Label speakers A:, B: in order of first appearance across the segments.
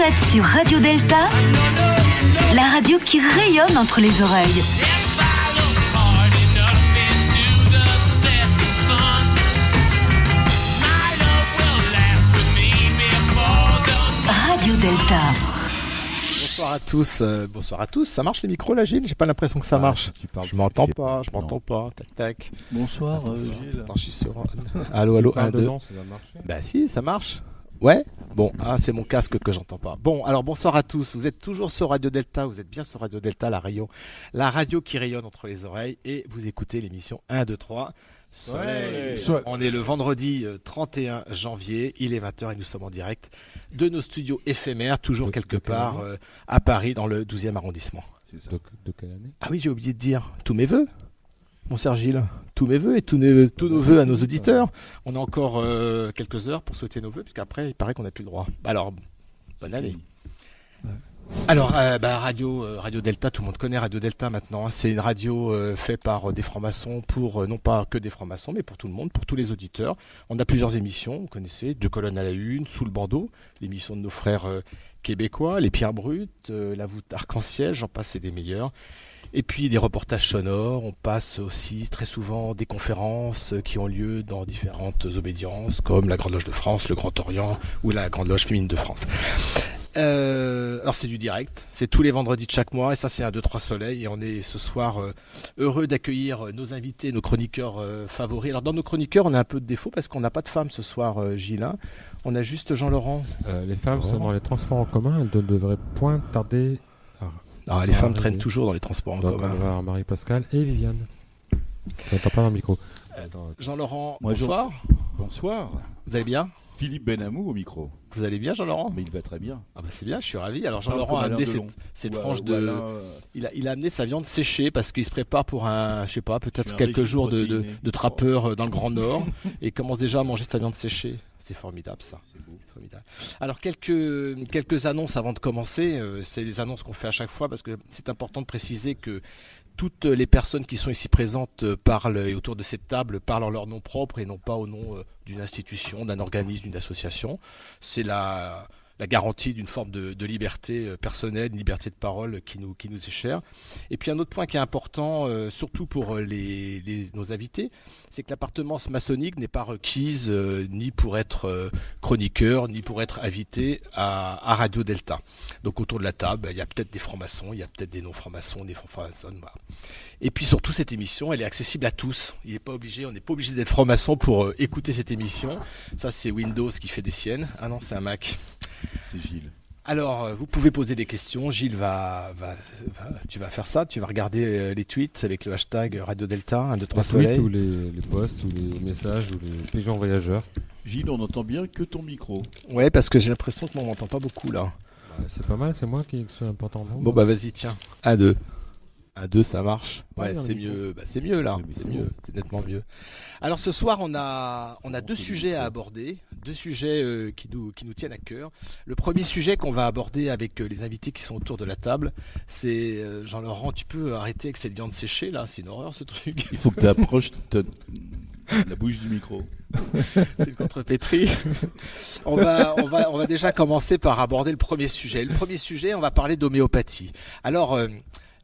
A: Vous êtes sur Radio Delta, la radio qui rayonne entre les oreilles. Radio Delta.
B: Bonsoir à tous. euh, bonsoir à tous. Ça marche les micros là, Gilles? J'ai pas l'impression que ça marche.
C: Tu parles
B: Je m'entends pas, je
C: Non.
B: m'entends pas. Tac tac.
C: Bonsoir, euh,
B: Attention,
C: Gilles.
B: Attends, je suis sur. Allô, allô, 1, 2.
C: dedans, ça va marcher.
B: Bah si, ça marche. Ouais. Bon, ah, c'est mon casque que j'entends pas. Bon, alors bonsoir à tous. Vous êtes toujours sur Radio Delta. Vous êtes bien sur Radio Delta, la radio, la radio qui rayonne entre les oreilles. Et vous écoutez l'émission 1, 2, 3. Soleil.
C: Soleil.
B: On est le vendredi euh, 31 janvier. Il est 20h et nous sommes en direct de nos studios éphémères, toujours
C: De-
B: quelque
C: de
B: part euh, à Paris, dans le 12e arrondissement.
C: C'est ça. De, de quelle année?
B: Ah oui, j'ai oublié de dire tous mes voeux, mon cher Gilles. Tous mes voeux et tous, nos- tous nos voeux à nos auditeurs. On a encore euh, quelques heures pour souhaiter nos voeux, puisqu'après, il paraît qu'on n'a plus le droit. Alors, bonne année. Alors, euh, bah, radio, euh, radio Delta, tout le monde connaît Radio Delta maintenant. hein. C'est une radio euh, faite par des francs-maçons pour, non pas que des francs-maçons, mais pour tout le monde, pour tous les auditeurs. On a plusieurs émissions, vous connaissez, Deux colonnes à la une, Sous le bandeau, l'émission de nos frères québécois, Les Pierres Brutes, La voûte arc-en-ciel, j'en passe, c'est des meilleurs. Et puis des reportages sonores, on passe aussi très souvent des conférences qui ont lieu dans différentes obédiences, comme la Grande Loge de France, le Grand Orient ou la Grande Loge féminine de France. Euh, alors c'est du direct, c'est tous les vendredis de chaque mois et ça c'est un 2-3 soleil et on est ce soir euh, heureux d'accueillir nos invités, nos chroniqueurs euh, favoris. Alors dans nos chroniqueurs on a un peu de défaut parce qu'on n'a pas de femmes ce soir euh, Gilles, hein. on a juste Jean-Laurent.
C: Euh, Les femmes
B: Oh.
C: sont dans les transports en commun, elles ne devraient point tarder.
B: Ah, les
C: Ah,
B: femmes traînent toujours dans les transports en
C: Donc on
B: commun.
C: va avoir Marie-Pascale et Viviane. Pas dans le micro.
B: Jean-Laurent, bonsoir,
D: Bonsoir.
B: vous allez bien?
D: Philippe Benamou au micro.
B: Vous allez bien Jean-Laurent?
D: Mais il va très bien.
B: Ah bah c'est bien, je suis ravi. Alors Jean-Laurent a amené
D: Delon.
B: cette, cette
D: Ou,
B: tranche
D: euh, ou
B: de...
D: Alain, euh,
B: Il a, il a amené sa viande séchée parce qu'il se prépare pour un, je sais pas, peut-être quelques jours de, de, de trappeur euh, dans le Grand Nord et il commence déjà à manger sa viande séchée. C'est formidable ça.
D: c'est
B: formidable. Alors quelques, quelques annonces avant de commencer. euh, c'est les annonces qu'on fait à chaque fois parce que c'est important de préciser que toutes les personnes qui sont ici présentes euh, parlent et autour de cette table parlent en leur nom propre et non pas au nom euh, d'une institution, d'un organisme, d'une association. C'est la, la garantie d'une forme de, liberté euh, personnelle, une liberté de parole qui nous, est chère. Et puis un autre point qui est important, euh, surtout pour euh, nos invités, c'est que l'appartenance maçonnique n'est pas requise ni pour être chroniqueur, ni pour être invité à, Radio Delta. Donc autour de la table, il y a peut-être des francs-maçons, il y a peut-être des non-francs-maçons, des francs-maçons. voilà. Et puis surtout, cette émission, elle est accessible à tous. Il n'est pas obligé, on n'est pas obligé d'être franc-maçon pour euh, écouter cette émission. Ça, c'est Windows qui fait des siennes. Ah non, c'est un Mac.
D: C'est Gilles.
B: Alors, euh, vous pouvez poser des questions. Gilles va, va, va- tu vas faire ça. Tu vas regarder euh, les tweets avec le hashtag Radio Delta, 1, 2, 3
C: Les tweets
B: soleil.
C: ou les, les posts ou les messages ou les pigeons voyageurs.
D: Gilles, on n'entend bien que ton micro.
B: Ouais, parce que j'ai l'impression que moi, on m'entend pas beaucoup là.
C: Bah, c'est pas mal, c'est moi qui suis important.
B: Bon, bah vas-y, tiens. 1, 2. 1, 2, ça marche.
C: Ouais,
B: c'est mieux. Bah, c'est mieux là. C'est mieux. C'est nettement mieux. Alors ce soir, on a, on a deux sujets à aborder. Deux sujets euh, qui, nous, qui nous tiennent à cœur. Le premier sujet qu'on va aborder avec euh, les invités qui sont autour de la table, c'est euh, Jean-Laurent, tu peux arrêter avec cette viande séchée là? C'est une horreur ce truc.
D: Il faut que tu approches la bouche du micro.
B: c'est une contrepétrie. on, va, on, va, on va déjà commencer par aborder le premier sujet. Le premier sujet, on va parler d'homéopathie. Alors, euh,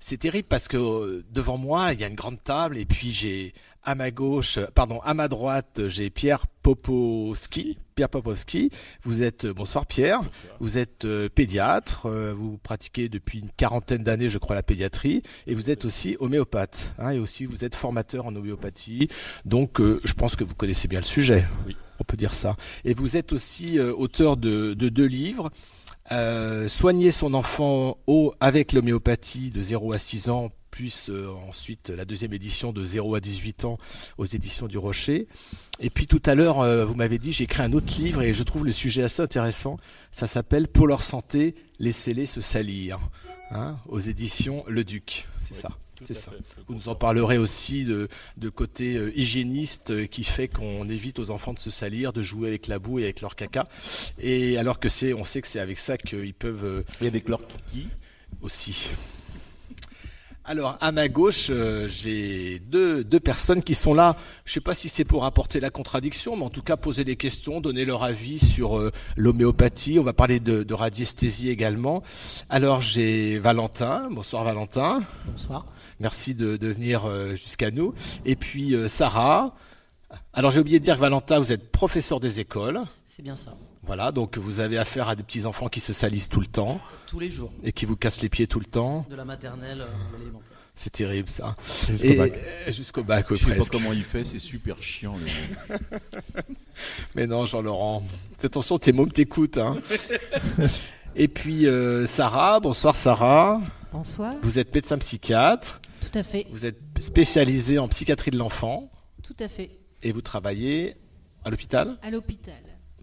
B: c'est terrible parce que euh, devant moi, il y a une grande table et puis j'ai à ma gauche, pardon, à ma droite, j'ai Pierre Popowski. Pierre Popowski, vous êtes, euh, bonsoir Pierre, vous êtes euh, pédiatre, vous pratiquez depuis une quarantaine d'années, je crois, la pédiatrie, et vous êtes aussi homéopathe, hein, et aussi vous êtes formateur en homéopathie, donc euh, je pense que vous connaissez bien le sujet. On peut dire ça. Et vous êtes aussi euh, auteur de, de deux livres. Euh, soigner son enfant au, avec l'homéopathie de 0 à 6 ans, plus euh, ensuite la deuxième édition de 0 à 18 ans aux éditions du Rocher. Et puis tout à l'heure, euh, vous m'avez dit, j'ai écrit un autre livre et je trouve le sujet assez intéressant. Ça s'appelle Pour leur santé, laissez-les se salir, hein, aux éditions Le Duc. C'est ça. C'est ça. Vous nous en parlerez aussi de, de côté euh, hygiéniste euh, qui fait qu'on évite aux enfants de se salir, de jouer avec la boue et avec leur caca. Et alors que c'est, on sait que c'est avec ça qu'ils peuvent euh,
D: Et avec leur kiki.
B: aussi. Alors, à ma gauche, euh, j'ai deux, deux personnes qui sont là. Je ne sais pas si c'est pour apporter la contradiction, mais en tout cas poser des questions, donner leur avis sur euh, l'homéopathie. On va parler de, de radiesthésie également. Alors, j'ai Valentin. Bonsoir Valentin.
E: Bonsoir.
B: Merci de, de venir euh, jusqu'à nous. Et puis euh, Sarah. Alors, j'ai oublié de dire que Valentin, vous êtes professeur des écoles.
E: C'est bien ça.
B: Voilà, donc vous avez affaire à des petits enfants qui se salissent tout le temps
E: Tous les jours.
B: et qui vous cassent les pieds tout le temps.
E: De la maternelle euh, à l'élémentaire.
B: C'est terrible ça.
C: Jusqu'au
B: Et-
C: bac.
B: euh, Jusqu'au bac, oui,
D: Je sais pas comment il fait, c'est super chiant.
B: Mais non, Jean-Laurent. Fais Attention, tes mômes t'écoutent. Hein. Et puis euh, Sarah, bonsoir Sarah.
F: Bonsoir.
B: Vous êtes médecin psychiatre,
F: Tout à fait.
B: vous êtes spécialisé en psychiatrie de l'enfant
F: Tout à fait.
B: et vous travaillez à l'hôpital.
F: À l'hôpital.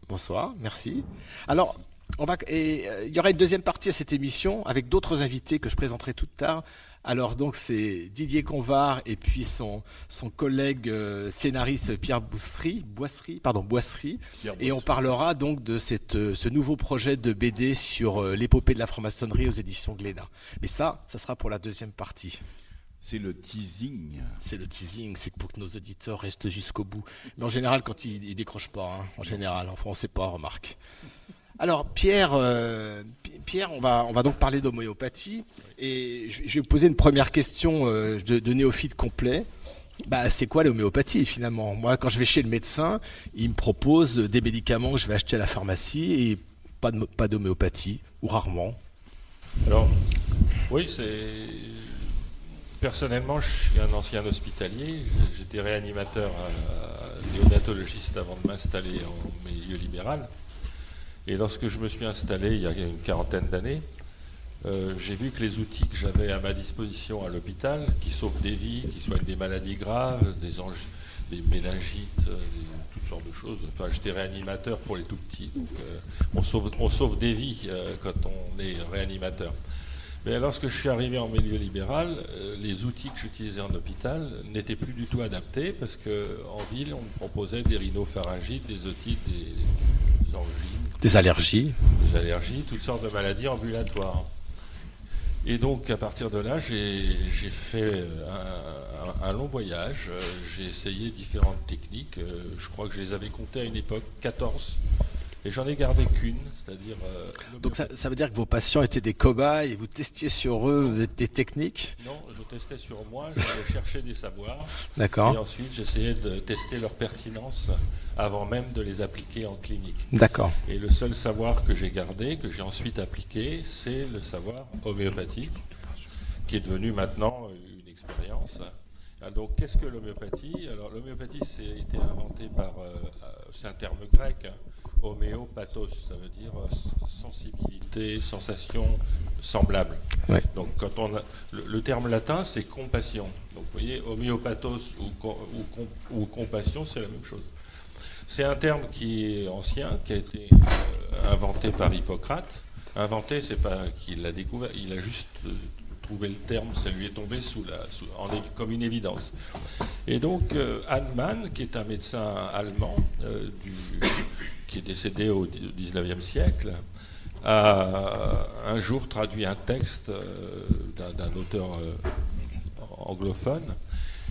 B: Bonsoir, merci. Alors, on va et euh, il y aura une deuxième partie à cette émission avec d'autres invités que je présenterai tout tard. Alors donc c'est Didier Convar et puis son son collègue euh, scénariste Pierre Boisserie, Boisserie, pardon Boisserie,
D: Pierre
B: et on parlera donc de cette euh, ce nouveau projet de BD sur euh, l'épopée de la franc-maçonnerie aux éditions Glénat. Mais ça, ça sera pour la deuxième partie.
D: C'est le teasing.
B: C'est le teasing, c'est pour que nos auditeurs restent jusqu'au bout. Mais en général, quand ils, ils décrochent pas, hein, en général, enfin, on sait pas, remarque. Alors, Pierre, euh, Pi- Pierre, on va, on donc parler d'homéopathie. Et je, vais poser une première question euh, de, néophyte complet. Bah, c'est quoi l'homéopathie finalement? Moi, quand je vais chez le médecin, il me propose des médicaments que je vais acheter à la pharmacie et pas d'homéopathie, ou rarement.
G: Alors, oui, c'est. Personnellement, je suis un ancien hospitalier. J'étais réanimateur, euh, néonatologiste avant de m'installer en milieu libéral. Et lorsque je me suis installé il y a une quarantaine d'années, euh, j'ai vu que les outils que j'avais à ma disposition à l'hôpital, qui sauvent des vies, qui soignent des maladies graves, des, des méningites, euh, toutes sortes de choses. Enfin, j'étais réanimateur pour les tout petits. Donc, euh, on, sauve, des vies quand on est réanimateur. Mais lorsque je suis arrivé en milieu libéral, les outils que j'utilisais en hôpital n'étaient plus du tout adaptés parce qu'en ville, on me proposait des rhinopharyngites, des otites, des, des
B: Des allergies.
G: des allergies, toutes sortes de maladies ambulatoires. Et donc, à partir de là, j'ai fait euh, un, long voyage. J'ai essayé différentes techniques. Euh, Je crois que je les avais comptées à une époque, 14. Et j'en ai gardé qu'une, c'est-à-dire. euh,
B: Donc ça, ça veut dire que vos patients étaient des cobayes et vous testiez sur eux des, des techniques?
G: Non, je testais sur moi, j'allais chercher des savoirs. Et
B: D'accord.
G: ensuite, j'essayais de tester leur pertinence avant même de les appliquer en clinique.
B: D'accord.
G: Et le seul savoir que j'ai gardé, que j'ai ensuite appliqué, c'est le savoir homéopathique, qui est devenu maintenant une expérience. Ah, Donc, qu'est-ce que l'homéopathie? Alors, l'homéopathie, c'est été inventé par, euh, euh, c'est un terme grec, hein, homéopathos, ça veut dire euh, sensibilité, sensation semblable.
B: Ouais.
G: Donc, quand on a- le, le terme latin, c'est compassion. Donc, vous voyez, homéopathos ou compassion, c'est la même chose. C'est un terme qui est ancien, qui a été euh, inventé par Hippocrate. Inventé, c'est pas qu'il l'a découvert, il a juste euh, trouvé le terme, ça lui est tombé sous la, sous- comme une évidence. Et donc, euh, qui est un médecin allemand, euh, qui est décédé au XIXe siècle, a un jour traduit un texte d'un auteur anglophone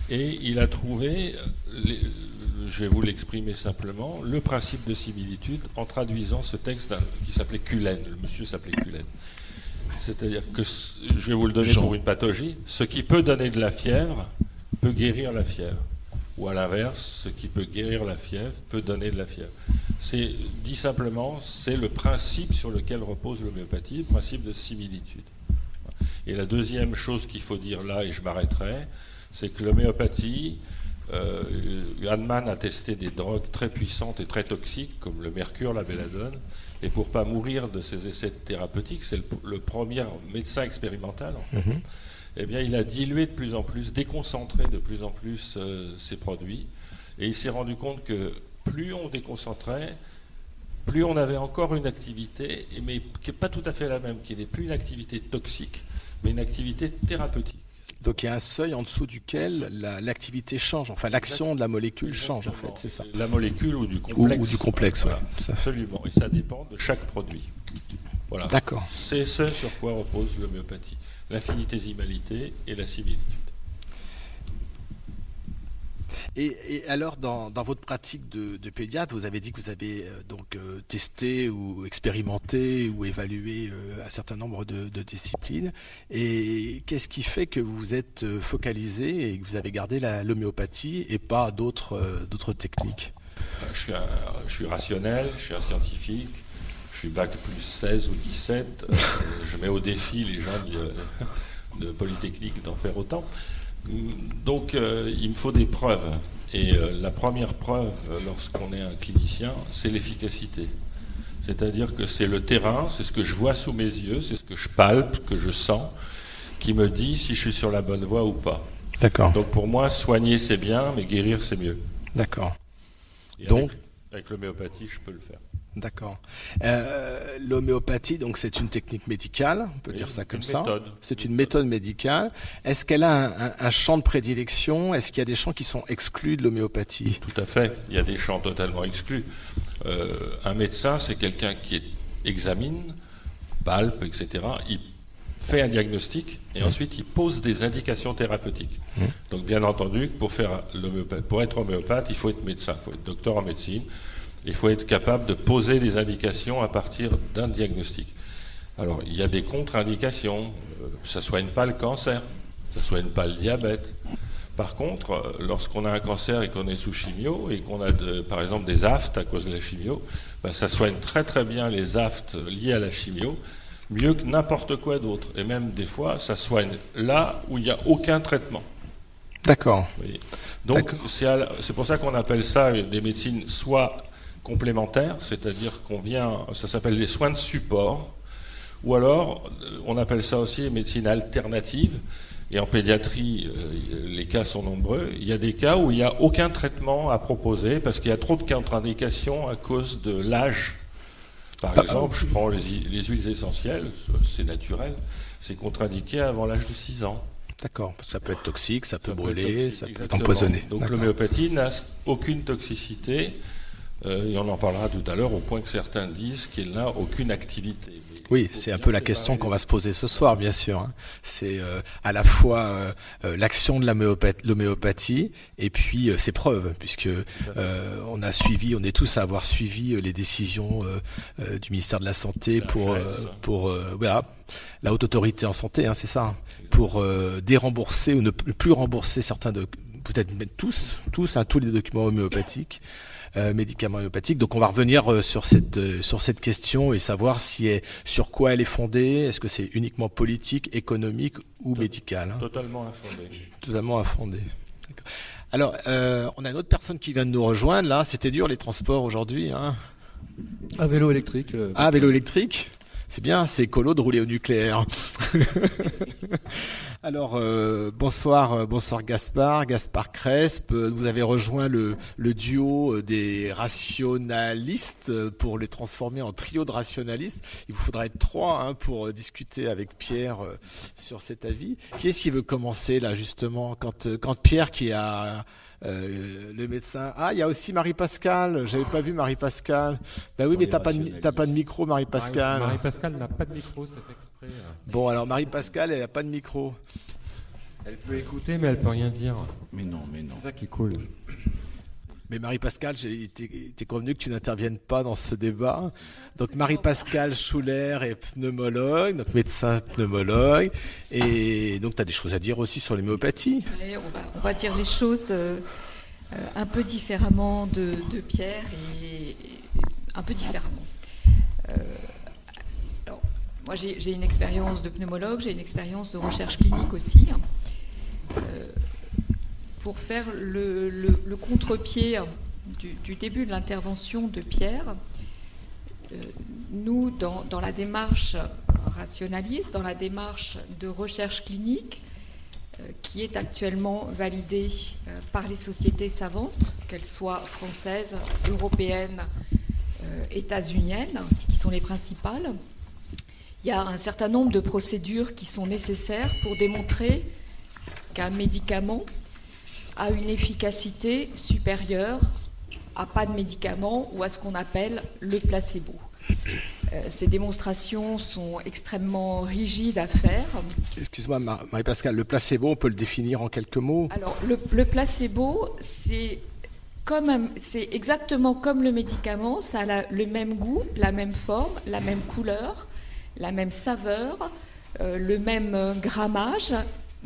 G: et il a trouvé, je vais vous l'exprimer simplement, le principe de similitude en traduisant ce texte qui s'appelait Cullen. Le monsieur s'appelait Cullen. C'est-à-dire que, je vais vous le donner
B: Jean.
G: pour une pathologie, ce qui peut donner de la fièvre peut guérir la fièvre. Ou à l'inverse, ce qui peut guérir la fièvre peut donner de la fièvre. C'est, dit simplement, c'est le principe sur lequel repose l'homéopathie, le principe de similitude. Et la deuxième chose qu'il faut dire là, et je m'arrêterai, c'est que l'homéopathie, euh, Hahnemann a testé des drogues très puissantes et très toxiques, comme le mercure, la belladone, et pour pas mourir de ces essais thérapeutiques, c'est le, le premier médecin expérimental, en fait,
B: Mhm.
G: eh bien, il a dilué de plus en plus, déconcentré de plus en plus euh, ses produits, et il s'est rendu compte que plus on déconcentrait, plus on avait encore une activité, mais qui n'est pas tout à fait la même, qui n'est plus une activité toxique, mais une activité thérapeutique.
B: Donc il y a un seuil en dessous duquel la- l'activité change, enfin l'action de la molécule change en fait, c'est ça.
G: La molécule ou du complexe.
B: ou du complexe.
G: Voilà. Absolument, et ça dépend de chaque produit. Voilà.
B: D'accord.
G: C'est ce sur quoi repose l'homéopathie. L'infinitésimalité et la similitude.
B: Et, alors, dans, votre pratique de, pédiatre, vous avez dit que vous avez euh, donc euh, testé ou expérimenté ou évalué euh, un certain nombre de, disciplines. Et qu'est-ce qui fait que vous vous êtes focalisé et que vous avez gardé l'homéopathie et pas d'autres techniques?
G: Je suis, rationnel, je suis un scientifique, je suis bac plus 16 ou 17. euh, je mets au défi les gens de Polytechnique d'en faire autant. Donc euh, il me faut des preuves. Et euh, la première preuve, euh, lorsqu'on est un clinicien, c'est l'efficacité. C'est-à-dire que c'est le terrain, c'est ce que je vois sous mes yeux, c'est ce que je palpe, que je sens, qui me dit si je suis sur la bonne voie ou pas.
B: D'accord.
G: Donc pour moi, soigner c'est bien, mais guérir c'est mieux.
B: D'accord. Donc-
G: avec, avec l'homéopathie, je peux le faire.
B: D'accord. Euh, L'homéopathie, donc c'est une technique médicale, on peut
G: Oui,
B: dire ça comme ça. C'est une méthode médicale. Est-ce qu'elle a un, un- un champ de prédilection? Est-ce qu'il y a des champs qui sont exclus de l'homéopathie?
G: Tout à fait. Il y a des champs totalement exclus. Euh, un médecin, c'est quelqu'un qui examine, palpe, etc. Il fait un diagnostic et ensuite il pose des indications thérapeutiques.
B: Mmh.
G: Donc bien entendu, pour, faire pour être homéopathe, il faut être médecin, il faut être docteur en médecine. Il faut être capable de poser des indications à partir d'un diagnostic. Alors, il y a des contre-indications. Euh, ça ne soigne pas le cancer, ça ne soigne pas le diabète. Par contre, euh, lorsqu'on a un cancer et qu'on est sous chimio et qu'on a de- par exemple des aftes à cause de la chimio, ben, ça soigne très très bien les aftes liés à la chimio, mieux que n'importe quoi d'autre. Et même des fois, ça soigne là où il n'y a aucun traitement.
B: D'accord.
G: Donc c'est pour ça qu'on appelle ça des médecines soit complémentaires, c'est-à-dire qu'on vient, ça s'appelle les soins de support, ou alors euh, on appelle ça aussi les médecines alternatives. Et en pédiatrie, euh, les cas sont nombreux. Il y a des cas où il n'y a aucun traitement à proposer parce qu'il y a trop de contre-indications à cause de l'âge. Par
B: Bah,
G: exemple, je prends les, les huiles essentielles, c'est naturel, c'est contre-indiqué avant l'âge de 6 ans.
B: D'accord. Ça peut être toxique, ça peut
G: Ça
B: brûler,
G: être toxique,
B: ça peut être
G: exactement.
B: empoisonné.
G: Donc l'homéopathie n'a aucune toxicité, euh, et on en parlera tout à l'heure, au point que certains disent qu'elle n'a aucune activité. Mais
B: Oui, c'est un peu la question qu'on va se poser ce soir, bien sûr. hein. C'est euh, à la fois euh, l'action de l'homéopathie et puis euh, ses preuves, puisque euh, on a suivi, on est tous à avoir suivi les décisions du ministère de la Santé
G: La
B: pour pour euh, voilà la haute autorité en santé, hein, c'est ça, pour euh, dérembourser ou ne plus rembourser certains peut-être même tous, tous, hein, tous les documents homéopathiques. Euh, médicaments homéopathiques. Donc on va revenir euh, sur cette euh, sur cette question et savoir si est, sur quoi elle est fondée. Est-ce que c'est uniquement politique, économique ou médical hein?
G: Totalement infondé.
B: Totalement infondé. D'accord. Alors euh, on a une autre personne qui vient de nous rejoindre là. C'était dur les transports aujourd'hui. Hein?
C: Un vélo électrique. euh,
B: ah vélo électrique? C'est bien, c'est écolo de rouler au nucléaire. Alors euh, bonsoir, euh, bonsoir Gaspard, Gaspard Cresp. Euh, Vous avez rejoint le, le duo euh, des rationalistes euh, pour les transformer en trio de rationalistes. Il vous faudra être trois hein, pour discuter avec Pierre sur cet avis. Qui est-ce qui veut commencer là justement quand quand Pierre qui a euh, le médecin. Ah, il y a aussi Marie-Pascale. J'avais pas vu Marie-Pascale. Bah oui, mais t'as pas de, pas de micro, Marie-Pascale.
C: Marie- Marie-Pascale n'a pas de micro, c'est fait exprès. euh.
B: Bon, alors Marie-Pascale, elle a pas de micro.
C: Elle peut écouter, mais elle peut rien dire.
D: Mais non, mais non.
C: C'est ça qui est cool.
B: Mais Marie-Pascale, été convenu que tu n'interviennes pas dans ce débat. Donc Marie-Pascale Schuller est pneumologue, donc médecin pneumologue. Et donc tu as des choses à dire aussi sur l'homéopathie.
F: Allez, on, va, dire les choses euh, un peu différemment de, Pierre et, un peu différemment. Euh, alors, moi, j'ai une expérience de pneumologue, j'ai une expérience de recherche clinique aussi. Euh, pour faire le, contre-pied du, début de l'intervention de Pierre, euh, nous, dans, la démarche rationaliste, dans la démarche de recherche clinique, euh, qui est actuellement validée euh, par les sociétés savantes, qu'elles soient françaises, européennes, états-uniennes, qui sont les principales. Il y a un certain nombre de procédures qui sont nécessaires pour démontrer qu'un médicament a une efficacité supérieure à pas de médicament ou à ce qu'on appelle le placebo. Euh, ces démonstrations sont extrêmement rigides à faire.
B: Excuse-moi, Mar- Marie-Pascale, le placebo, on peut le définir en quelques mots?
F: Alors, le, le placebo, c'est c'est exactement comme le médicament, ça a la- le même goût, la même forme, la même couleur, la même saveur, euh, le même euh, grammage.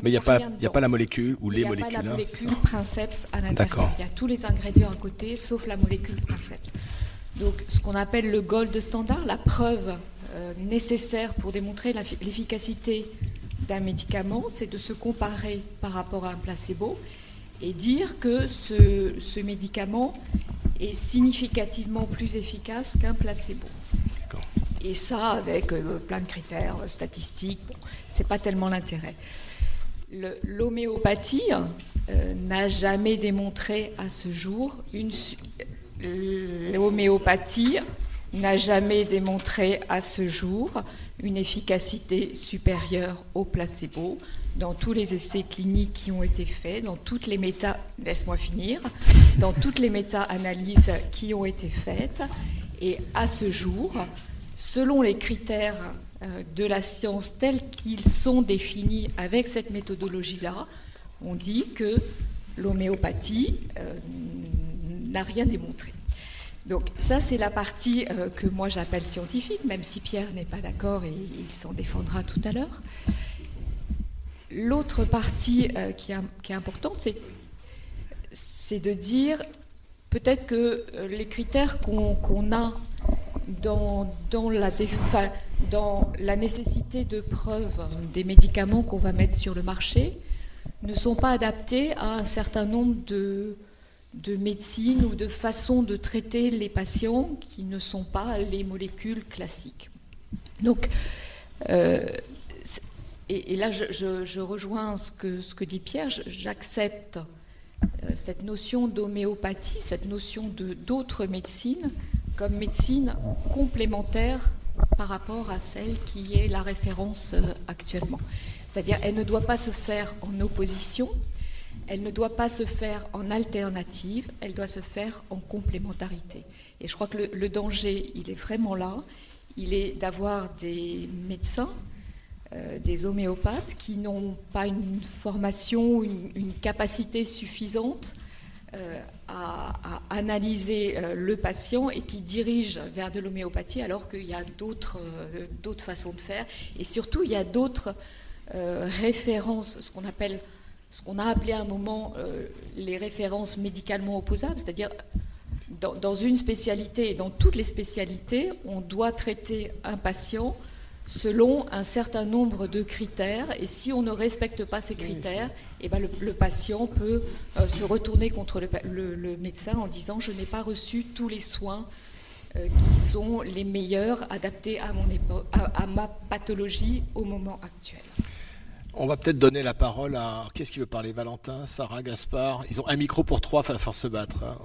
B: Mais il n'y a, pas- y a la molécule ou les
F: Il n'y a
B: molécules.
F: pas la
B: hein,
F: molécule princeps à l'intérieur. Il y a tous les ingrédients à côté, sauf la molécule princeps. Donc, ce qu'on appelle le gold standard, la preuve euh, nécessaire pour démontrer l'efficacité d'un médicament, c'est de se comparer par rapport à un placebo et dire que ce, ce médicament est significativement plus efficace qu'un placebo. Et ça, avec euh, plein de critères euh, statistiques, bon, c'est pas tellement l'intérêt. L'homéopathie euh, n'a jamais démontré à ce jour une. n'a jamais démontré à ce jour une efficacité supérieure au placebo dans tous les essais cliniques qui ont été faits, dans toutes les méta, laisse-moi finir, dans toutes les méta-analyses qui ont été faites. Et à ce jour, selon les critères euh, de la science tels qu'ils sont définis avec cette méthodologie-là, on dit que l'homéopathie euh, n'a rien démontré. Donc ça, c'est la partie euh, que moi j'appelle scientifique, même si Pierre n'est pas d'accord et il s'en défendra tout à l'heure. L'autre partie euh, qui, est, importante, c'est, de dire peut-être que euh, les critères qu'on a dans, la nécessité de preuve des médicaments qu'on va mettre sur le marché ne sont pas adaptés à un certain nombre de, de médecines ou de façons de traiter les patients qui ne sont pas les molécules classiques. Donc, euh, et, là, je, rejoins ce que, ce que dit Pierre, j'accepte euh, cette notion d'homéopathie, cette notion d'autres médecines comme médecine complémentaire par rapport à celle qui est la référence euh, actuellement. C'est-à-dire, elle ne doit pas se faire en opposition, elle ne doit pas se faire en alternative, elle doit se faire en complémentarité. Et je crois que le, danger, il est vraiment là. Il est d'avoir des médecins, euh, des homéopathes qui n'ont pas une formation, une, une capacité suffisante à, à analyser euh, le patient et qui dirigent vers de l'homéopathie alors qu'il y a d'autres euh, d'autres façons de faire. Et surtout, il y a d'autres euh, références, ce qu'on appelle ce qu'on a appelé à un moment euh, les références médicalement opposables, c'est-à-dire dans une spécialité et dans toutes les spécialités, on doit traiter un patient selon un certain nombre de critères, et si on ne respecte pas ces critères, eh ben le, le patient peut euh, se retourner contre le, pa- le- le médecin en disant je n'ai pas reçu tous les soins euh, qui sont les meilleurs adaptés à, mon épo- à- à ma pathologie au moment actuel.
B: On va peut-être donner la parole à. Qu'est-ce qui veut parler Valentin, Sarah, Gaspard? Ils ont un micro pour trois, il va falloir se battre. hein.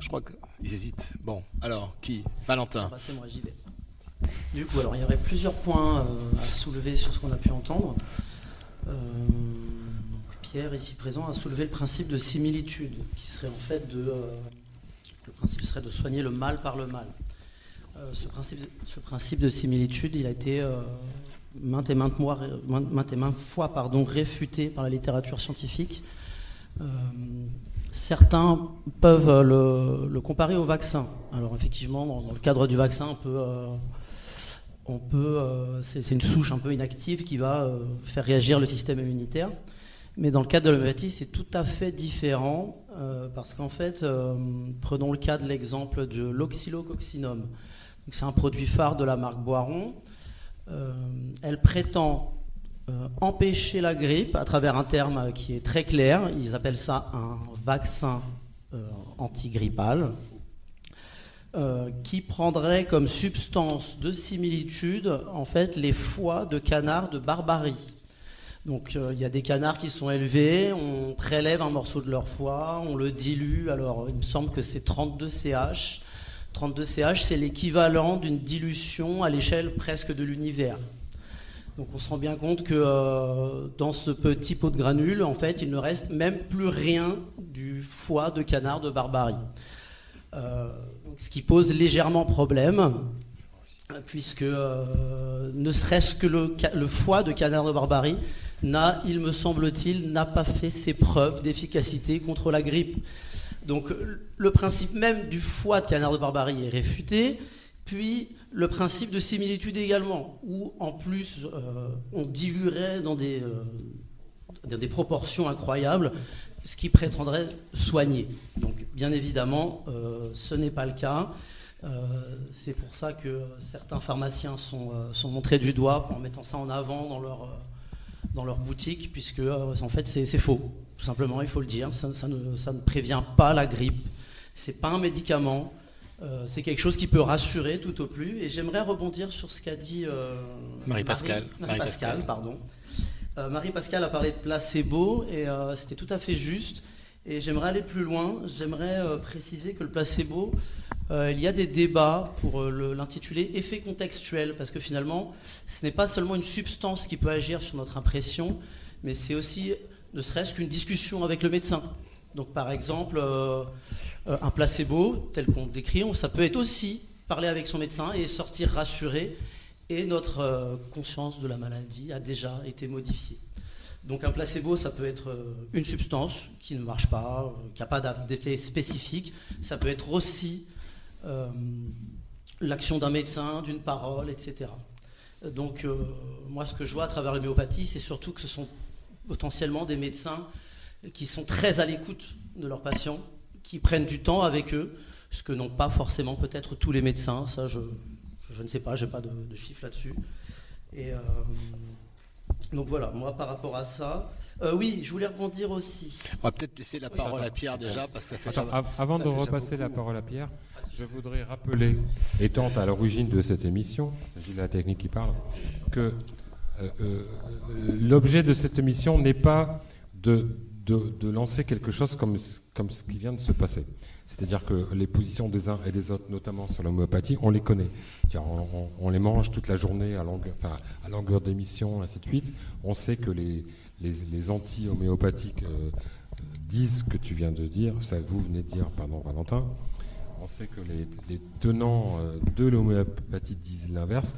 B: Je crois qu'ils hésitent. Bon, alors, qui? Valentin.
E: Bah, c'est moi, j'y vais. Du coup, alors il y aurait plusieurs points euh, à soulever sur ce qu'on a pu entendre. Euh, Pierre, ici présent, a soulevé le principe de similitude, qui serait en fait de. euh, le principe serait de soigner le mal par le mal. Ce, principe, ce principe de similitude, il a été maintes et maintes, fois pardon, réfuté par la littérature scientifique. Certains peuvent le, comparer au vaccin. Alors effectivement, dans, dans le cadre du vaccin, on peut, on peut, euh, c'est une souche un peu inactive qui va euh, faire réagir le système immunitaire. Mais dans le cadre de l'homéopathie, c'est tout à fait différent euh, parce qu'en fait, prenons le cas de l'exemple de l'oxylococcinum. C'est un produit phare de la marque Boiron. Elle prétend empêcher la grippe à travers un terme qui est très clair. Ils appellent ça un vaccin antigrippal, euh, qui prendrait comme substance de similitude en fait les foies de canards de Barbarie. Donc euh, il y a des canards qui sont élevés, on prélève un morceau de leur foie, on le dilue. Alors il me semble que c'est 32 CH. 32 CH, c'est l'équivalent d'une dilution à l'échelle presque de l'univers. Donc on se rend bien compte que euh, dans ce petit pot de granules, en fait, il ne reste même plus rien du foie de canard de Barbarie. Ce qui pose légèrement problème. puisque euh, ne serait-ce que le, foie de canard de Barbarie n'a, il me semble-t-il, n'a pas fait ses preuves d'efficacité contre la grippe. Donc le principe même du foie de canard de Barbarie est réfuté, puis le principe de similitude également, où en plus euh, on diluerait dans des, dans des proportions incroyables ce qui prétendrait soigner. Donc bien évidemment, ce n'est pas le cas. Euh, c'est pour ça que certains pharmaciens sont, euh, sont, montrés du doigt en mettant ça en avant dans leur, euh, dans leur boutique, puisque en fait c'est faux. Tout simplement, il faut le dire. Ça, ne, ça ne, prévient pas la grippe. C'est pas un médicament. c'est quelque chose qui peut rassurer tout au plus. Et j'aimerais rebondir sur ce qu'a dit
B: Marie-Pascal.
E: Marie, Pascal, pardon. Marie-Pascal a parlé de placebo et c'était tout à fait juste. Et j'aimerais aller plus loin. J'aimerais préciser que le placebo, euh, il y a des débats pour euh, l'intituler effet contextuel, parce que finalement, ce n'est pas seulement une substance qui peut agir sur notre impression, mais c'est aussi, ne serait-ce qu'une discussion avec le médecin. Donc par exemple, euh, un placebo, tel qu'on décrit, ça peut être aussi parler avec son médecin et sortir rassuré, et notre conscience de la maladie a déjà été modifiée. Donc un placebo, ça peut être une substance qui ne marche pas, qui n'a pas d'effet spécifique. Ça peut être aussi euh, l'action d'un médecin, d'une parole, etc. Donc euh, moi ce que je vois à travers l'homéopathie, c'est surtout que ce sont potentiellement des médecins qui sont très à l'écoute de leurs patients, qui prennent du temps avec eux, ce que n'ont pas forcément peut-être tous les médecins, ça je, je ne sais pas, je n'ai pas de, chiffres là-dessus. Et euh, donc voilà, moi par rapport à ça, euh, oui, je voulais rebondir aussi.
B: On va peut-être laisser la parole à Pierre déjà, parce que ça fait
C: Avant de repasser la parole à Pierre, je voudrais rappeler, étant à l'origine de cette émission, il s'agit de la technique qui parle, que euh, euh, l'objet de cette émission n'est pas de, de, lancer quelque chose comme, comme ce qui vient de se passer. C'est-à-dire que les positions des uns et des autres, notamment sur l'homéopathie, on les connaît. On, les mange toute la journée à longueur, d'émission, ainsi de suite. On sait que les, les, anti-homéopathiques euh, disent ce que tu viens de dire, ça vous venez de dire, pardon Valentin. On sait que les, tenants euh, de l'homéopathie disent l'inverse.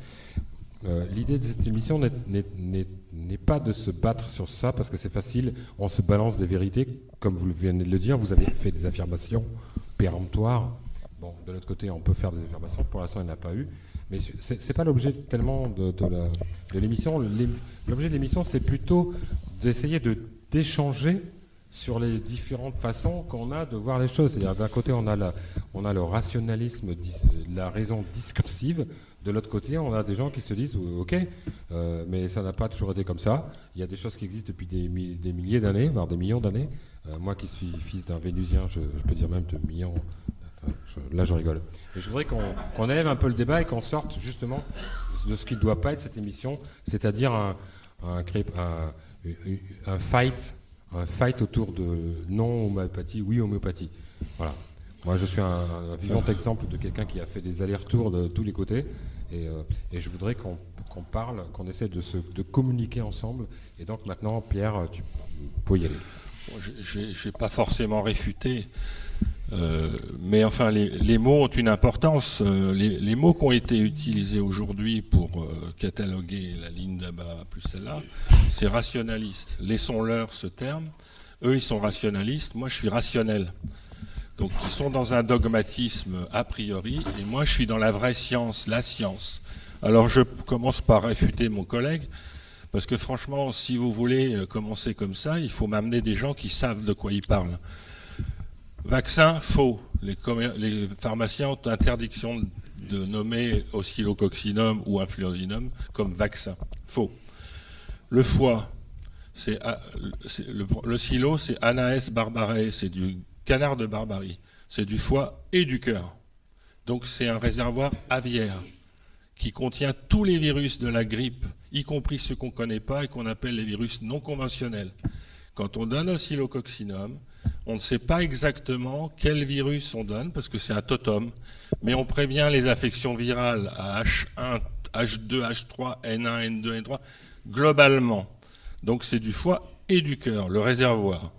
C: Euh, l'idée de cette émission n'est pas de se battre sur ça parce que c'est facile, on se balance des vérités, comme vous venez de le dire, vous avez fait des affirmations péremptoire. Bon, de l'autre côté, on peut faire des affirmations. Pour l'instant, il n'y en a pas eu. Mais ce n'est pas l'objet tellement de, l'émission. L'objet de l'émission, c'est plutôt d'essayer de d'échanger sur les différentes façons qu'on a de voir les choses. D'un côté, on a, on a le rationalisme, la raison discursive. De l'autre côté, on a des gens qui se disent, ok, euh, mais ça n'a pas toujours été comme ça. Il y a des choses qui existent depuis des milliers d'années, voire des millions d'années. Euh, moi qui suis fils d'un Vénusien, je, peux dire même de millions. là, je rigole. Mais je voudrais qu'on élève un peu le débat et qu'on sorte justement de ce qui ne doit pas être cette émission, c'est-à-dire un, un, un, fight, un fight autour de non homéopathie, oui homéopathie. Voilà. Moi, je suis un, vivant exemple de quelqu'un qui a fait des allers-retours de tous les côtés. Et, euh, je voudrais qu'on parle, qu'on essaie de, se, de communiquer ensemble. Et donc maintenant, Pierre, tu peux y aller
G: je ne vais pas forcément réfuter, euh, mais enfin, les, mots ont une importance. Euh, les, mots qui ont été utilisés aujourd'hui pour euh, cataloguer la ligne d'Abba plus celle-là, c'est rationaliste. Laissons-leur ce terme. Eux, ils sont rationalistes. Moi, je suis rationnel. Donc, ils sont dans un dogmatisme a priori, et moi, je suis dans la vraie science, la science. Alors, je commence par réfuter mon collègue. Parce que franchement, si vous voulez euh, commencer comme ça, il faut m'amener des gens qui savent de quoi ils parlent. Vaccin, faux. Les, pharmaciens ont interdiction de nommer oscillococcinum ou influenzinum comme vaccin. Faux. Le foie, c'est le, le silo, c'est Anaes barbarae, c'est du canard de Barbarie. C'est du foie et du cœur. Donc c'est un réservoir aviaire qui contient tous les virus de la grippe y compris ceux qu'on ne connaît pas et qu'on appelle les virus non conventionnels. Quand on donne oscillococcinum, on ne sait pas exactement quel virus on donne, parce que c'est un totem, mais on prévient les infections virales à H1, H2, H3, N1, N2, N3, globalement. Donc c'est du foie et du cœur, le réservoir.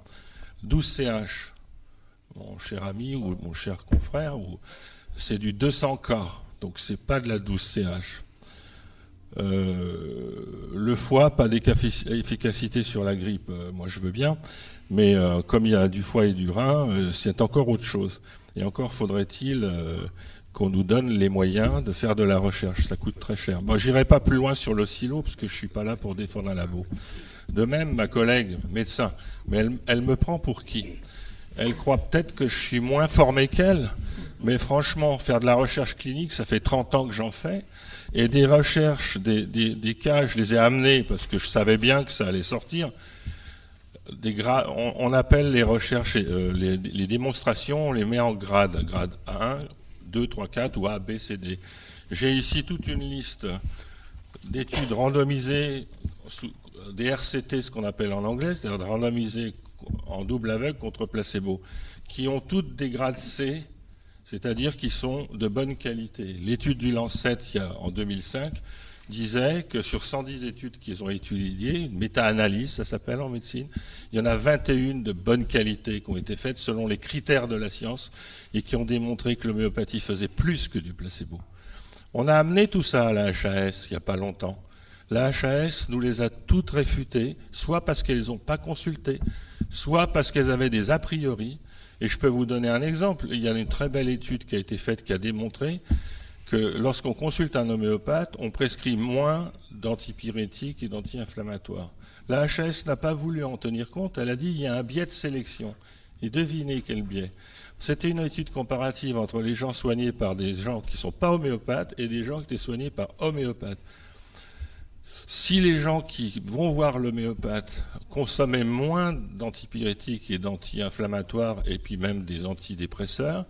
G: 12CH, mon cher ami ou mon cher confrère, c'est du 200K, Donc c'est pas de la 12CH. Euh, le foie, pas d'efficacité sur la grippe, euh, moi je veux bien, mais euh, comme il y a du foie et du rein, c'est encore autre chose. Et encore faudrait-il qu'on nous donne les moyens de faire de la recherche. Ça coûte très cher. Moi, j'irai pas plus loin sur le silo parce que je suis pas là pour défendre un labo. De même, ma collègue médecin, mais elle, elle me prend pour qui? Elle croit peut-être que je suis moins formé qu'elle, mais franchement, faire de la recherche clinique, ça fait 30 ans que j'en fais. Et des recherches, des, cas, je les ai amenés parce que je savais bien que ça allait sortir. On, appelle les recherches, euh, les, les, démonstrations, on les met en grade, grade 1, 2, 3, 4 ou A, B, C, D. J'ai ici toute une liste d'études randomisées, des RCT, ce qu'on appelle en anglais, c'est-à-dire randomisées en double aveugle contre placebo, qui ont toutes des grades C c'est-à-dire qu'ils sont de bonne qualité. L'étude du Lancet, en 2005, disait que sur 110 études qu'ils ont étudiées, une méta-analyse, ça s'appelle en médecine, il y en a 21 de bonne qualité qui ont été faites selon les critères de la science et qui ont démontré que l'homéopathie faisait plus que du placebo. On a amené tout ça à la HAS il n'y a pas longtemps. La HAS nous les a toutes réfutées, soit parce qu'elles n'ont pas consulté, soit parce qu'elles avaient des a priori, et je peux vous donner un exemple. Il y a une très belle étude qui a été faite qui a démontré que lorsqu'on consulte un homéopathe, on prescrit moins d'antipyrétiques et d'anti-inflammatoires. La HS n'a pas voulu en tenir compte. Elle a dit qu'il y a un biais de sélection. Et devinez quel biais. C'était une étude comparative entre les gens soignés par des gens qui ne sont pas homéopathes et des gens qui étaient soignés par homéopathes. Si les gens qui vont voir l'homéopathe consommaient moins d'antipyrétiques et d'anti-inflammatoires et puis même des antidépresseurs,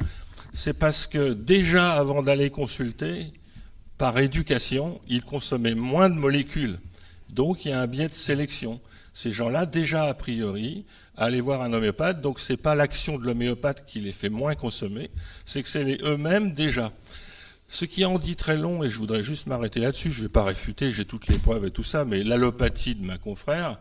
G: c'est parce que déjà avant d'aller consulter, par éducation, ils consommaient moins de molécules. Donc il y a un biais de sélection. Ces gens-là, déjà a priori, allaient voir un homéopathe, donc ce n'est pas l'action de l'homéopathe qui les fait moins consommer, c'est que c'est eux-mêmes déjà. Ce qui en dit très long, et je voudrais juste m'arrêter là-dessus, je ne vais pas réfuter, j'ai toutes les preuves et tout ça, mais l'allopathie de ma confrère,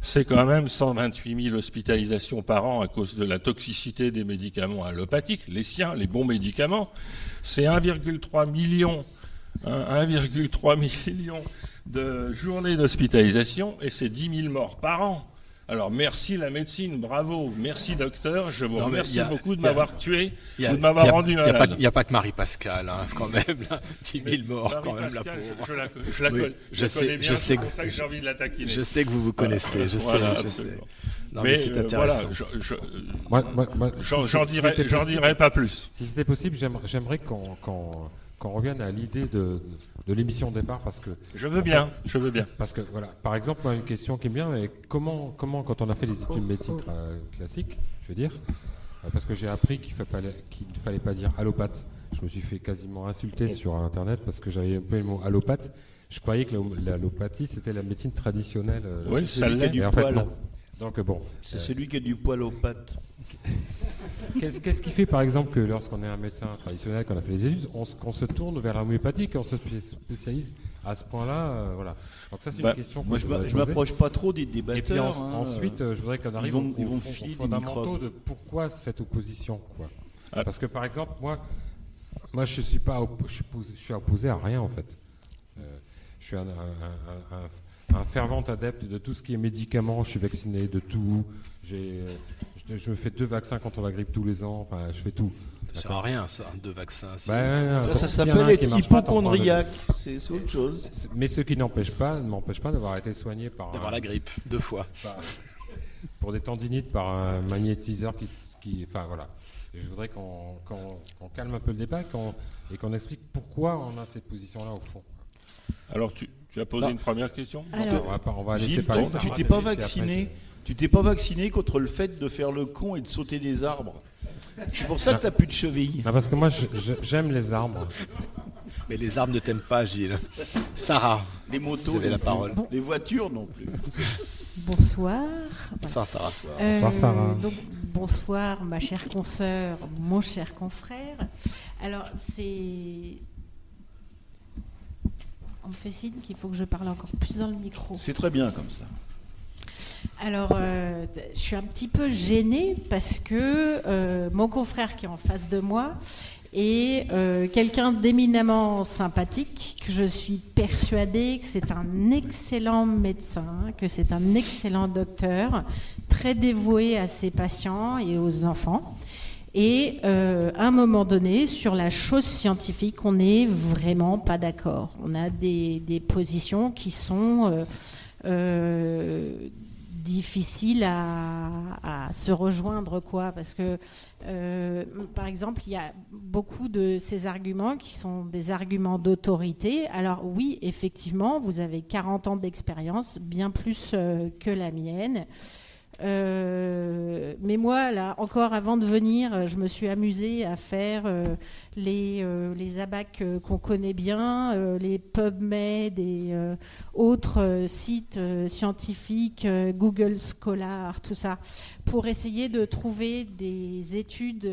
G: c'est quand même 128 000 hospitalisations par an à cause de la toxicité des médicaments allopathiques, les siens, les bons médicaments. C'est 1,3 million, 1,3 hein, million de journées d'hospitalisation et c'est 10 000 morts par an. Alors merci la médecine, bravo, merci docteur, je vous remercie beaucoup de m'avoir tué ou de m'avoir rendu malade.
B: Il n'y a, pas que Marie-Pascal, hein, quand même, là, 10 000 morts quand même, la pauvre.
G: Je, la, je la, je sais, connais bien, c'est pour ça que j'ai envie de l'attaquer.
B: Je sais que vous vous connaissez, je sais, je sais.
G: Non, mais, c'est euh, intéressant. Voilà, j'en dirais, dirais pas plus.
C: Si c'était possible, j'aimerais qu'on qu'on revienne à l'idée de, de l'émission de départ parce que
G: je veux bien, je veux bien.
C: Parce que voilà, par exemple, une question qui est bien, mais comment, comment quand on a fait les études de médecine classique, je veux dire, euh, parce que j'ai appris qu'il ne fallait pas dire allopathe. Je me suis fait quasiment insulter sur Internet parce que j'avais un peu le mot allopathe. Je croyais que l'allopathie c'était la médecine traditionnelle. Euh,
D: oui, ça l'est du en fait, non.
C: Donc bon.
D: C'est euh, celui qui a du poil aux pattes.
C: Qu'est-ce qui fait, par exemple, que lorsqu'on est un médecin traditionnel, qu'on a fait les études, on, se tourne vers l'homéopathie, qu'on se spécialise à ce point-là euh, Voilà. Donc ça, c'est une bah, question que
D: moi, je ne m'approche pas trop des débatteurs. Et puis
C: hein, ensuite, euh, je voudrais qu'on arrive ils vont, aux, fondamentaux de pourquoi cette opposition. Quoi. Ah. Parce que, par exemple, moi, moi je suis pas, je suis, opposé à rien en fait. Euh, je suis un, un, fervent adepte de tout ce qui est médicaments. Je suis vacciné de tout. J'ai je me fais deux vaccins contre la grippe tous les ans. Enfin, je fais tout.
B: Ça sert à rien, ça, deux vaccins.
D: Bah, ça, ça s'appelle être hypochondriaque. C'est autre chose.
C: Mais ce qui n'empêche pas, ne m'empêche pas d'avoir été soigné par.
B: D'avoir la grippe, deux fois.
C: pour des tendinites par un magnétiseur qui. qui enfin, voilà. je voudrais qu'on calme un peu le débat et qu'on explique pourquoi on a cette position-là au fond.
G: Alors, tu, tu as posé une première question
D: Parce que, on va, laisser parler. Tu t'es pas vacciné tu t'es pas vacciné contre le fait de faire le con et de sauter des arbres. C'est pour ça que tu n'as plus de chevilles.
C: parce que moi, j'aime les arbres.
B: Mais les arbres ne t'aiment pas, Gilles. Sarah.
D: Les motos. Vous
B: avez la parole.
D: Les voitures non plus.
H: Bonsoir.
B: Bonsoir Sarah.
H: Euh, bonsoir Sarah. bonsoir ma chère consoeur, mon cher confrère. Alors c'est... On me fait signe qu'il faut que je parle encore plus dans le micro.
D: C'est très bien comme ça.
H: Alors, euh, je suis un petit peu gênée parce que euh, mon confrère qui est en face de moi et euh, quelqu'un d'éminemment sympathique, que je suis persuadée que c'est un excellent médecin, que c'est un excellent docteur, très dévoué à ses patients et aux enfants. Et euh, à un moment donné, sur la chose scientifique, on n'est vraiment pas d'accord. On a des, positions qui sont euh, difficiles à, à, se rejoindre, quoi, parce que euh, par exemple, il y a beaucoup de ces arguments qui sont des arguments d'autorité. Alors oui, effectivement, vous avez 40 ans d'expérience, bien plus euh, que la mienne. Euh, mais moi, là, encore avant de venir, je me suis amusée à faire les, les abacs qu'on connaît bien, les PubMed et autres sites scientifiques, Google Scholar, tout ça, pour essayer de trouver des études.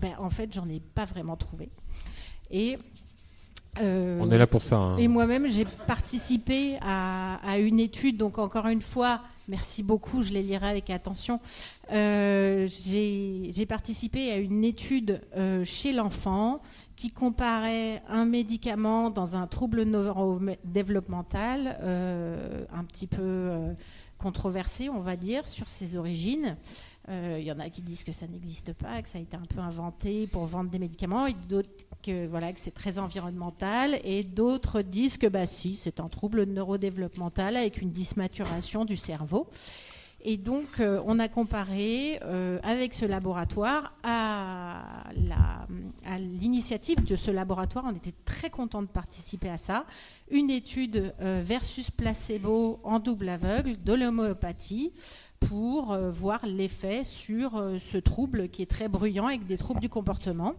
H: Ben, en fait, j'en ai pas vraiment trouvé. Et
C: on est là pour ça. Hein.
H: Et moi-même, j'ai participé à, à, une étude, donc encore une fois, Merci beaucoup, je les lirai avec attention. Euh, j'ai participé à une étude euh, chez l'enfant qui comparait un médicament dans un trouble neurodéveloppemental euh, un petit peu controversé, on va dire, sur ses origines. Il y en a qui disent que ça n'existe pas, que ça a été un peu inventé pour vendre des médicaments, et d'autres que voilà que c'est très environnemental, et d'autres disent que bah si, c'est un trouble neurodéveloppemental avec une dysmaturation du cerveau. Et donc, euh, on a comparé euh, avec ce laboratoire à, l'initiative de ce laboratoire. On était très content de participer à ça. Une étude euh, versus placebo en double aveugle de l'homéopathie pour voir l'effet sur ce trouble qui est très bruyant avec des troubles du comportement.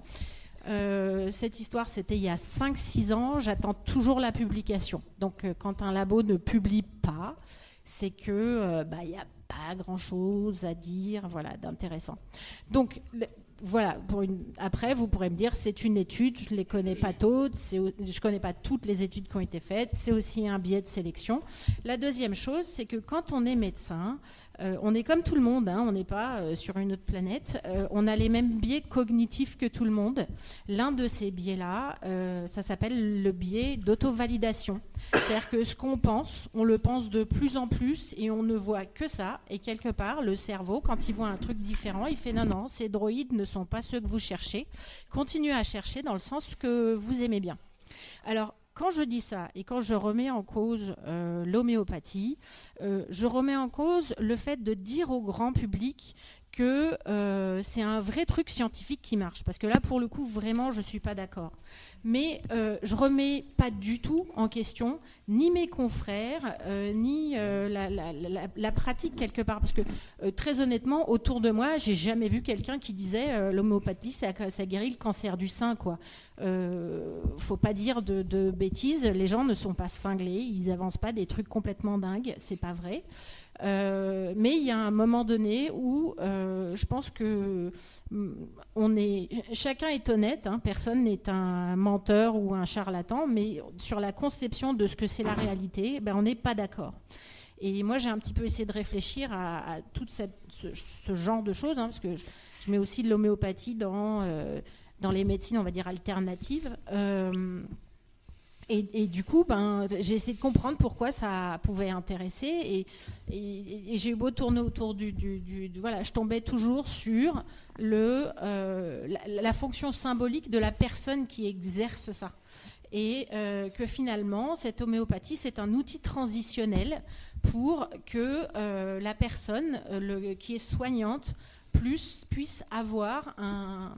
H: Euh, cette histoire, c'était il y a 5-6 ans. J'attends toujours la publication. Donc, euh, quand un labo ne publie pas, c'est que euh, bah, il n'y a pas grand-chose à dire, voilà, d'intéressant. Donc, voilà. Après, vous pourrez me dire, c'est une étude. Je ne les connais pas toutes. Je ne connais pas toutes les études qui ont été faites. C'est aussi un biais de sélection. La deuxième chose, c'est que quand on est médecin, euh, on est comme tout le monde, hein, on n'est pas euh, sur une autre planète. Euh, on a les mêmes biais cognitifs que tout le monde. L'un de ces biais-là, ça s'appelle le biais d'auto-validation. C'est-à-dire que ce qu'on pense, on le pense de plus en plus et on ne voit que ça. Et quelque part, le cerveau, quand il voit un truc différent, il fait non, non, ces droïdes ne sont pas ceux que vous cherchez. Continuez à chercher dans le sens que vous aimez bien. Alors, quand je dis ça et quand je remets en cause euh, l'homéopathie, euh, je remets en cause le fait de dire au grand public que euh, c'est un vrai truc scientifique qui marche. Parce que là, pour le coup, vraiment, je ne suis pas d'accord. Mais euh, je remets pas du tout en question ni mes confrères, euh, ni la, pratique quelque part. Parce que très honnêtement, autour de moi, j'ai jamais vu quelqu'un qui disait l'homéopathie, ça, guérit le cancer du sein. Quoi. faut pas dire de, de, bêtises. Les gens ne sont pas cinglés, ils avancent pas des trucs complètement dingues. C'est pas vrai. Euh, mais il y a un moment donné où euh, je pense que mm, on est, chacun est honnête, hein, personne n'est un menteur ou un charlatan, mais sur la conception de ce que c'est la réalité, ben, on n'est pas d'accord. Et moi, j'ai un petit peu essayé de réfléchir à, tout ce, genre de choses, hein, parce que je, mets aussi de l'homéopathie dans, euh, dans les médecines, on va dire, alternatives. Et, du coup, ben, j'ai essayé de comprendre pourquoi ça pouvait intéresser. Et, j'ai eu beau tourner autour du, Voilà, je tombais toujours sur le, euh, la, fonction symbolique de la personne qui exerce ça. Et euh, que finalement, cette homéopathie, c'est un outil transitionnel pour que euh, la personne qui est soignante plus puisse avoir un,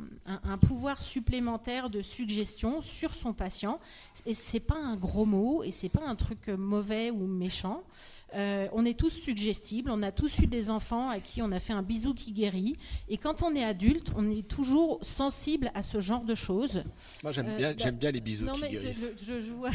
H: pouvoir supplémentaire de suggestion sur son patient. Et c'est pas un gros mot et c'est pas un truc mauvais ou méchant. Euh, on est tous suggestibles, on a tous eu des enfants à qui on a fait un bisou qui guérit. Et quand on est adulte, on est toujours sensible à ce genre de choses.
B: Moi, j'aime bien, euh, bien les bisous qui guérissent.
H: Je, je, vois,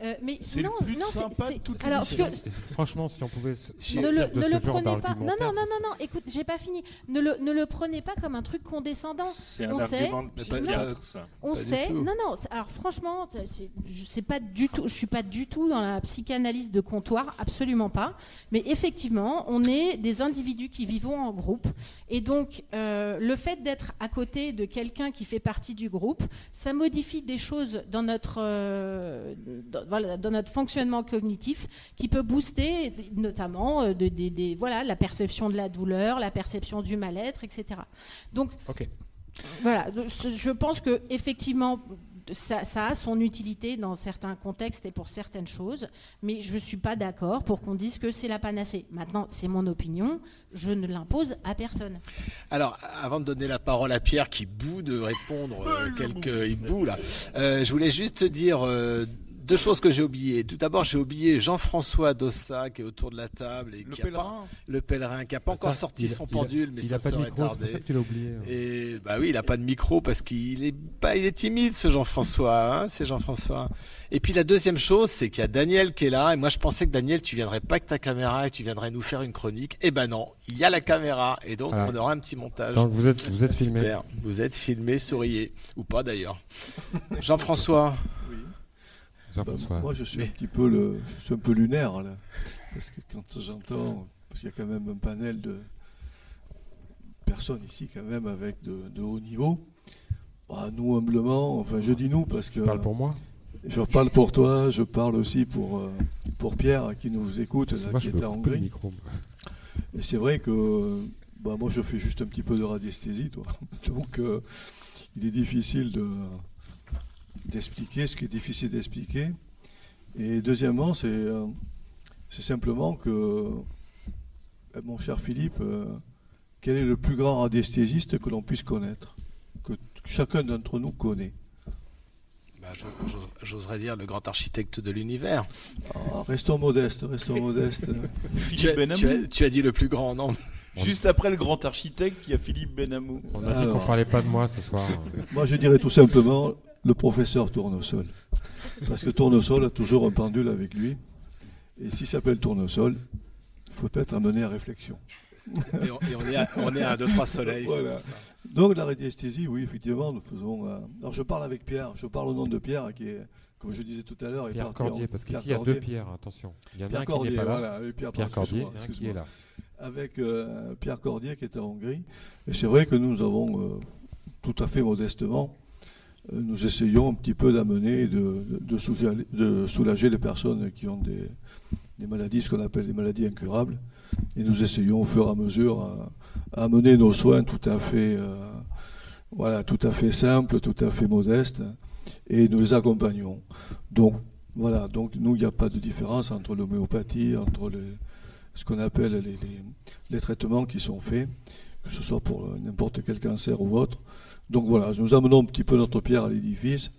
H: Euh, mais
D: C'est
H: non,
D: le plus
H: non, c'est-
D: sympa de
H: c'est-
D: toute
H: alors, que-
C: Franchement, si on pouvait se
H: ne le,
C: de
H: ne
C: ce
H: le
C: genre
H: prenez pas. Non, non, non, non, non. Écoute, j'ai pas fini. Ne le, ne le prenez pas comme un truc condescendant.
G: C'est un
H: On sait,
G: argument de
B: mais pas-
G: psychiatre, ça.
H: On
B: Pas
H: sait. Non, non. c'est- Alors franchement, c'est- je sais pas du tout. Je suis pas du tout dans la psychanalyse de comptoir, absolument pas. Mais effectivement, on est des individus qui vivons en groupe, et donc euh, le fait d'être à côté de quelqu'un qui fait partie du groupe, ça modifie des choses dans notre, euh, dans, voilà, dans notre fonctionnement cognitif, qui peut booster notamment euh, de- voilà la perception de la douleur, la perception du mal-être, etc. Donc voilà, je pense que effectivement, ça, ça a son utilité dans certains contextes et pour certaines choses, mais je ne suis pas d'accord pour qu'on dise que c'est la panacée. Maintenant, c'est mon opinion, je ne l'impose à personne.
B: Alors, avant de donner la parole à Pierre qui bout de répondre euh, quelques il bout là, euh, je voulais juste te dire euh, deux choses que j'ai oubliées. Tout d'abord, j'ai oublié Jean-François Dossa qui est autour de la table et
D: Le
B: qui a pas,
D: pèlerin.
B: le pèlerin qui a pas encore
C: Ça,
B: sorti
C: il
B: son
C: il
B: pendule, mais
C: il
B: ça
C: a pas de
B: serait tardé.
C: ça que tu l'as oublié. hein.
B: Et bah oui, il a pas de micro parce qu'il est pas, il est timide ce Jean-François, hein, c'est Jean-François. Et puis la deuxième chose, c'est qu'il y a Daniel qui est là. Et moi, je pensais que Daniel, tu viendrais pas avec ta caméra et tu viendrais nous faire une chronique. Eh ben non, il y a la caméra et donc
C: Voilà.
B: on aura un petit montage.
C: Donc vous êtes, vous êtes filmé.
B: Super. Vous êtes filmé, souriez ou pas d'ailleurs. Jean-François.
C: Jean-François.
I: Bah, moi, je suis un petit peu le, je suis un peu lunaire là, parce que quand j'entends, parce qu'il y a quand même un panel de personnes ici quand même avec de, de haut niveau. Bah, nous humblement, enfin je dis nous parce que
C: Tu parles pour moi?
I: je parle pour toi, je parle aussi pour euh, pour Pierre qui nous écoute là,
C: Moi,
I: qui est en Hongrie. Et c'est vrai que bah, moi je fais juste un petit peu de radiesthésie, toi. Donc euh, il est difficile de d'expliquer ce qui est difficile d'expliquer. Et deuxièmement, c'est euh, c'est simplement que euh, mon cher Philippe, euh, quel est le plus grand radiesthésiste que l'on puisse connaître, que chacun d'entre nous connaît?
B: Bah, j'o- j'ose- J'oserais dire le grand architecte de l'univers.
I: Ah, restons modestes, restons modestes.
B: Tu
D: Philippe
B: as, tu,
D: Benamou.
B: as, tu as dit le plus grand, non?
D: Juste après le grand architecte, il y a Philippe Benamou.
C: On a dit qu'on parlait pas de moi ce soir.
I: Moi, je dirais tout simplement le professeur Tournesol. Parce que Tournesol a toujours un pendule avec lui. Et s'il s'appelle Tournesol, il faut peut-être amener à réflexion.
B: et on, et on est à, on est à 2-3 soleils.
I: Voilà.
B: ça.
I: Donc, la radiesthésie, oui, effectivement, nous faisons. euh, Alors, je parle avec Pierre, je parle au nom de Pierre, qui est, comme je disais tout à l'heure,
C: Pierre
I: parti en-
C: Cordier, parce
I: Pierre
C: qu'ici il y a
I: Cordier.
C: deux Pierres, attention. Il y en a
I: Pierre
C: un qui
I: Cordier,
C: n'est pas là.
I: voilà, et Pierre,
C: Pierre
I: pardon,
C: Cordier, un qui est là.
I: avec euh, Pierre Cordier qui est en Hongrie. Et c'est vrai que nous avons, euh, tout à fait modestement, euh, nous essayons un petit peu d'amener, et de, de, soulager, de soulager les personnes qui ont des, maladies, ce qu'on appelle des maladies incurables. Et nous essayons au fur et à mesure à, à amener nos soins tout à fait, euh, voilà, tout à fait simples, tout à fait modestes, et nous les accompagnons. Donc, voilà, donc nous, il n'y a pas de différence entre l'homéopathie, entre les, ce qu'on appelle les, les- traitements qui sont faits, que ce soit pour euh, n'importe quel cancer ou autre. Donc voilà, nous amenons un petit peu notre pierre à l'édifice.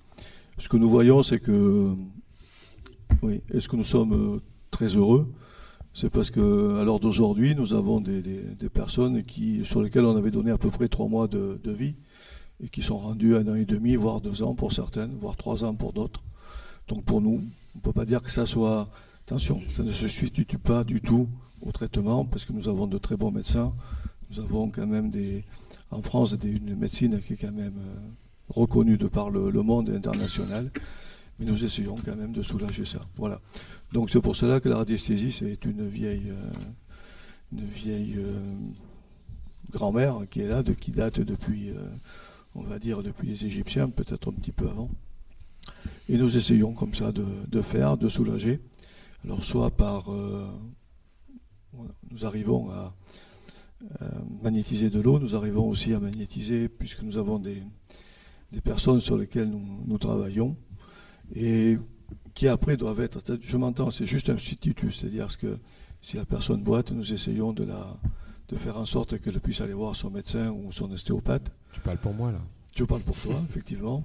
I: Ce que nous voyons, c'est que, oui, est-ce que nous sommes euh, très heureux? C'est parce que, à l'heure d'aujourd'hui, nous avons des, personnes qui, sur lesquelles on avait donné à peu près trois mois de, de vie et qui sont rendues un an et demi, voire deux ans pour certaines, voire trois ans pour d'autres. Donc pour nous, on ne peut pas dire que ça soit Attention, ça ne se substitue pas du tout au traitement parce que nous avons de très bons médecins. Nous avons quand même des, en France des, une médecine qui est quand même euh, reconnue de par le, monde international. Mais nous essayons quand même de soulager ça. Voilà. Donc c'est pour cela que la radiesthésie c'est une vieille, euh, une vieille euh, grand-mère qui est là, qui date depuis, on va dire depuis les Égyptiens, peut-être un petit peu avant. Et nous essayons comme ça de, faire, de soulager. Alors soit par, nous arrivons à magnétiser de l'eau, nous arrivons aussi à magnétiser, puisque nous avons des, des personnes sur lesquelles nous, nous travaillons, et qui après doivent être, je m'entends, c'est juste un substitut, c'est-à-dire que si la personne boite, nous essayons de, la, de faire en sorte qu'elle puisse aller voir son médecin ou son ostéopathe.
C: Tu parles pour moi là.
I: Je parle pour toi, effectivement.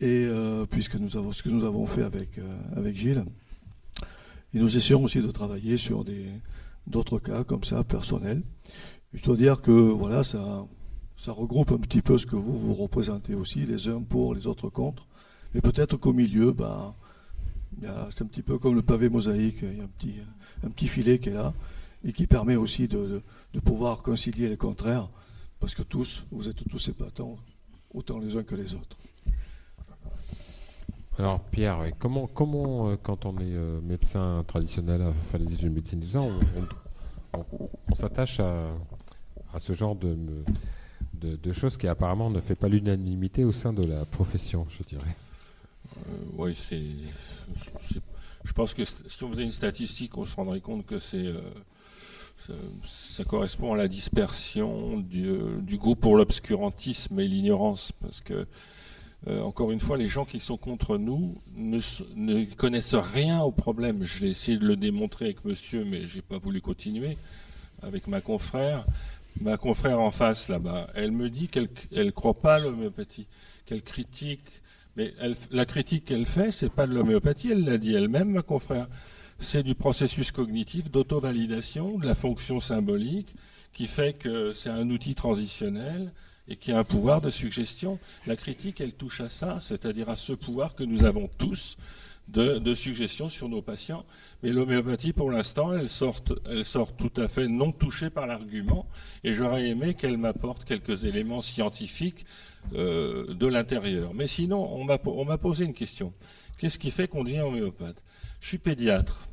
I: Et euh, puisque nous avons ce que nous avons fait avec, euh, avec Gilles, et nous essayons aussi de travailler sur des d'autres cas comme ça personnels. Je dois dire que voilà, ça, ça regroupe un petit peu ce que vous vous représentez aussi, les uns pour, les autres contre. Mais peut-être qu'au milieu, ben, C'est un petit peu comme le pavé mosaïque, il y a un petit, un petit filet qui est là et qui permet aussi de, pouvoir concilier les contraires, parce que tous, vous êtes tous épatants, autant les uns que les autres.
C: Alors Pierre, comment, comment euh, quand on est euh, médecin traditionnel faire des études de médecine, on, on, s'attache à, à, ce genre de, de, choses qui apparemment ne fait pas l'unanimité au sein de la profession, je dirais.
G: Euh, oui, c'est, je pense que si on faisait une statistique, on se rendrait compte que c'est ça, correspond à la dispersion du, du goût pour l'obscurantisme et l'ignorance, parce que euh, encore une fois, les gens qui sont contre nous ne, connaissent rien au problème. Je l'ai essayé de le démontrer avec monsieur, mais j'ai pas voulu continuer avec ma confrère. Ma confrère en face, là-bas, elle me dit qu'elle ne croit pas à l'homéopathie, qu'elle critique. Mais la critique qu'elle fait, c'est pas de l'homéopathie, elle l'a dit elle-même, ma confrère. C'est du processus cognitif d'auto-validation, de la fonction symbolique, qui fait que c'est un outil transitionnel et qui a un pouvoir de suggestion. La critique, elle touche à ça, c'est-à-dire à ce pouvoir que nous avons tous de, suggestion sur nos patients. Mais l'homéopathie, pour l'instant, elle sort, elle sort tout à fait non touchée par l'argument, et j'aurais aimé qu'elle m'apporte quelques éléments scientifiques euh, de l'intérieur. Mais sinon, on m'a posé une question. Qu'est-ce qui fait qu'on devient homéopathe? Je suis pédiatre.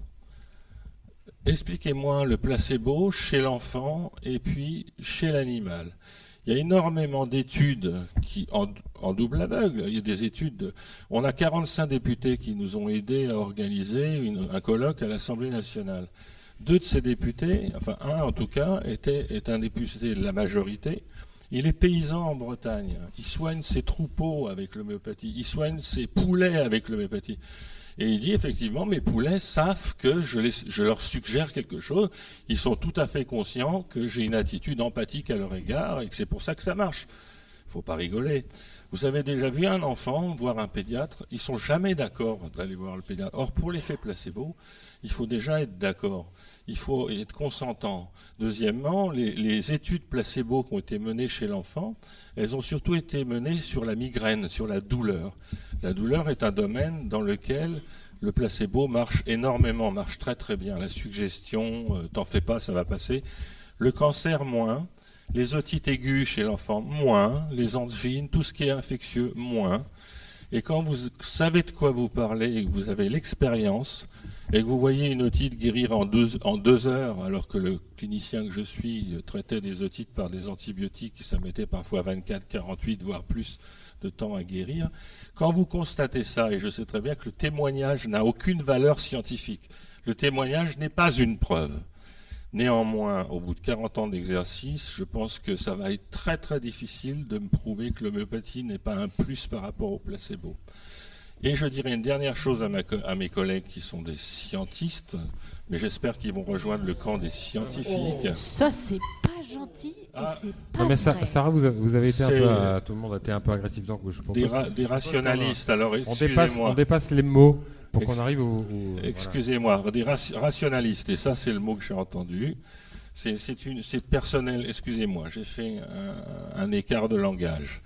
G: Expliquez-moi le placebo chez l'enfant et puis chez l'animal. Il y a énormément d'études qui en, double aveugle. Il y a des études. On a 45 députés qui nous ont aidés à organiser un colloque à l'Assemblée nationale. Deux de ces députés, enfin un en tout cas, était, est un député de la majorité. Il est paysan en Bretagne. Il soigne ses troupeaux avec l'homéopathie. Il soigne ses poulets avec l'homéopathie. Et il dit effectivement, mes poulets savent que je, leur suggère quelque chose. Ils sont tout à fait conscients que j'ai une attitude empathique à leur égard et que c'est pour ça que ça marche. Il faut pas rigoler. Vous avez déjà vu un enfant voir un pédiatre Ils sont jamais d'accord d'aller voir le pédiatre. Or, pour l'effet placebo, il faut déjà être d'accord. Il faut être consentant. Deuxièmement, les, études placebo qui ont été menées chez l'enfant, elles ont surtout été menées sur la migraine, sur la douleur. La douleur est un domaine dans lequel le placebo marche énormément, marche très très bien. La suggestion, euh, t'en fais pas, ça va passer. Le cancer, moins. Les otites aiguës chez l'enfant, moins. Les angines, tout ce qui est infectieux, moins. Et quand vous savez de quoi vous parlez et que vous avez l'expérience, et que vous voyez une otite guérir en deux, heures, alors que le clinicien que je suis traitait des otites par des antibiotiques, ça mettait parfois 24, 48, voire plus de temps à guérir. Quand vous constatez ça, et je sais très bien que le témoignage n'a aucune valeur scientifique, le témoignage n'est pas une preuve. Néanmoins, au bout de 40 ans d'exercice, je pense que ça va être très très difficile de me prouver que l'homéopathie n'est pas un plus par rapport au placebo. Et je dirais une dernière chose à, mes collègues qui sont des scientistes, mais j'espère qu'ils vont rejoindre le camp des scientifiques.
H: Oh, ça, c'est pas gentil et ah. c'est pas
C: non, mais
H: vrai.
C: Sarah, vous avez, été un peu, tout le monde a été un peu agressif, donc je
G: propose, des, rationalistes. Alors,
C: on dépasse, on dépasse les mots pour qu'on arrive au.
G: Excusez-moi, des rationalistes, et ça, c'est le mot que j'ai entendu. C'est personnel. Excusez-moi, j'ai fait un écart de langage.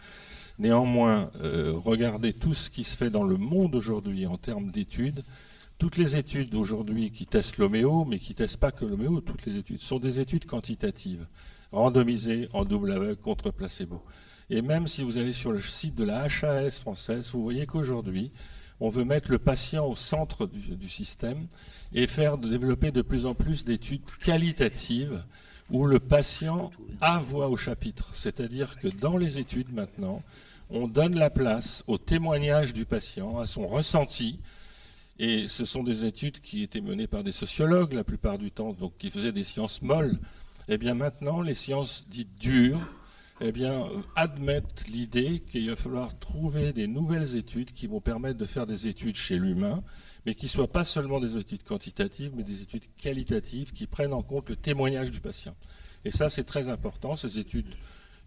G: Néanmoins, euh, regardez tout ce qui se fait dans le monde aujourd'hui en termes d'études. Toutes les études aujourd'hui qui testent l'homéo, mais qui ne testent pas que l'homéo, toutes les études, sont des études quantitatives, randomisées en double aveugle contre placebo. Et même si vous allez sur le site de la HAS française, vous voyez qu'aujourd'hui, on veut mettre le patient au centre du, du système et faire développer de plus en plus d'études qualitatives où le patient a voix au chapitre. C'est-à-dire que dans les études maintenant, on donne la place au témoignage du patient, à son ressenti. Et ce sont des études qui étaient menées par des sociologues la plupart du temps, donc qui faisaient des sciences molles. Eh bien maintenant, les sciences dites dures, eh bien, admettent l'idée qu'il va falloir trouver des nouvelles études qui vont permettre de faire des études chez l'humain, mais qui ne soient pas seulement des études quantitatives, mais des études qualitatives qui prennent en compte le témoignage du patient. Et ça, c'est très important. Ces études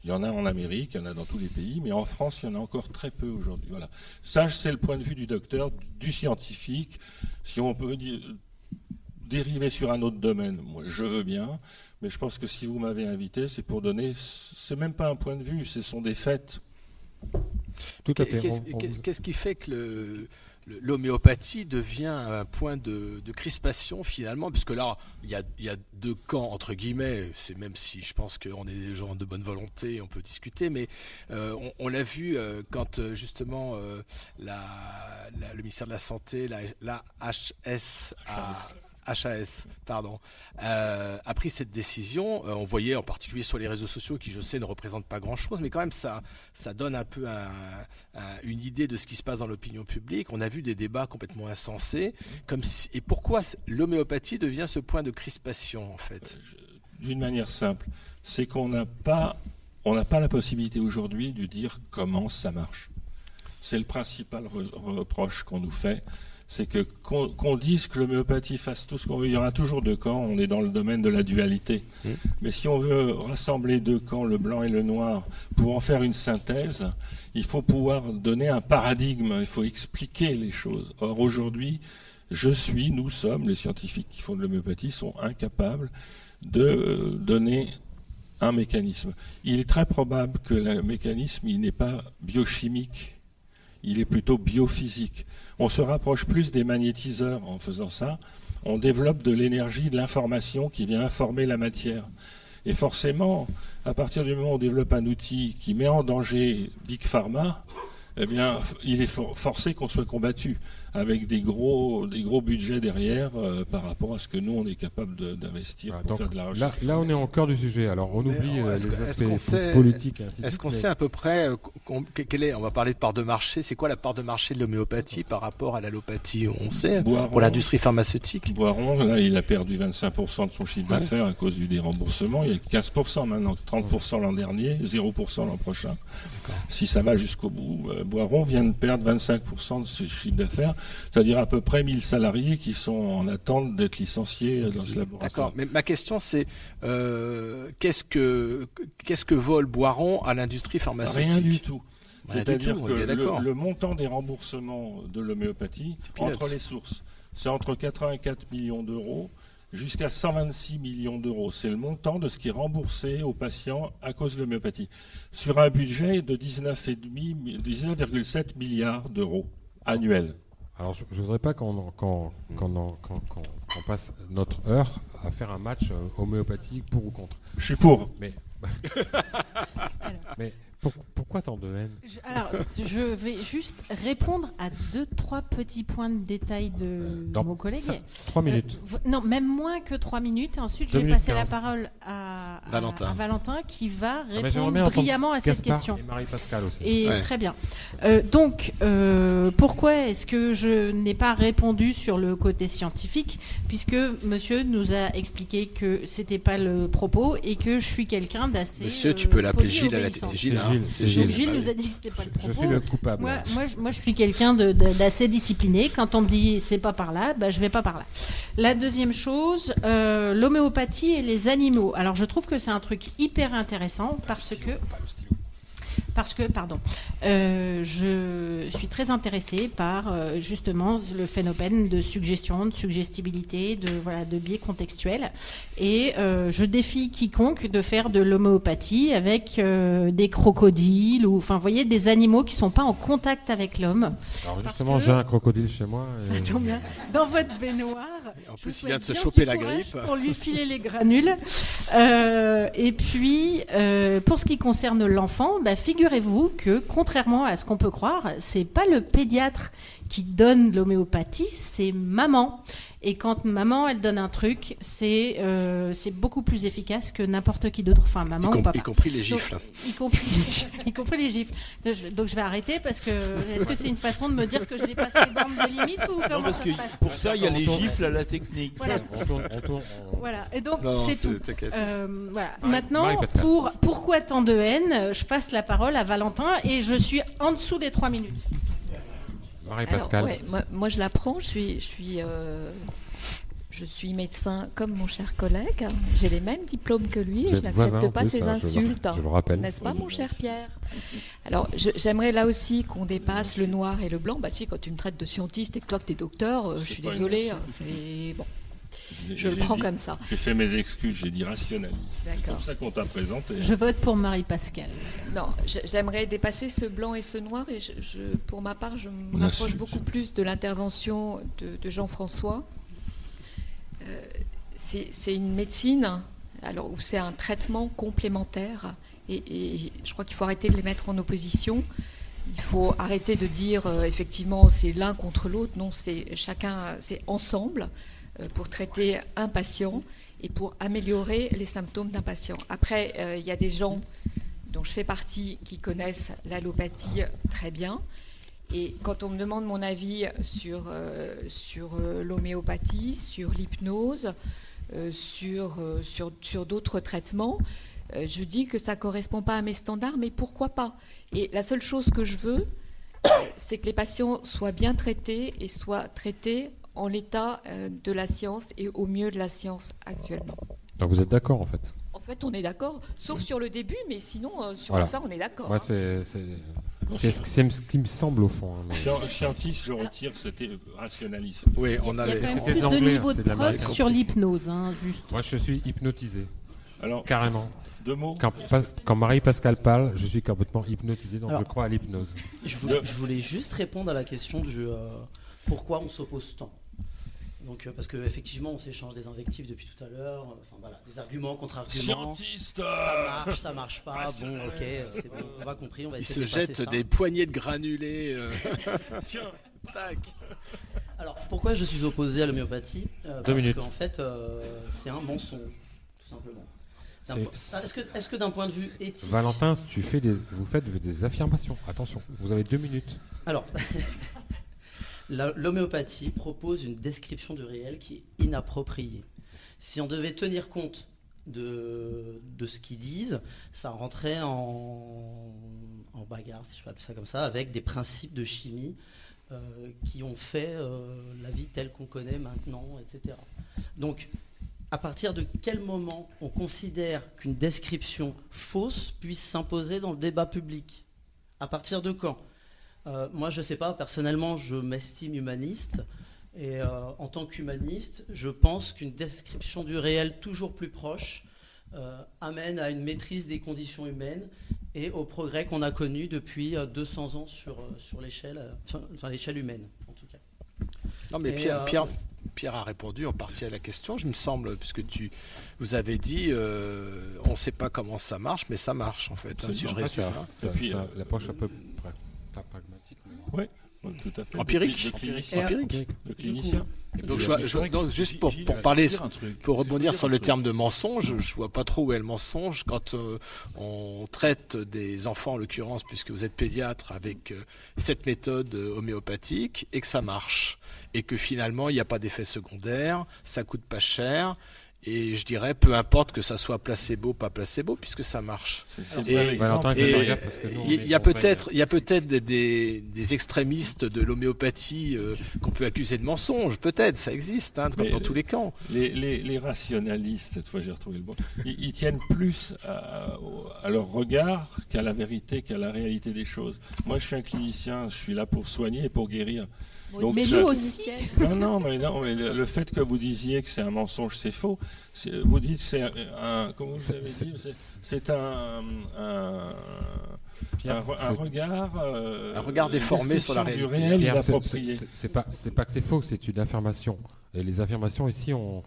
G: il y en a en Amérique, il y en a dans tous les pays, mais en France, il y en a encore très peu aujourd'hui. Voilà. Ça, c'est le point de vue du docteur, du scientifique. Si on peut dériver sur un autre domaine, moi, je veux bien, mais je pense que si vous m'avez invité, c'est pour donner. C'est même pas un point de vue, ce sont des faits.
C: Tout à fait.
B: Qu'est-ce qui fait que le l'homéopathie devient un point de, crispation finalement, puisque là, il y a, deux camps, entre guillemets, c'est même si je pense qu'on est des gens de bonne volonté, on peut discuter, mais euh, on, l'a vu euh, quand euh, justement le ministère de la Santé, la, HS HAS, pardon, euh, a pris cette décision. Euh, on voyait en particulier sur les réseaux sociaux, qui je sais ne représentent pas grand-chose, mais quand même ça, ça donne un peu une idée de ce qui se passe dans l'opinion publique. On a vu des débats complètement insensés. Et pourquoi l'homéopathie devient ce point de crispation en fait?
G: D'une manière simple, c'est qu'on n'a pas, on n'a pas la possibilité aujourd'hui de dire comment ça marche. C'est le principal reproche qu'on nous fait c'est que qu'on dise que l'homéopathie fasse tout ce qu'on veut, il y aura toujours deux camps, on est dans le domaine de la dualité. Mmh. Mais si on veut rassembler deux camps, le blanc et le noir, pour en faire une synthèse, il faut pouvoir donner un paradigme, il faut expliquer les choses. Or aujourd'hui, je suis, nous sommes, les scientifiques qui font de l'homéopathie sont incapables de euh, donner un mécanisme. Il est très probable que le mécanisme, il n'est pas biochimique, il est plutôt biophysique. On se rapproche plus des magnétiseurs en faisant ça. On développe de l'énergie, de l'information qui vient informer la matière. Et forcément, à partir du moment où on développe un outil qui met en danger Big Pharma, eh bien, il est forcé qu'on soit combattu avec des gros, des gros budgets derrière euh, par rapport à ce que nous, on est capable d'investir pour faire de la recherche.
C: Là, on est en cœur du sujet. Alors, on oublie euh, les aspects politiques.
B: Est-ce qu'on sait à peu près, euh, quelle est, on va parler de part de marché, c'est quoi la part de marché de l'homéopathie par rapport à l'allopathie On sait, pour l'industrie pharmaceutique?
G: Boiron, là, il a perdu 25% de son chiffre d'affaires à cause du déremboursement. Il y a 15% maintenant, 30% l'an dernier, 0% l'an prochain. Si ça va jusqu'au bout, Boiron vient de perdre 25% de ses chiffres d'affaires c'est-à-dire à peu près 1000 salariés qui sont en attente d'être licenciés dans ce laboratoire.
B: D'accord, mais ma question c'est euh, qu'est-ce que qu'est-ce que vole Boiron à l'industrie pharmaceutique?
G: Rien du tout. C'est-à-dire que le, montant des remboursements de l'homéopathie entre les sources, c'est entre 84 millions d'euros jusqu'à 126 millions d'euros. C'est le montant de ce qui est remboursé aux patients à cause de l'homéopathie, sur un budget de 19,7 milliards d'euros annuels.
C: Alors, je ne voudrais pas qu'on passe notre heure à faire un match euh, homéopathique pour ou contre.
G: Je suis pour.
C: Mais, mais pourquoi tant de haine
H: Alors, je vais juste répondre à deux, trois petits points de détail de, mon collègue.
C: trois minutes.
H: Euh, non, même moins que trois minutes. Ensuite, je vais passer la parole à Valentin. qui va ah, répondre brillamment à cette question.
C: Et Marie-Pascal aussi.
H: Et très bien. Euh, donc, euh, pourquoi est-ce que je n'ai pas répondu sur le côté scientifique? Puisque monsieur nous a expliqué que c'était pas le propos et que je suis quelqu'un d'assez.
B: Monsieur, tu peux l'appeler Gilles à la Gilles, hein.
H: Gilles. Gilles nous a dit que c'était pas le propos.
C: Je suis le coupable.
H: Moi, moi, je suis quelqu'un d'assez discipliné. Quand on me dit c'est pas par là, bah, je vais pas par là. La deuxième chose, euh, l'homéopathie et les animaux. Alors je trouve que c'est un truc hyper intéressant parce que parce que, pardon, euh, je suis très intéressée par euh, justement le phénomène de suggestion, de suggestibilité, de, voilà, de biais contextuels. Et euh, je défie quiconque de faire de l'homéopathie avec des crocodiles ou, enfin, vous voyez, des animaux qui ne sont pas en contact avec l'homme.
C: Alors justement, j'ai un crocodile chez moi.
H: Ça tombe bien. Dans votre baignoire.
B: En plus, il vient de se choper la grippe.
H: Pour lui filer les granules. et puis, pour ce qui concerne l'enfant, bah, figurez-vous que contrairement à ce qu'on peut croire, c'est pas le pédiatre qui donne l'homéopathie, c'est maman. Et quand maman, elle donne un truc, c'est euh, c'est beaucoup plus efficace que n'importe qui d'autre. Enfin, maman
B: y
H: ou papa.
B: Y compris les gifles.
H: y, compris, y compris les gifles. Donc je vais arrêter parce que est-ce que c'est une façon de me dire que je dépasse les bornes de limite ou comment parce ça que se passe?
D: Pour ça, il y a les gifles à la technique.
H: Voilà. voilà. Et donc c'est tout. Euh, voilà. Maintenant, pour pourquoi tant de haine, je passe la parole à Valentin et je suis en dessous des trois minutes.
C: Marie-Pascal.
J: moi, je l'apprends, je suis, je, suis, euh, je suis médecin comme mon cher collègue. J'ai les mêmes diplômes que lui et je n'accepte pas ses hein, insultes.
C: Je, le rappelle.
J: N'est-ce pas, mon cher Pierre? Alors, j'aimerais là aussi qu'on dépasse le noir et le blanc. Bah si, quand tu me traites de scientiste et que toi que tu es docteur, euh, je suis désolée. Hein, c'est bon.
F: Je le prends comme ça.
G: J'ai fait mes excuses, j'ai dit rationaliste. C'est comme ça qu'on t'a présenté.
H: Je vote pour Marie-Pascale.
F: Non, j'aimerais dépasser ce blanc et ce noir. Et je, pour ma part, je me rapproche beaucoup plus de l'intervention de, Jean-François. Euh, c'est une médecine alors, où c'est un traitement complémentaire. Et, je crois qu'il faut arrêter de les mettre en opposition. Il faut arrêter de dire euh, effectivement c'est l'un contre l'autre. Non, c'est chacun, c'est ensemble. Euh, pour traiter un patient et pour améliorer les symptômes d'un patient. Après, euh, il y a des gens dont je fais partie qui connaissent l'allopathie très bien. Et quand on me demande mon avis sur, euh, sur l'homéopathie, sur l'hypnose, sur, sur, sur d'autres traitements, je dis que ça ne correspond pas à mes standards, mais pourquoi pas? Et la seule chose que je veux, c'est que les patients soient bien traités et soient traités en l'état euh, de la science et au mieux de la science actuellement.
C: Donc vous êtes d'accord en fait?
F: En fait, on est d'accord, sauf sur le début, mais sinon, euh, sur la fin, on est d'accord.
C: Moi, c'est ce qui me semble au fond.
G: Hein, Scientiste, je retire, c'était rationalisme.
H: Oui, on avait. Il y a quand même plus de niveau de preuve sur l'hypnose, hein, juste.
C: Moi, je suis hypnotisé. Alors, carrément.
G: Deux mots.
C: Quand, Marie-Pascal parle, je suis complètement hypnotisé, donc je crois à l'hypnose.
E: Je voulais, juste répondre à la question du euh, pourquoi on s'oppose tant? Donc, euh, parce qu'effectivement, on s'échange des invectives depuis tout à l'heure. Enfin, voilà, des arguments contre arguments.
G: Scientiste
E: Ça marche, ça marche pas. bon, ok, euh, c'est bon, on va compris. On va
B: Il se jette des poignées de granulés. Euh.
G: Tiens, tac.
E: Alors, pourquoi je suis opposé à l'homéopathie
C: Parce
E: qu'en fait, c'est un mensonge, tout simplement. Est-ce que, est que d'un point de vue éthique.
C: Valentin, tu fais des, vous faites des affirmations. Attention, vous avez deux minutes.
E: Alors, L'homéopathie propose une description du réel qui est inappropriée. Si on devait tenir compte de, ce qu'ils disent, ça rentrait en, en, bagarre, si je peux appeler ça comme ça, avec des principes de chimie euh, qui ont fait euh, la vie telle qu'on connaît maintenant, etc. Donc, à partir de quel moment on considère qu'une description fausse puisse s'imposer dans le débat public? À partir de quand? Euh, moi, je ne sais pas, personnellement, je m'estime humaniste. Et euh, en tant qu'humaniste, je pense qu'une description du réel toujours plus proche euh, amène à une maîtrise des conditions humaines et au progrès qu'on a connu depuis 200 ans sur, sur l'échelle humaine, en tout cas.
B: Non, mais Pierre, Pierre, Pierre, a répondu en partie à la question, je me semble, puisque tu vous avez dit on ne sait pas comment ça marche, mais ça marche en fait, hein, si je résume.
C: Hein. L'approche un peu pragmatique. Oui,
G: tout à fait.
B: Empirique.
G: Empirique. Le clinicien.
B: Donc, je juste pour, pour parler, pour rebondir sur le terme de mensonge, je vois pas trop où est le mensonge quand euh, on traite des enfants, en l'occurrence, puisque vous êtes pédiatre, avec euh, cette méthode euh, homéopathique et que ça marche et que finalement il n'y a pas d'effet secondaire, ça coûte pas cher et je dirais, peu importe que ça soit placebo, pas placebo, puisque ça marche. Il y a peut-être, il y a peut-être des, des, extrémistes de l'homéopathie euh, qu'on peut accuser de mensonge. Peut-être, ça existe, hein, comme dans tous les camps.
G: Les, les, les rationalistes, cette fois j'ai retrouvé le bon, ils, tiennent plus à, à, leur regard qu'à la vérité, qu'à la réalité des choses. Moi, je suis un clinicien, je suis là pour soigner et pour guérir
H: mais nous aussi.
G: Non, non, mais, non, mais le, fait que vous disiez que c'est un mensonge, c'est faux. Vous dites c'est un, comment vous avez dit C'est un, un, un, regard,
B: euh, un regard déformé sur la réalité.
C: C'est pas, pas que c'est faux, c'est une affirmation. Et les affirmations ici, on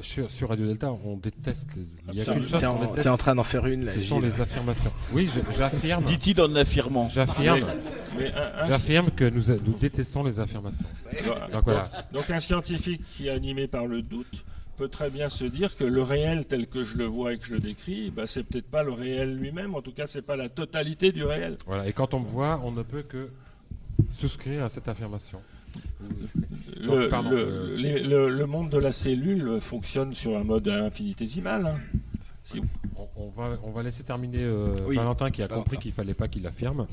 C: sur, Radio Delta, on déteste les.
B: Il y a qu'une chose T'es en train d'en faire une.
C: Ce sont les affirmations. Oui, j'affirme.
D: Dit-il en affirmant.
C: J'affirme. J'affirme que nous, nous détestons les affirmations.
G: Donc, voilà. Donc un scientifique qui est animé par le doute peut très bien se dire que le réel tel que je le vois et que je le décris, bah, c'est peut-être pas le réel lui-même. En tout cas, c'est pas la totalité du réel.
C: Voilà. Et quand on me voit, on ne peut que souscrire à cette affirmation.
G: Le, le, monde de la cellule fonctionne sur un mode infinitésimal. Hein.
C: On, va, on va laisser terminer euh, Valentin qui a compris qu'il fallait pas qu'il affirme.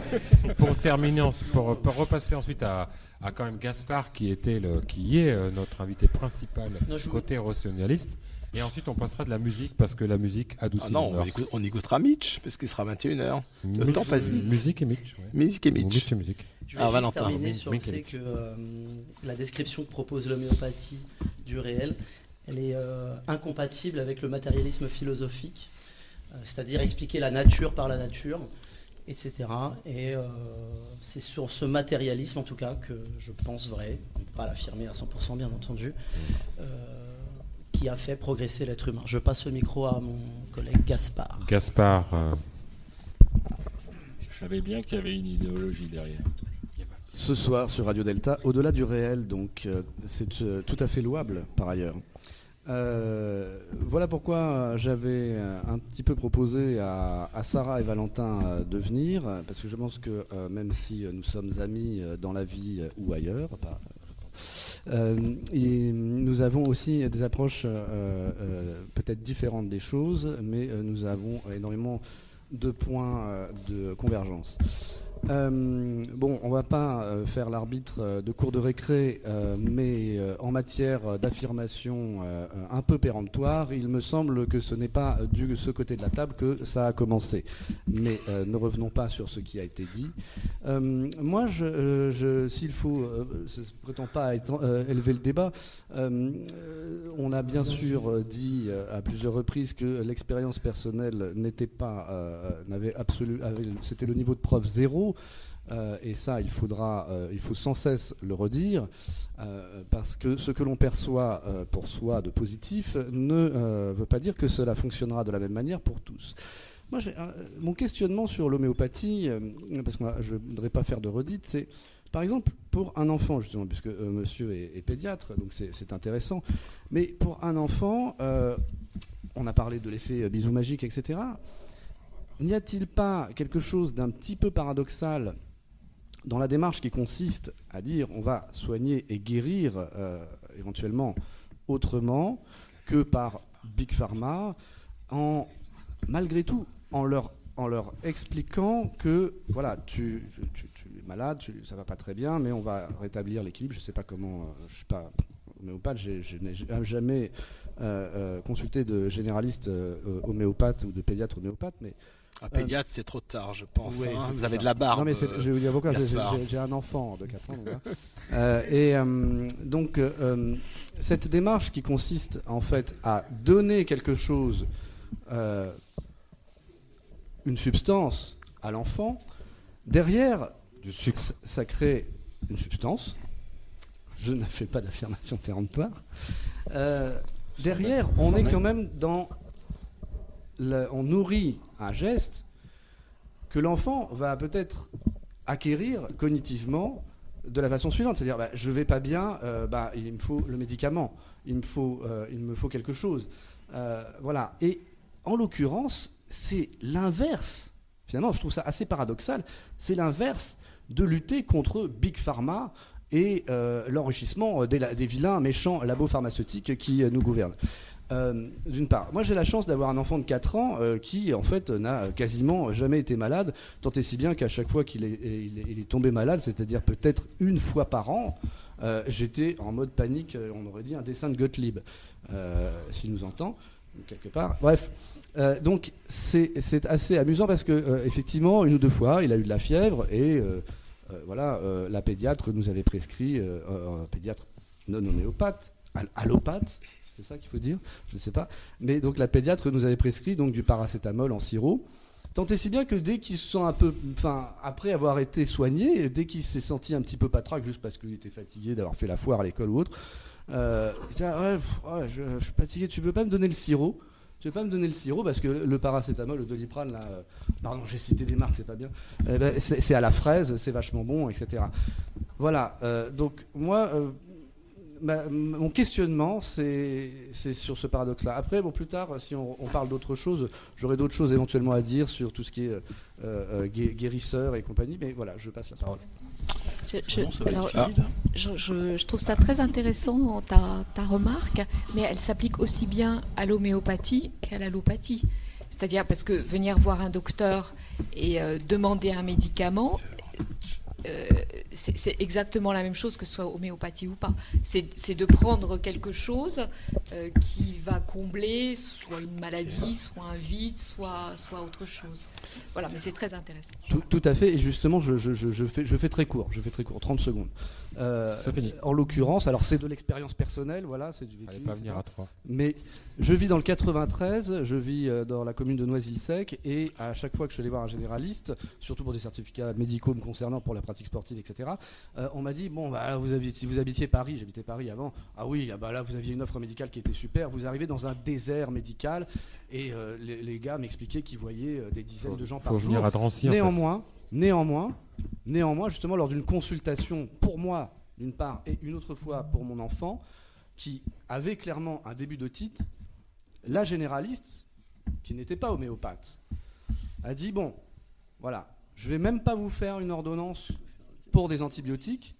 C: pour terminer, pour, pour, repasser ensuite à, à, quand même Gaspard qui était le, qui est euh, notre invité principal côté rationaliste. Et ensuite, on passera de la musique parce que la musique adoucit. Ah
B: non, on, écoutera Mitch parce qu'il sera 21h. Le temps passe vite.
C: Musique et Mitch.
B: Musique et Mitch.
C: Mitch et musique.
E: Je vais ah, terminer sur le fait que euh, la description que propose l'homéopathie du réel, elle est incompatible avec le matérialisme philosophique, c'est-à-dire expliquer la nature par la nature, etc. Et c'est sur ce matérialisme, en tout cas, que je pense vrai, on ne peut pas l'affirmer à 100% bien entendu, qui a fait progresser l'être humain. Je passe le micro à mon collègue Gaspard.
C: Gaspard. Euh,
G: Je savais bien qu'il y avait une idéologie derrière.
K: Ce soir sur Radio Delta, au-delà du réel, donc euh, c'est euh, tout à fait louable par ailleurs. voilà pourquoi j'avais un petit peu proposé à, Sarah et Valentin de venir, parce que je pense que même si nous sommes amis dans la vie ou ailleurs, pas et nous avons aussi des approches euh, euh, peut-être différentes des choses, mais nous avons énormément de points de convergence. Euh, bon, on va pas euh, faire l'arbitre euh, de cours de récré, mais en matière d'affirmation un peu péremptoire, il me semble que ce n'est pas du ce côté de la table que ça a commencé. Mais ne revenons pas sur ce qui a été dit. moi, je, s'il faut, je prétends pas élever le débat, on a bien sûr dit à plusieurs reprises que l'expérience personnelle n'était pas, n'avait c'était le niveau de preuve zéro. Euh, et ça, il faudra, euh, il faut sans cesse le redire, euh, parce que ce que l'on perçoit pour soi de positif ne veut pas dire que cela fonctionnera de la même manière pour tous. Moi, mon questionnement sur l'homéopathie, parce que je ne voudrais pas faire de redite, c'est par exemple pour un enfant, justement, puisque monsieur est, pédiatre, donc c'est intéressant, mais pour un enfant, on a parlé de l'effet bisou magique, etc. N'y a-t-il pas quelque chose d'un petit peu paradoxal dans la démarche qui consiste à dire on va soigner et guérir euh, éventuellement autrement que par Big Pharma, en, malgré tout, en leur, expliquant que voilà, tu, es malade, tu, ça va pas très bien, mais on va rétablir l'équilibre. Je ne sais pas comment, euh, je suis pas homéopathe, je n'ai jamais euh, consulté de généraliste homéopathe ou de pédiatre homéopathe, mais
B: un euh, pédiatre, c'est trop tard, je pense. Hein. Vous avez de la barbe. Non, mais je
K: vais vous dire pourquoi. J'ai un enfant de 4 ans. euh, et euh, donc, euh, cette démarche qui consiste en fait à donner quelque chose, une substance à l'enfant, derrière, du sucre. Ça, crée une substance. Je ne fais pas d'affirmation péremptoire. derrière, on est quand même dans on nourrit un geste que l'enfant va peut-être acquérir cognitivement de la façon suivante, c'est-à-dire bah, je vais pas bien, euh, bah, il me faut le médicament, il me faut, euh, il me faut quelque chose, euh, voilà. Et en l'occurrence, c'est l'inverse. Finalement, je trouve ça assez paradoxal. C'est l'inverse de lutter contre Big Pharma et l'enrichissement des, des, vilains méchants labos pharmaceutiques qui nous gouvernent. Euh, d'une part, moi j'ai la chance d'avoir un enfant de 4 ans euh, qui en fait n'a quasiment jamais été malade, tant et si bien qu'à chaque fois qu'il est, tombé malade, c'est-à-dire peut-être une fois par an, euh, j'étais en mode panique, on aurait dit un dessin de Gottlieb, s'il nous entend, quelque part. Bref, donc c'est assez amusant parce que effectivement, une ou deux fois, il a eu de la fièvre et voilà, la pédiatre nous avait prescrit, un pédiatre non homéopathe, allopathe, c'est ça qu'il faut dire Je ne sais pas. Mais donc la pédiatre nous avait prescrit donc du paracétamol en sirop. Tant et si bien que dès qu'il se sent un peu, enfin, après avoir été soigné, dès qu'il s'est senti un petit peu patraque, juste parce qu'il était fatigué d'avoir fait la foire à l'école ou autre, euh, il dit ouais, je, suis fatigué, tu peux pas me donner le sirop? Tu peux pas me donner le sirop parce que le paracétamol, le doliprane, là, euh, pardon, j'ai cité des marques, c'est pas bien. Eh ben, c'est à la fraise, c'est vachement bon, etc. Voilà. Euh, donc moi, mon questionnement, c'est sur ce paradoxe-là. Après, bon, plus tard, si on, parle d'autre chose, j'aurai d'autres choses éventuellement à dire sur tout ce qui est euh, euh, guérisseur et compagnie, mais voilà, je passe la parole.
J: Je, trouve ça très intéressant, ta, ta remarque, mais elle s'applique aussi bien à l'homéopathie qu'à l'allopathie. C'est-à-dire parce que venir voir un docteur et euh, demander un médicament, euh, c'est exactement la même chose que soit homéopathie ou pas. C'est de prendre quelque chose euh, qui va combler soit une maladie, soit un vide, soit, soit autre chose. Voilà, mais c'est très intéressant.
K: Tout, à fait, et justement, je, je, fais, je fais très court, je fais très court, 30 secondes. Euh, en l'occurrence, alors c'est de l'expérience personnelle, voilà, c'est du vécu.
C: pas venir à trois.
K: Mais je vis dans le 93, je vis euh, dans la commune de Noisy-le-Sec, et à chaque fois que je suis allé voir un généraliste, surtout pour des certificats médicaux me concernant pour la pratique sportive, etc., euh, on m'a dit bon, bah, vous habitiez, vous habitiez Paris, j'habitais Paris avant. Ah oui, ah bah là vous aviez une offre médicale qui était super. Vous arrivez dans un désert médical, et les, gars m'expliquaient qu'ils voyaient des dizaines de gens par jour.
C: Venir à Drancy,
K: néanmoins, néanmoins, néanmoins, justement lors d'une consultation pour moi d'une part, et une autre fois pour mon enfant, qui avait clairement un début de titre, la généraliste, qui n'était pas homéopathe, a dit, bon, voilà, je vais même pas vous faire une ordonnance pour des antibiotiques.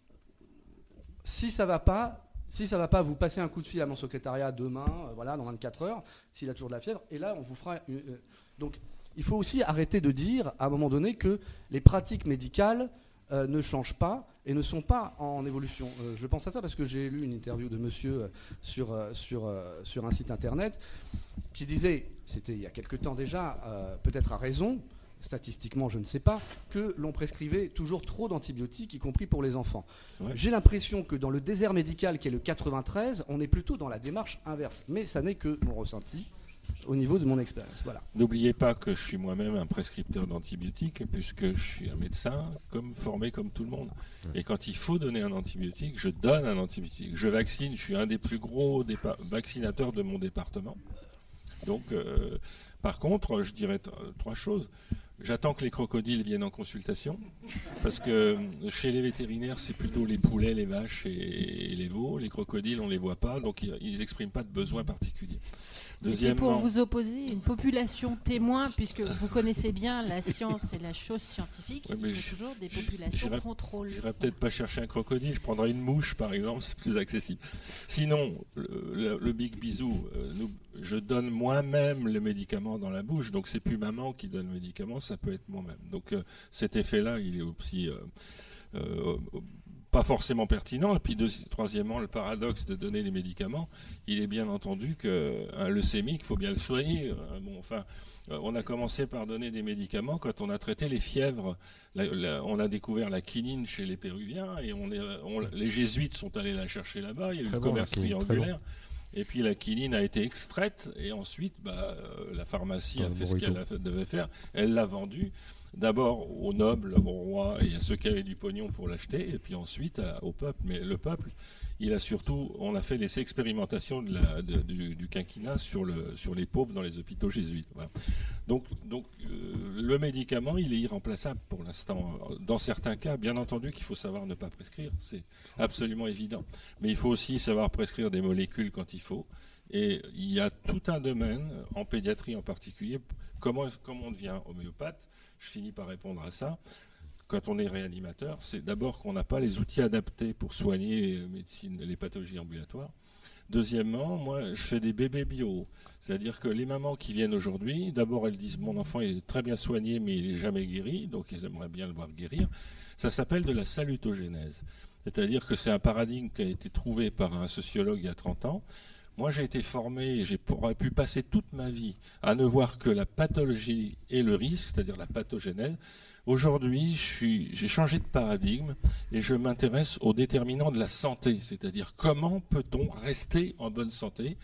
K: Si ça va pas, si ça va pas, vous passez un coup de fil à mon secrétariat demain, euh, voilà, dans 24 heures, s'il a toujours de la fièvre, et là, on vous fera. Euh, donc, il faut aussi arrêter de dire, à un moment donné, que les pratiques médicales euh, ne changent pas et ne sont pas en évolution. Euh, je pense à ça parce que j'ai lu une interview de monsieur euh, sur, sur, sur un site internet qui disait, c'était il y a quelque temps déjà, peut-être à raison, statistiquement je ne sais pas, que l'on prescrivait toujours trop d'antibiotiques, y compris pour les enfants. J'ai l'impression que dans le désert médical qui est le 93, on est plutôt dans la démarche inverse. Mais ça n'est que mon ressenti au niveau de mon expérience. Voilà.
G: N'oubliez pas que je suis moi-même un prescripteur d'antibiotiques, puisque je suis un médecin comme formé comme tout le monde. Et quand il faut donner un antibiotique, je donne un antibiotique. Je vaccine, je suis un des plus gros vaccinateurs de mon département. Donc, euh, par contre, je dirais trois choses. J'attends que les crocodiles viennent en consultation, parce que euh, chez les vétérinaires, c'est plutôt les poulets, les vaches et, les veaux. Les crocodiles, on ne les voit pas, donc ils n'expriment pas de besoin particulier.
H: C'était pour vous opposer une population témoin, puisque vous connaissez bien la science et la chose scientifique. il faut toujours des populations contrôle.
G: Je peut-être pas chercher un crocodile, je prendrais une mouche, par exemple, c'est plus accessible. Sinon, le, big bisou, euh, je donne moi-même le médicament dans la bouche, donc c'est plus maman qui donne le médicament, ça peut être moi-même. Donc euh, cet effet-là, il est aussi euh, pas forcément pertinent. Et puis, troisièmement, le paradoxe de donner des médicaments, il est bien entendu qu'un leucémique, il faut bien le soigner. Euh, bon, enfin, euh, on a commencé par donner des médicaments quand on a traité les fièvres. on a découvert la quinine chez les Péruviens et on, les jésuites sont allés la chercher là-bas. Il y a eu le commerce triangulaire. Et puis la quinine a été extraite et ensuite bah, euh, la pharmacie a fait ce qu'elle devait faire. Elle l'a vendue d'abord aux nobles, aux rois et à ceux qui avaient du pognon pour l'acheter, et puis ensuite au peuple. Mais le peuple, il a surtout, on a fait des expérimentations la, du, quinquennat sur les pauvres dans les hôpitaux jésuites. Donc, donc euh, le médicament, il est irremplaçable pour l'instant. Dans certains cas, bien entendu qu'il faut savoir ne pas prescrire, c'est absolument évident. Mais il faut aussi savoir prescrire des molécules quand il faut. Et il y a tout un domaine, en pédiatrie en particulier, comment, comment on devient homéopathe je finis par répondre à ça. Quand on est réanimateur, c'est d'abord qu'on n'a pas les outils adaptés pour soigner médecine, les pathologies ambulatoires. Deuxièmement, moi, je fais des bébés bio. C'est-à-dire que les mamans qui viennent aujourd'hui, d'abord elles disent mon enfant est très bien soigné mais il n'est jamais guéri, donc ils aimeraient bien le voir guérir. Ça s'appelle de la salutogénèse. C'est-à-dire que c'est un paradigme qui a été trouvé par un sociologue il y a 30 ans, moi, j'ai été formé j'aurais pu passer toute ma vie à ne voir que la pathologie et le risque, c'est-à-dire la pathogénèse. Aujourd'hui, j'ai changé de paradigme et je m'intéresse aux déterminants de la santé, c'est-à-dire comment peut-on rester en bonne santé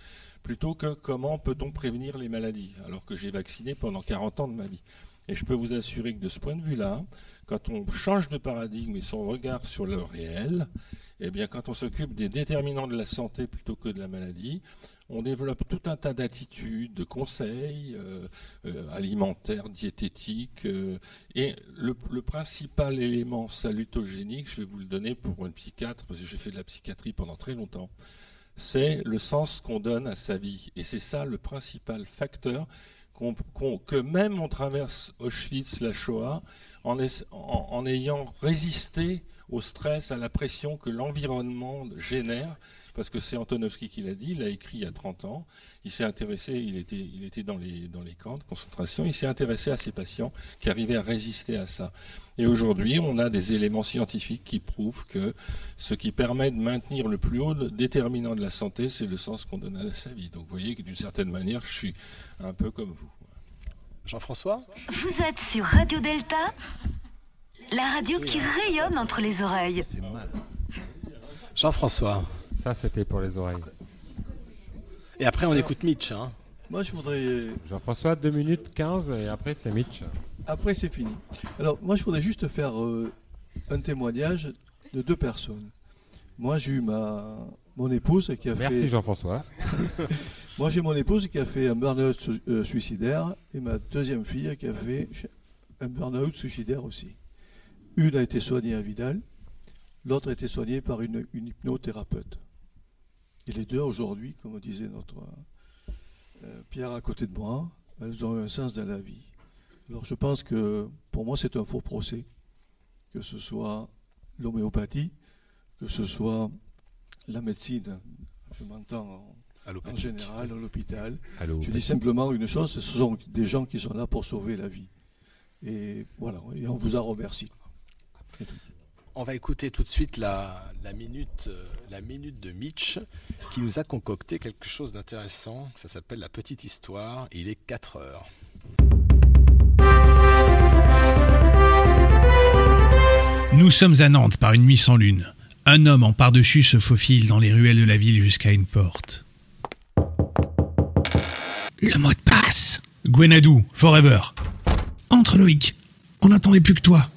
G: plutôt que comment peut-on prévenir les maladies, alors que j'ai vacciné pendant 40 ans de ma vie. Et je peux vous assurer que de ce point de vue-là, quand on change de paradigme et son regard sur le réel, eh bien, quand on s'occupe des déterminants de la santé plutôt que de la maladie, on développe tout un tas d'attitudes, de conseils euh, euh, alimentaires, diététiques. Euh, et le, principal élément salutogénique, je vais vous le donner pour une psychiatre, parce que j'ai fait de la psychiatrie pendant très longtemps, c'est le sens qu'on donne à sa vie. Et c'est ça le principal facteur que même on traverse Auschwitz, la Shoah, en ayant résisté au stress, à la pression que l'environnement génère, parce que c'est Antonovsky qui l'a dit, il l'a écrit il y a 30 ans, il s'est intéressé, il était, dans, les, camps de concentration, il s'est intéressé à ces patients qui arrivaient à résister à ça. Et aujourd'hui, on a des éléments scientifiques qui prouvent que ce qui permet de maintenir le plus haut déterminant de la santé, c'est le sens qu'on donne à sa vie. Donc vous voyez que d'une certaine manière, je suis un peu comme vous.
B: Jean-François
A: Vous êtes sur Radio Delta, la radio qui rayonne entre les oreilles.
B: Jean-François.
C: Ça, c'était pour les oreilles.
B: Et après, on écoute Mitch. Hein.
I: Moi, je voudrais.
C: Jean-François, 2 minutes 15 et après, c'est Mitch.
I: Après, c'est fini. Alors, moi, je voudrais juste faire euh, un témoignage de deux personnes. Moi, j'ai eu ma, mon épouse qui a fait.
C: Merci Jean-François.
I: moi, j'ai mon épouse qui a fait un burn-out euh, suicidaire et ma deuxième fille qui a fait un burn-out suicidaire aussi. Une a été soignée à Vidal, l'autre a été soignée par une, hypnothérapeute. Et les deux, aujourd'hui, comme disait notre euh, Pierre à côté de moi, elles ont un sens dans la vie. Alors, je pense que pour moi, c'est un faux procès, que ce soit l'homéopathie, que ce soit la médecine, je m'entends en, général, à l'hôpital. Je dis simplement une chose, ce sont des gens qui sont là pour sauver la vie. Et voilà, et on vous en remercie.
B: On va écouter tout de suite la, minute, euh, la minute de Mitch qui nous a concocté quelque chose d'intéressant. Ça s'appelle La Petite Histoire. il est 4 heures.
L: Nous sommes à Nantes par une nuit sans lune. Un homme en par-dessus se faufile dans les ruelles de la ville jusqu'à une porte. Le mot de passe Gwenadou, forever. Entre Loïc, on n'attendait plus que toi.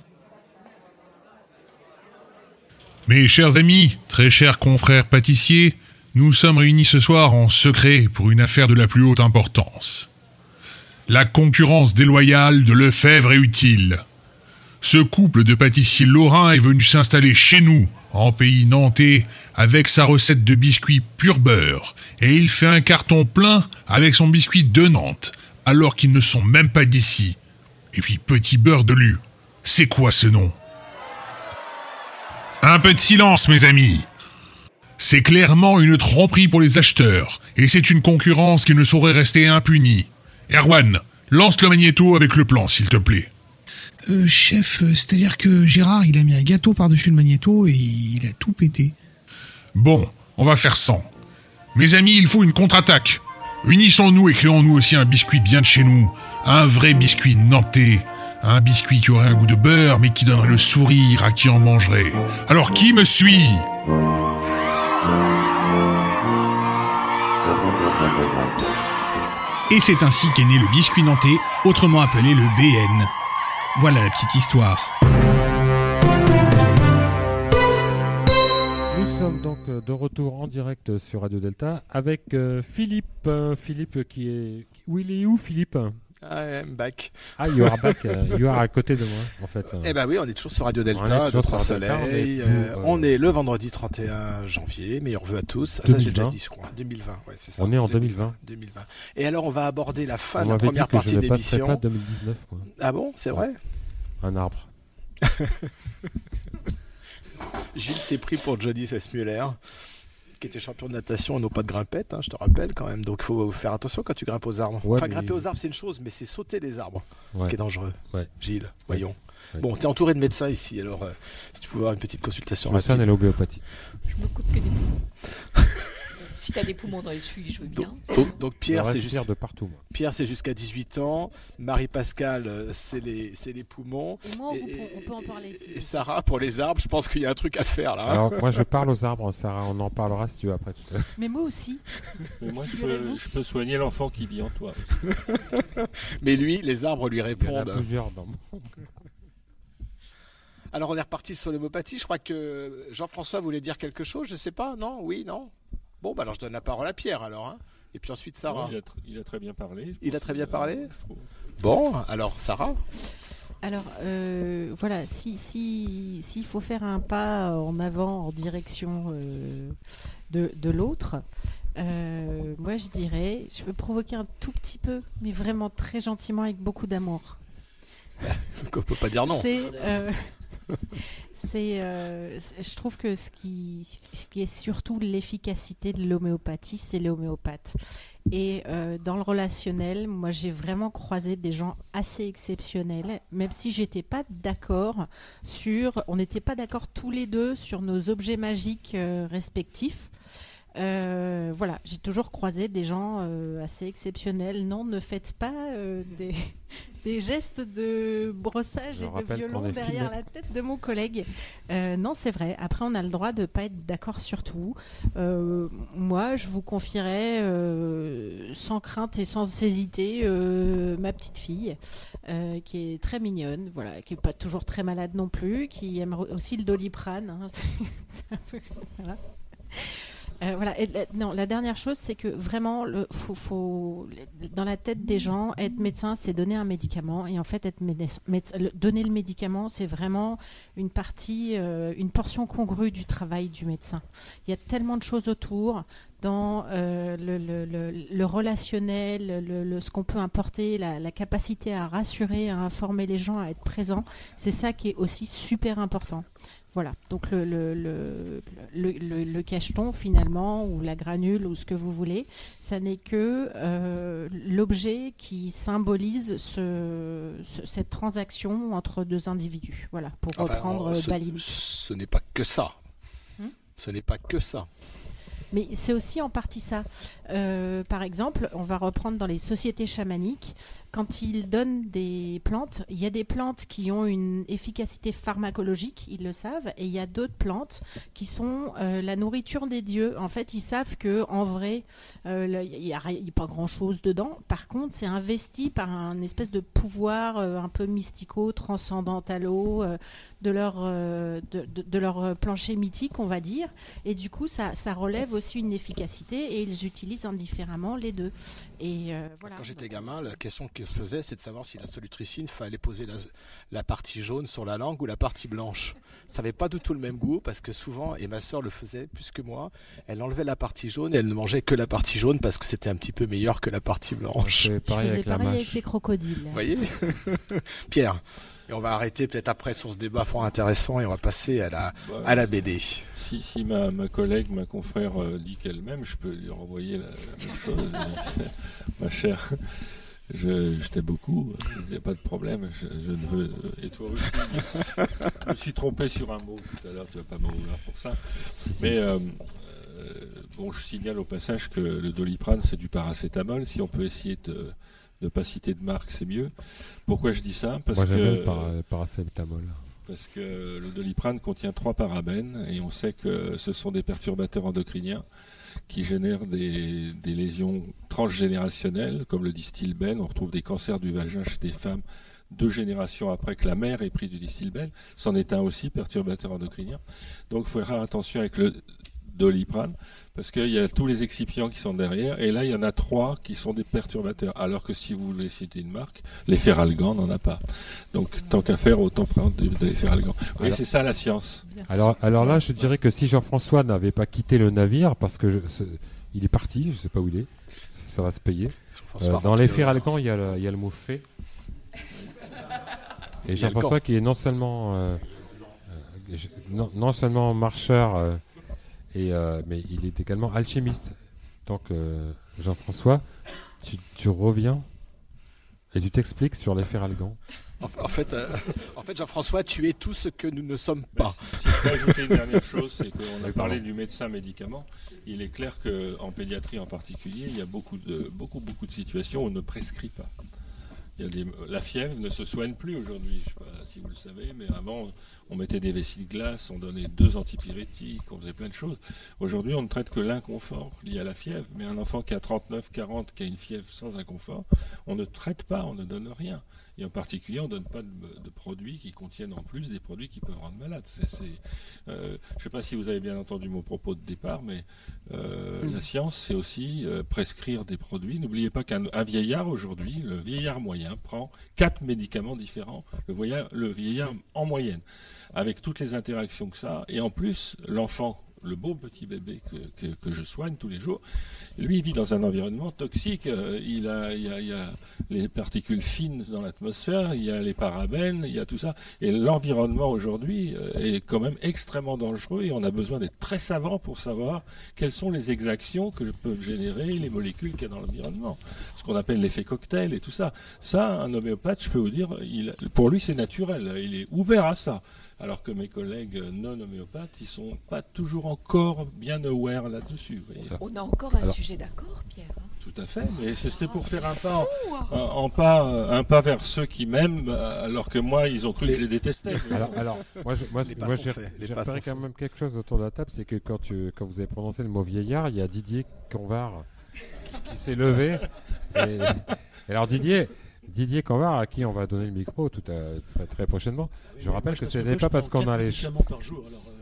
M: Mes chers amis, très chers confrères pâtissiers, nous sommes réunis ce soir en secret pour une affaire de la plus haute importance. La concurrence déloyale de Lefebvre est utile. Ce couple de pâtissiers lorrains est venu s'installer chez nous, en pays nantais, avec sa recette de biscuits pur beurre, et il fait un carton plein avec son biscuit de Nantes, alors qu'ils ne sont même pas d'ici. Et puis petit beurre de lu. C'est quoi ce nom? Un peu de silence, mes amis. C'est clairement une tromperie pour les acheteurs, et c'est une concurrence qui ne saurait rester impunie. Erwan, lance le magnéto avec le plan, s'il te plaît.
L: Euh, chef, euh, c'est-à-dire que Gérard, il a mis un gâteau par-dessus le magnéto et il a tout pété.
M: Bon, on va faire sans. Mes amis, il faut une contre-attaque. Unissons-nous et créons-nous aussi un biscuit bien de chez nous. Un vrai biscuit nantais. Un biscuit qui aurait un goût de beurre, mais qui donnerait le sourire à qui en mangerait. Alors qui me suit?
L: Et c'est ainsi qu'est né le biscuit nantais, autrement appelé le BN. Voilà la petite histoire.
C: Nous sommes donc euh, de retour en direct sur Radio Delta avec euh, Philippe. Euh, Philippe qui est. Où il est où Philippe?
B: I am back.
C: Ah, you are back. you are à côté de moi, en fait.
B: Eh ben oui, on est toujours sur Radio Delta, de Trois Soleils. On, est le vendredi 31 janvier. Meilleurs vœux à tous. Ah, ça, j'ai déjà dit, je crois. 2020, ouais, c'est ça.
C: On est en 2020.
B: 2020. Et alors, on va aborder la fin de la première partie d'émission.
C: pas 2019, quoi.
B: Ah bon, c'est vrai
C: Un arbre.
B: Gilles s'est pris pour Johnny Westmuller qui était champion de natation et non pas de grimpette, hein, je te rappelle quand même. Donc il faut faire attention quand tu grimpes aux arbres. enfin, grimper aux arbres, c'est une chose, mais c'est sauter des arbres qui est dangereux. Gilles, voyons. Bon, tu es entouré de médecins ici, alors euh, si tu pouvais avoir une petite consultation.
C: Je me l'homéopathie.
J: Je me coupe que des si tu as des poumons dans les tuyaux, je veux bien.
B: Donc, Pierre, c'est juste
C: de partout.
B: Pierre, c'est jusqu'à 18 ans. Marie-Pascale, euh, c'est les, les poumons.
H: Et moi, on, peut en parler ici.
B: Et Sarah, pour les arbres, je pense qu'il y a un truc à faire là.
C: Alors, moi, je parle aux arbres, Sarah. On en parlera si tu veux après. Tout à
H: Mais moi aussi.
G: Mais moi, je peux, je peux, soigner l'enfant qui vit en toi.
B: Mais lui, les arbres lui répondent.
C: Il y en a plusieurs dans
B: Alors on est reparti sur l'homéopathie. Je crois que Jean-François voulait dire quelque chose. Je sais pas. Non? Oui Non? Bon, bah alors je donne la parole à Pierre alors. Hein. Et puis ensuite Sarah.
G: il, a très bien parlé.
B: Il a très bien parlé Bon, alors Sarah
H: alors euh, voilà, si s'il si, faut faire un pas en avant en direction euh, de, de l'autre, euh, moi je dirais, je veux provoquer un tout petit peu, mais vraiment très gentiment avec beaucoup d'amour.
B: On peut pas dire non.
H: C'est c'est, je trouve que ce qui, est surtout l'efficacité de l'homéopathie, c'est l'homéopathe. Et dans le relationnel, moi j'ai vraiment croisé des gens assez exceptionnels, même si j'étais pas d'accord sur, on n'était pas d'accord tous les deux sur nos objets magiques respectifs. Euh, voilà, j'ai toujours croisé des gens euh, assez exceptionnels. Non, ne faites pas euh, des, gestes de brossage et de violon derrière la tête de mon collègue. non, c'est vrai. Après, on a le droit de ne pas être d'accord sur tout. moi, je vous confierais sans crainte et sans hésiter ma petite fille, qui est très mignonne, voilà, qui n'est pas toujours très malade non plus, qui aime aussi le doliprane. Hein. voilà. Euh, non, la dernière chose, c'est que vraiment, le, faut, dans la tête des gens, être médecin, c'est donner un médicament. Et en fait, donner le médicament, c'est vraiment une partie, euh, une portion congrue du travail du médecin. Il y a tellement de choses autour dans euh, le, relationnel, ce qu'on peut importer, la, capacité à rassurer, à informer les gens, à être présent. C'est ça qui est aussi super important. Voilà, donc le, le, le, le, cacheton finalement, ou la granule, ou ce que vous voulez, ça n'est que euh, l'objet qui symbolise ce, cette transaction entre deux individus. Voilà, pour reprendre
B: ce, Ce n'est pas que ça. Hmm? Ce n'est pas que ça.
H: Mais c'est aussi en partie ça. Euh, par exemple, on va reprendre dans les sociétés chamaniques, quand ils donnent des plantes, il y a des plantes qui ont une efficacité pharmacologique, ils le savent, et il y a d'autres plantes qui sont euh, la nourriture des dieux. En fait, ils savent que en vrai, euh, il n'y a, pas grand-chose dedans. Par contre, c'est investi par un espèce de pouvoir un peu mystico, transcendantalo de leur de, leur plancher mythique, on va dire. Et du coup, ça, ça relève aussi une efficacité, et ils utilisent indifféremment les deux. Et euh, voilà.
B: Quand j'étais gamin, la question qui se faisait, c'est de savoir si la solutricine fallait poser la, partie jaune sur la langue ou la partie blanche. Ça n'avait pas du tout le même goût parce que souvent, et ma soeur le faisait plus que moi, elle enlevait la partie jaune et elle ne mangeait que la partie jaune parce que c'était un petit peu meilleur que la partie blanche.
H: C'est pareil, avec, pareil avec les crocodiles. Vous
B: voyez? Pierre et on va arrêter peut-être après sur ce débat fort intéressant et on va passer à la, à la BD.
G: Si, si ma, ma, collègue, ma confrère euh, dit qu'elle-même, je peux lui renvoyer la, même chose. ma chère, je, je t'aime beaucoup, il n'y a pas de problème. Je, ne veux. Et toi aussi, je me suis trompé sur un mot tout à l'heure, tu vas pas m'en vouloir pour ça. Mais. Euh, euh, bon, je signale au passage que le doliprane, c'est du paracétamol. Si on peut essayer de ne pas citer de marque, c'est mieux. Pourquoi je dis ça?
C: Parce que paracétamol.
G: Parce que le doliprane contient trois parabènes et on sait que ce sont des perturbateurs endocriniens qui génèrent des, lésions transgénérationnelles, comme le distilbène. On retrouve des cancers du vagin chez des femmes deux générations après que la mère ait pris du distilbène. C'en est un aussi, perturbateur endocrinien. Donc il faut faire attention avec le doliprane parce qu'il y a tous les excipients qui sont derrière, et là il y en a trois qui sont des perturbateurs, alors que si vous voulez citer une marque, les feralgans n'en a pas. Donc tant qu'à faire, autant prendre des feralgans. Oui, c'est ça la science.
C: Alors, alors là, je dirais que si Jean-François n'avait pas quitté le navire, parce que il est parti, je ne sais pas où il est, ça, va se payer. Euh, dans les feralgans, il y, a le, il y a le mot fait. Et Jean-François qui est non seulement, euh, euh, non, non, seulement marcheur euh, mais il est également alchimiste. Donc, euh, Jean-François, tu, reviens et tu t'expliques sur l'effet Algan.
B: En, fait, euh, en fait Jean-François, tu es tout ce que nous ne sommes pas.
G: si, je peux ajouter une dernière chose, c'est qu'on a parlé du médecin-médicament. Il est clair qu'en pédiatrie en particulier, il y a beaucoup de, beaucoup, beaucoup de situations où on ne prescrit pas. La fièvre ne se soigne plus aujourd'hui, je ne sais pas si vous le savez, mais avant, on mettait des vessies de glace, on donnait deux antipyrétiques, on faisait plein de choses. Aujourd'hui, on ne traite que l'inconfort lié à la fièvre. Mais un enfant qui a 39, 40, qui a une fièvre sans inconfort, on ne traite pas, on ne donne rien. Et en particulier, on ne donne pas de, produits qui contiennent en plus des produits qui peuvent rendre malade. Euh, je ne sais pas si vous avez bien entendu mon propos de départ, mais euh, la science, c'est aussi euh, prescrire des produits. N'oubliez pas qu'un vieillard aujourd'hui, le vieillard moyen, prend quatre médicaments différents, le vieillard en moyenne avec toutes les interactions que ça. Et en plus, l'enfant le beau petit bébé que, je soigne tous les jours, lui, il vit dans un environnement toxique. Euh, il, a, il, y a, les particules fines dans l'atmosphère, il y a les parabènes, il y a tout ça. Et l'environnement aujourd'hui euh, est quand même extrêmement dangereux et on a besoin d'être très savant pour savoir quelles sont les exactions que peuvent générer les molécules qu'il y a dans l'environnement. Ce qu'on appelle l'effet cocktail et tout ça. Ça, un homéopathe, je peux vous dire, pour lui, c'est naturel. Il est ouvert à ça alors que mes collègues non homéopathes, ils sont pas toujours encore bien aware là-dessus.
J: On a encore un sujet d'accord, Pierre. Hein.
G: Tout à fait, mais c'était pour faire un pas, en, pas, un pas vers ceux qui m'aiment, alors que moi, ils ont cru que je les détestais.
C: Alors, alors moi, moi, j'ai repéré quand même quelque chose autour de la table, c'est que quand, tu, quand vous avez prononcé le mot vieillard, il y a Didier Convar qui s'est levé. et alors Didier, Didier Canvar, à qui on va donner le micro tout très, prochainement. je rappelle que ce n'est pas parce qu'on a les cheveux.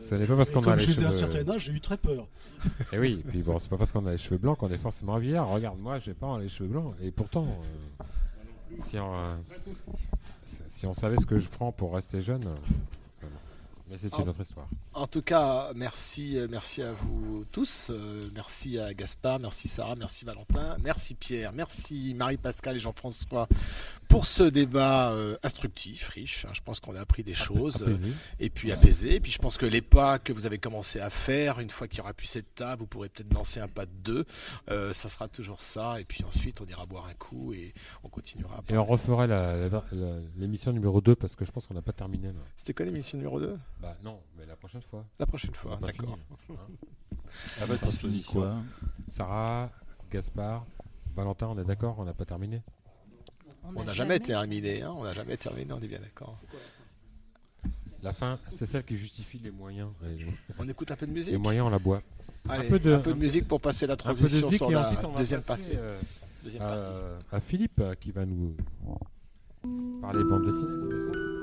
C: Ce n'est pas parce qu'on a les cheveux.
N: certain âge, j'ai eu très peur.
C: Et oui, puis bon, c'est pas parce qu'on a les cheveux blancs qu'on est forcément vieillard. Regarde, moi, j'ai pas les cheveux blancs. Et pourtant, euh, si, on, euh, si on savait ce que je prends pour rester jeune, mais c'est une autre histoire.
B: En tout cas, merci, euh, merci à vous tous. Euh, merci à Gaspard, merci Sarah, merci Valentin, merci Pierre, merci Marie-Pascal et Jean-François pour ce débat euh, instructif, riche. Hein. je pense qu'on a appris des choses et puis apaisé. Et puis je pense que les pas que vous avez commencé à faire, une fois qu'il y aura plus cette table, vous pourrez peut-être lancer un pas de deux. ça sera toujours ça. Et puis ensuite, on ira boire un coup et on continuera.
C: Et on refera l'émission numéro 2 parce que je pense qu'on n'a pas terminé.
B: C'était quoi l'émission numéro 2
C: bah non, mais la prochaine fois.
B: La prochaine fois, d'accord.
C: Hein. à votre disposition. Sarah, Gaspard, Valentin, on est d'accord, on n'a pas terminé
B: On n'a jamais, terminé, hein on n'a jamais terminé, on est bien d'accord.
C: La fin, c'est celle qui justifie les moyens.
B: On écoute un peu de musique?
C: Les moyens, on la boit.
B: un, peu de, musique pour passer la transition sur la deuxième, partie. Euh,
C: deuxième partie. À, Philippe qui va nous parler bande dessinée, c'est ça?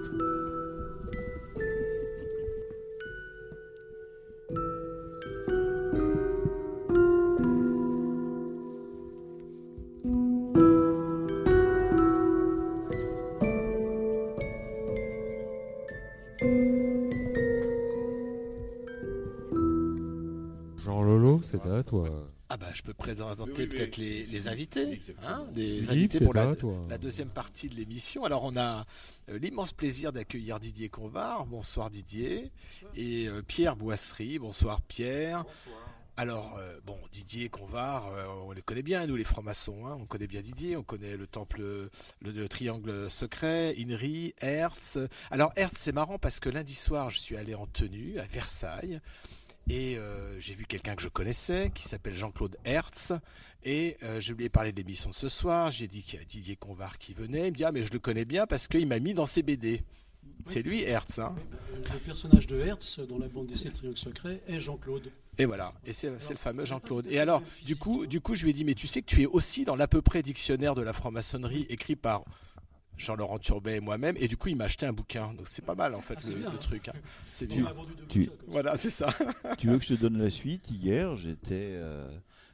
B: Ah bah je peux présenter peut-être les, invités, hein, des invités pour la, deuxième partie de l'émission. Alors on a euh, l'immense plaisir d'accueillir Didier Convar. Bonsoir Didier. Et euh, Pierre Boisserie. Bonsoir Pierre. Alors, euh, bon, Didier Convar, on les connaît bien, nous les francs-maçons, hein. on connaît bien Didier, on connaît le temple, le, triangle secret, Inri, Hertz. Alors, Hertz, c'est marrant parce que lundi soir, je suis allé en tenue à Versailles, et euh, j'ai vu quelqu'un que je connaissais, qui s'appelle Jean-Claude Hertz. Et euh, je lui ai parlé de l'émission de ce soir. J'ai dit qu'il y a Didier Convar qui venait. Il me dit Ah, mais je le connais bien parce qu'il m'a mis dans ses BD. C'est lui, Hertz. Hein.
N: Le personnage de Hertz dans la bande dessinée Triangle Secret est Jean-Claude.
B: Et voilà, et c'est le fameux Jean-Claude. Et alors, du coup, du coup, je lui ai dit, mais tu sais que tu es aussi dans l'à peu près dictionnaire de la franc-maçonnerie écrit par Jean-Laurent Turbet et moi-même, et du coup il m'a acheté un bouquin. Donc c'est pas mal en fait ah, le, truc. Hein. C'est bien. Voilà, c'est ça.
D: tu veux que je te donne la suite Hier, j'étais euh,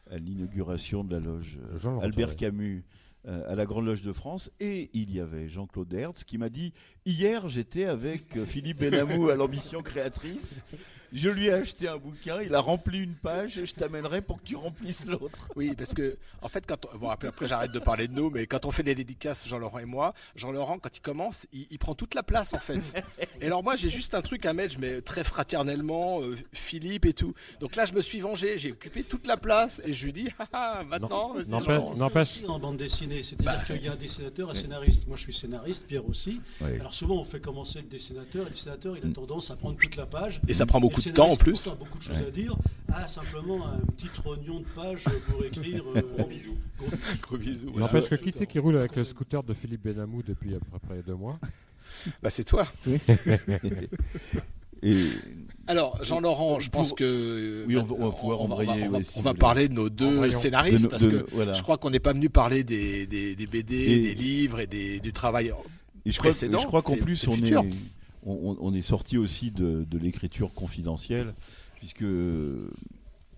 D: à l'inauguration de la loge euh, Albert Camus euh, à la Grande Loge de France et il y avait Jean-Claude Hertz qui m'a dit Hier, j'étais avec Philippe Benamou à l'ambition créatrice je lui ai acheté un bouquin, il a rempli une page et je t'amènerai pour que tu remplisses l'autre.
B: Oui, parce que, en fait, quand bon, après, j'arrête de parler de nous, mais quand on fait des dédicaces, Jean-Laurent et moi, Jean-Laurent, quand il commence, il, prend toute la place, en fait. et alors, moi, j'ai juste un truc à mettre, je mets très fraternellement, euh, Philippe et tout. Donc là, je me suis vengé, j'ai occupé toute la place et je lui dis, ah, ah maintenant,
N: n'empêche. en bande dessinée, c'est-à-dire bah. qu'il y a un dessinateur, un scénariste. Moi, je suis scénariste, Pierre aussi. Alors, souvent, on fait commencer le dessinateur et le dessinateur, il a tendance à prendre toute la page.
B: Et ça prend beaucoup de temps en plus.
N: beaucoup de choses à dire. Ah, simplement un petit rognon de page pour écrire. Euh, gros bisous.
B: Gros bisous.
C: N'empêche que qui c'est qui roule avec le scooter de Philippe Benamou depuis à peu près deux mois
B: Bah, c'est toi. Et alors, Jean-Laurent, je pense que
D: oui, on va, pouvoir
B: on va, parler de nos deux scénaristes parce que je crois qu'on n'est pas venu parler des, des, BD, des livres et des, du travail
D: et je précédent. Crois, je crois qu'en plus, on est, on, est sorti aussi de, l'écriture confidentielle, puisque euh,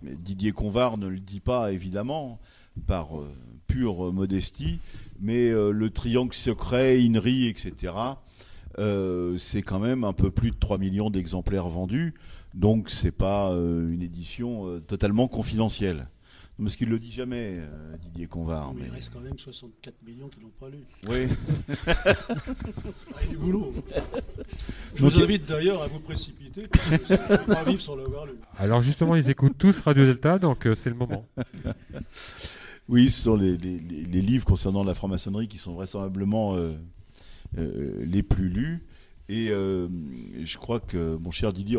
D: Didier Convar ne le dit pas évidemment par euh, pure modestie, mais euh, le triangle secret, INRI, etc., c'est quand même un peu plus de 3 millions d'exemplaires vendus. Donc c'est pas une édition totalement confidentielle. Parce qu'il ne le dit jamais, Didier Convard.
N: Mais, il reste quand même 64 millions qui n'ont pas lu.
D: Oui.
N: il y a du boulot. Je vous invite d'ailleurs à vous précipiter, parce que pas vivre sans l'avoir lu.
C: Alors justement, ils écoutent tous Radio Delta, donc c'est le moment.
D: Oui, ce sont les, livres concernant la franc-maçonnerie qui sont vraisemblablement euh, euh, les plus lus. Et euh, je crois que, mon cher Didier,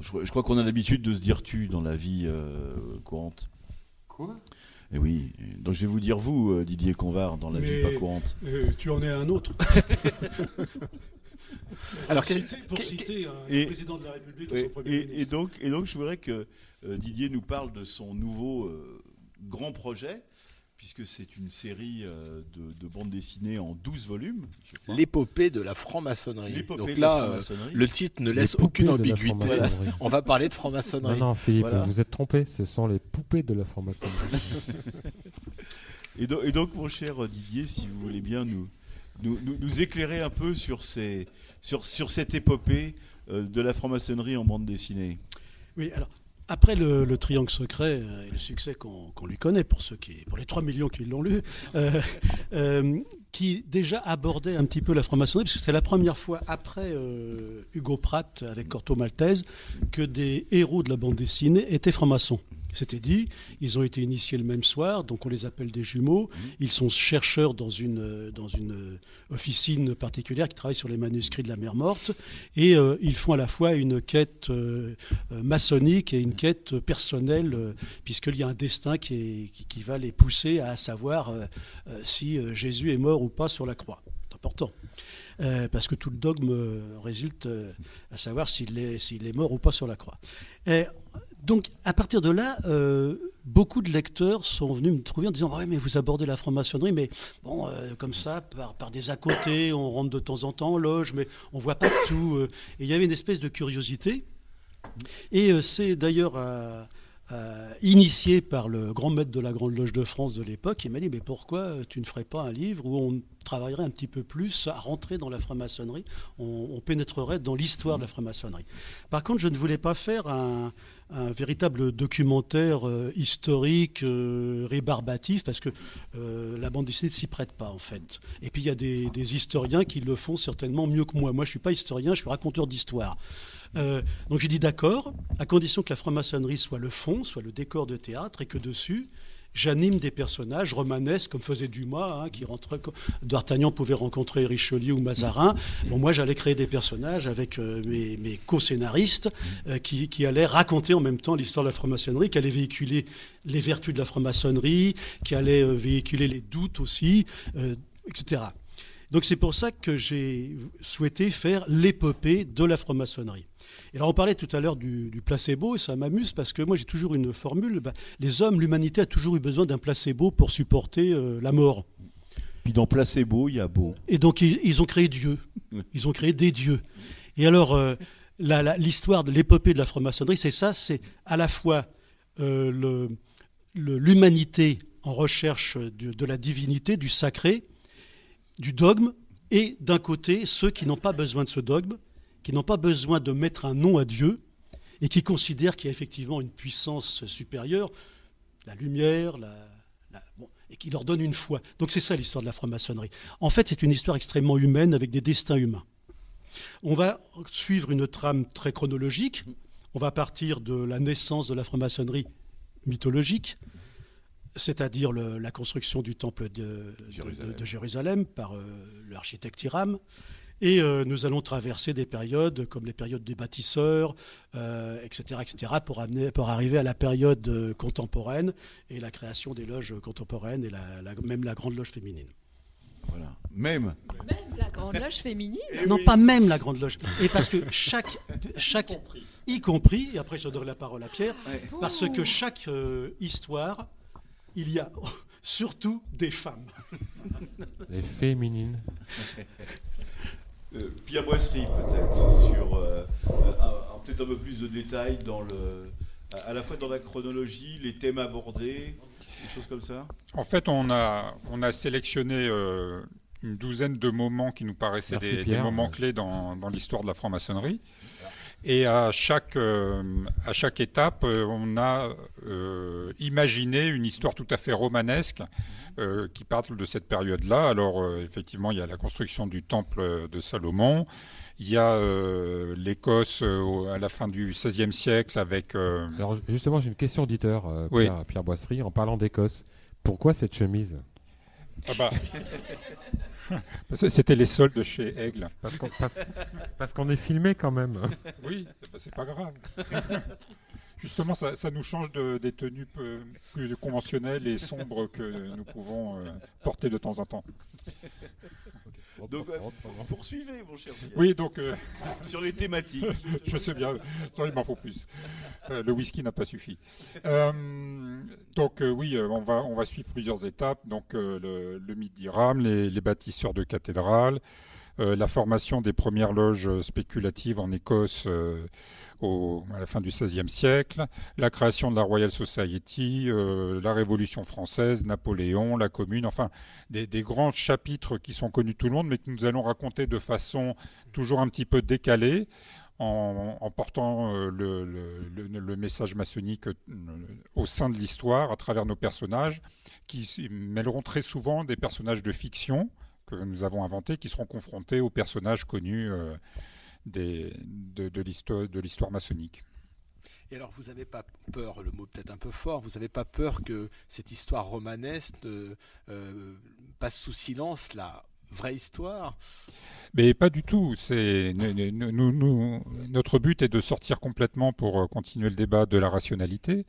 D: je, crois qu'on a l'habitude de se dire tu dans la vie courante.
N: Quoi
D: et eh oui, donc je vais vous dire vous, Didier Convard, dans la vie pas courante.
N: tu en es un autre.
D: Alors,
N: pour, citer, un président de la République et, son premier
D: et, donc, et donc, je voudrais que Didier nous parle de son nouveau grand projet, puisque c'est une série euh, de, bandes dessinées en 12 volumes.
B: L'épopée de la franc-maçonnerie. Donc là, euh, le titre ne laisse aucune ambiguïté. On va parler de franc-maçonnerie.
C: Non, non, Philippe, vous êtes trompé, ce sont les poupées de la franc-maçonnerie.
D: et, et, donc, mon cher Didier, si vous voulez bien nous, nous, nous, éclairer un peu sur, ces, sur, sur cette épopée euh, de la franc-maçonnerie en bande dessinée.
N: Oui, alors après le, Triangle secret euh, et le succès qu'on lui connaît, pour, ceux qui, pour les 3 millions qui l'ont lu, euh, euh, qui déjà abordait un petit peu la franc-maçonnerie, parce que c'était la première fois après Hugo Pratt avec Corto Maltese que des héros de la bande dessinée étaient francs-maçons. C'était dit, ils ont été initiés le même soir, donc on les appelle des jumeaux. Mhm. Ils sont chercheurs dans une, euh, dans une euh, officine particulière qui travaille sur les manuscrits de la mer morte. Et euh, ils font à la fois une quête maçonnique et une quête personnelle, puisqu'il y a un destin qui, qui, va les pousser à savoir si Jésus est mort ou pas sur la croix. C'est important. parce que tout le dogme résulte à savoir s'il est, s'il est mort ou pas sur la croix. Et donc, à partir de là, euh, beaucoup de lecteurs sont venus me trouver en disant Ouais, mais vous abordez la franc-maçonnerie, mais bon, euh, comme ça, par, des à côté, on rentre de temps en temps en loge, mais on voit pas tout. Euh. et il y avait une espèce de curiosité. Et c'est d'ailleurs initié par le grand maître de la Grande Loge de France de l'époque. Il m'a dit Mais pourquoi tu ne ferais pas un livre où on travaillerait un petit peu plus à rentrer dans la franc-maçonnerie? On, pénétrerait dans l'histoire de la franc-maçonnerie. Par contre, je ne voulais pas faire un, véritable documentaire euh, historique, euh, rébarbatif, parce que euh, la bande dessinée ne s'y prête pas, en fait. Et puis, il y a des, des, historiens qui le font certainement mieux que moi. Moi, je ne suis pas historien, je suis raconteur d'histoire. donc, j'ai dit d'accord, à condition que la franc-maçonnerie soit le fond, soit le décor de théâtre, et que dessus, j'anime des personnages romanesques comme faisait Dumas, hein, qui rentrait. D'Artagnan pouvait rencontrer Richelieu ou Mazarin. Bon, moi, j'allais créer des personnages avec euh, mes, co-scénaristes euh, qui, qui, allaient raconter en même temps l'histoire de la franc-maçonnerie, qui allaient véhiculer les vertus de la franc-maçonnerie, qui allaient euh, véhiculer les doutes aussi, etc. Donc c'est pour ça que j'ai souhaité faire l'épopée de la franc-maçonnerie. Et alors on parlait tout à l'heure du, placebo, et ça m'amuse parce que moi j'ai toujours une formule, bah, les hommes, l'humanité a toujours eu besoin d'un placebo pour supporter euh, la mort.
D: Puis dans placebo, il y a beau.
N: Et donc ils, ont créé Dieu, ils ont créé des dieux. Et alors euh, l'histoire de l'épopée de la franc-maçonnerie, c'est ça, c'est à la fois euh, l'humanité en recherche de la divinité, du sacré, du dogme, et d'un côté ceux qui n'ont pas besoin de ce dogme, qui n'ont pas besoin de mettre un nom à Dieu et qui considèrent qu'il y a effectivement une puissance supérieure, la lumière, et qui leur donne une foi. Donc c'est ça l'histoire de la franc-maçonnerie. En fait, c'est une histoire extrêmement humaine avec des destins humains. On va suivre une trame très chronologique. On va partir de la naissance de la franc-maçonnerie mythologique, c'est-à-dire la construction du temple de Jérusalem, par euh, l'architecte Hiram. Et euh, nous allons traverser des périodes comme les périodes des bâtisseurs, etc., euh, etc., pour, amener, pour arriver à la période euh, contemporaine et la création des loges contemporaines et même la grande loge féminine.
D: Voilà. Même.
J: Même la grande loge féminine
N: eh Non, pas même la grande loge. Et parce que chaque. chaque y compris, et après je donnerai la parole à Pierre, parce que chaque histoire, il y a surtout des femmes.
C: Les féminines.
D: Euh, Pierre Boisserie, peut-être, sur euh, peut-être un peu plus de détails dans le, à la fois dans la chronologie, les thèmes abordés, des choses comme ça?
O: En fait, on a, on a sélectionné euh, une douzaine de moments qui nous paraissaient des, moments clés dans, dans l'histoire de la franc-maçonnerie. Et à chaque, à chaque étape, on a imaginé une histoire tout à fait romanesque qui parle de cette période-là. Alors, effectivement, il y a la construction du temple de Salomon. Il y a l'Écosse à la fin du XVIe siècle avec.
C: Alors justement, j'ai une question auditeur, Pierre, Pierre Boisserie, en parlant d'Écosse. Pourquoi cette chemise?
O: Ah bah. C'était les soldes chez Aigle.
C: Parce qu'on est filmé quand même.
O: Oui, c'est pas grave. Justement, ça, nous change de, des tenues plus conventionnelles et sombres que nous pouvons euh, porter de temps en temps.
D: Donc, euh, poursuivez, mon cher.
O: Oui, donc. Euh,
D: sur les thématiques.
O: je sais bien. il m'en faut plus. Euh, le whisky n'a pas suffi. donc, oui, on va, on va suivre plusieurs étapes. Donc, le, d'Iram, les, les, bâtisseurs de cathédrales, la formation des premières loges spéculatives en Écosse à la fin du XVIe siècle, la création de la Royal Society, euh, la Révolution française, Napoléon, la Commune, enfin des, grands chapitres qui sont connus tout le monde, mais que nous allons raconter de façon toujours un petit peu décalée. En, portant euh, le, message maçonnique euh, au sein de l'histoire à travers nos personnages, qui mêleront très souvent des personnages de fiction que nous avons inventés, qui seront confrontés aux personnages connus des, de, de l'histoire maçonnique.
B: Et alors, vous n'avez pas peur, le mot peut-être un peu fort, vous n'avez pas peur que cette histoire romanesque euh, passe sous silence la vraie histoire?
O: Mais pas du tout. C'est nous, nous, notre but est de sortir complètement pour euh, continuer le débat de la rationalité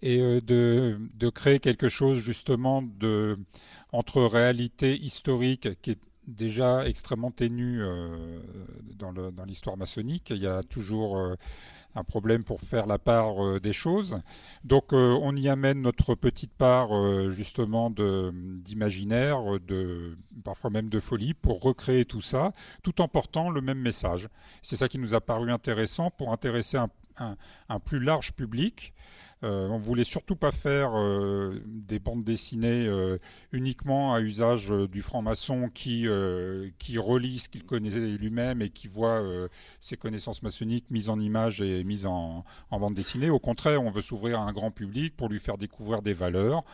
O: et euh, de, de créer quelque chose justement de entre réalité historique qui est déjà extrêmement ténu euh, dans l'histoire maçonnique. Il y a toujours euh, un problème pour faire la part euh, des choses. Donc on y amène notre petite part justement d'imaginaire, de, parfois même de folie, pour recréer tout ça, tout en portant le même message. C'est ça qui nous a paru intéressant pour intéresser un plus large public. Euh, on voulait surtout pas faire euh, des bandes dessinées euh, uniquement à usage du franc-maçon qui, qui relit ce qu'il connaissait lui-même et qui voit ses connaissances maçonniques mises en images et mises en, bande dessinée. Au contraire, on veut s'ouvrir à un grand public pour lui faire découvrir des valeurs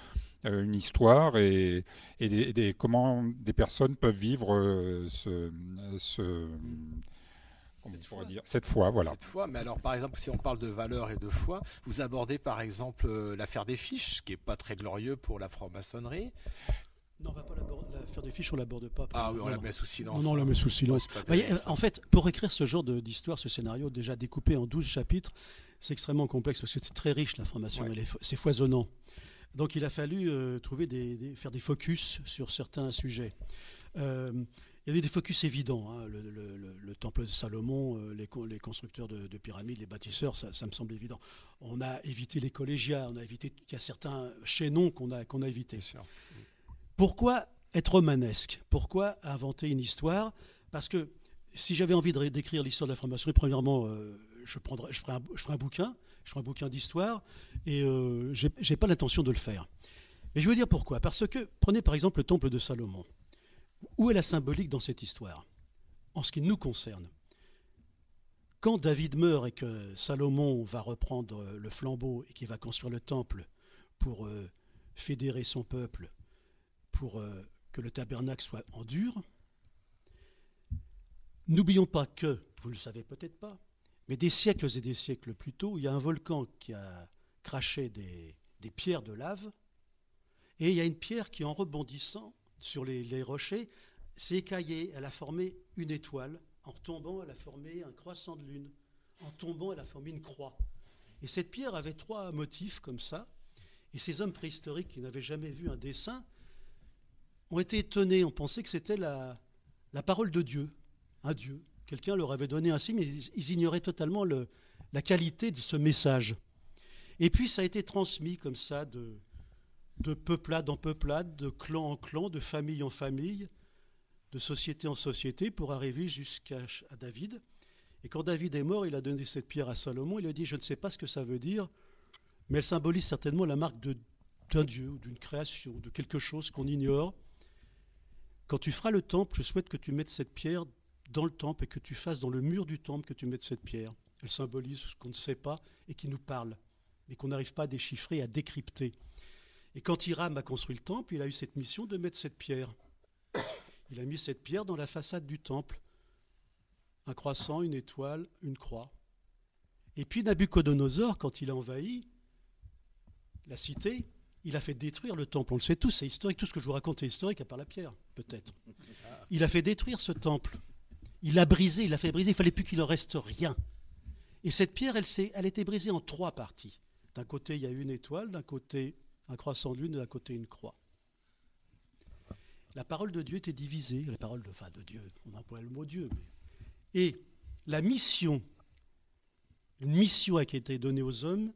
O: une histoire et, des, comment des personnes peuvent vivre ce, dire Cette foi, voilà.
B: Cette foi, mais alors par exemple, si on parle de valeur et de foi, vous abordez par exemple euh, l'affaire des fiches, qui est pas très glorieux pour la franc-maçonnerie.
N: Non, on va pas l'affaire des fiches, on l'aborde pas.
B: Ah oui, on la met sous silence.
N: Non, on la met sous silence. en fait, pour écrire ce genre d'histoire, ce scénario déjà découpé en 12 chapitres, c'est extrêmement complexe parce que c'est très riche l'information, c'est foisonnant. Donc il a fallu euh, trouver des, faire des focus sur certains sujets. Euh, il y avait des focus évidents. Hein. Le, temple de Salomon, euh, les, les constructeurs de, pyramides, les bâtisseurs, ça, me semble évident. On a évité les collégiats, on a évité. Il y a certains chaînons qu'on a, qu'on a évités. Pourquoi être romanesque? Pourquoi inventer une histoire? Parce que si j'avais envie d'écrire l'histoire de la franc-maçonnerie, premièrement, euh, je, prendrais, je, ferais un, je ferais un bouquin, je ferais un bouquin d'histoire, et euh, je n'ai pas l'intention de le faire. Mais je veux dire pourquoi? Parce que, prenez par exemple le temple de Salomon. Où est la symbolique dans cette histoire? En ce qui nous concerne. Quand David meurt et que Salomon va reprendre le flambeau et qu'il va construire le temple pour euh, fédérer son peuple, pour euh, que le tabernacle soit en dur, n'oublions pas que, vous ne le savez peut-être pas, mais des siècles et des siècles plus tôt, il y a un volcan qui a craché des pierres de lave, et il y a une pierre qui, en rebondissant, sur les, rochers, s'est écaillée, elle a formé une étoile. En tombant, elle a formé un croissant de lune. En tombant, elle a formé une croix. Et cette pierre avait trois motifs comme ça. Et ces hommes préhistoriques qui n'avaient jamais vu un dessin ont été étonnés, ont pensé que c'était la, parole de Dieu, un Dieu. Quelqu'un leur avait donné signe, mais ils, ignoraient totalement la qualité de ce message. Et puis ça a été transmis comme ça de, de peuplade en peuplade, de clan en clan, de famille en famille, de société en société, pour arriver jusqu'à David. Et quand David est mort, il a donné cette pierre à Salomon. Il a dit, je ne sais pas ce que ça veut dire, mais elle symbolise certainement la marque d'un Dieu, d'une création, de quelque chose qu'on ignore. Quand tu feras le temple, je souhaite que tu mettes cette pierre dans le temple et que tu fasses dans le mur du temple que tu mettes cette pierre. Elle symbolise ce qu'on ne sait pas et qui nous parle, mais qu'on n'arrive pas à déchiffrer, à décrypter. Et quand Hiram a construit le temple, il a eu cette mission de mettre cette pierre. Il a mis cette pierre dans la façade du temple. Un croissant, une étoile, une croix. Et puis Nabucodonosor, quand il a envahi la cité, il a fait détruire le temple. On le sait tous, c'est historique. Tout ce que je vous raconte est historique, à part la pierre, peut-être. Il a fait détruire ce temple. Il l'a brisé, il l'a fait briser. Il fallait plus qu'il en reste rien. Et cette pierre, elle, elle été brisée en trois parties. D'un côté, il y a une étoile, d'un côté, un croissant de lune, d'un côté, une croix. La parole de Dieu était divisée, la parole de, enfin, de Dieu, on emploie le mot Dieu. Mais... Et la mission, une mission qui a été donnée aux hommes,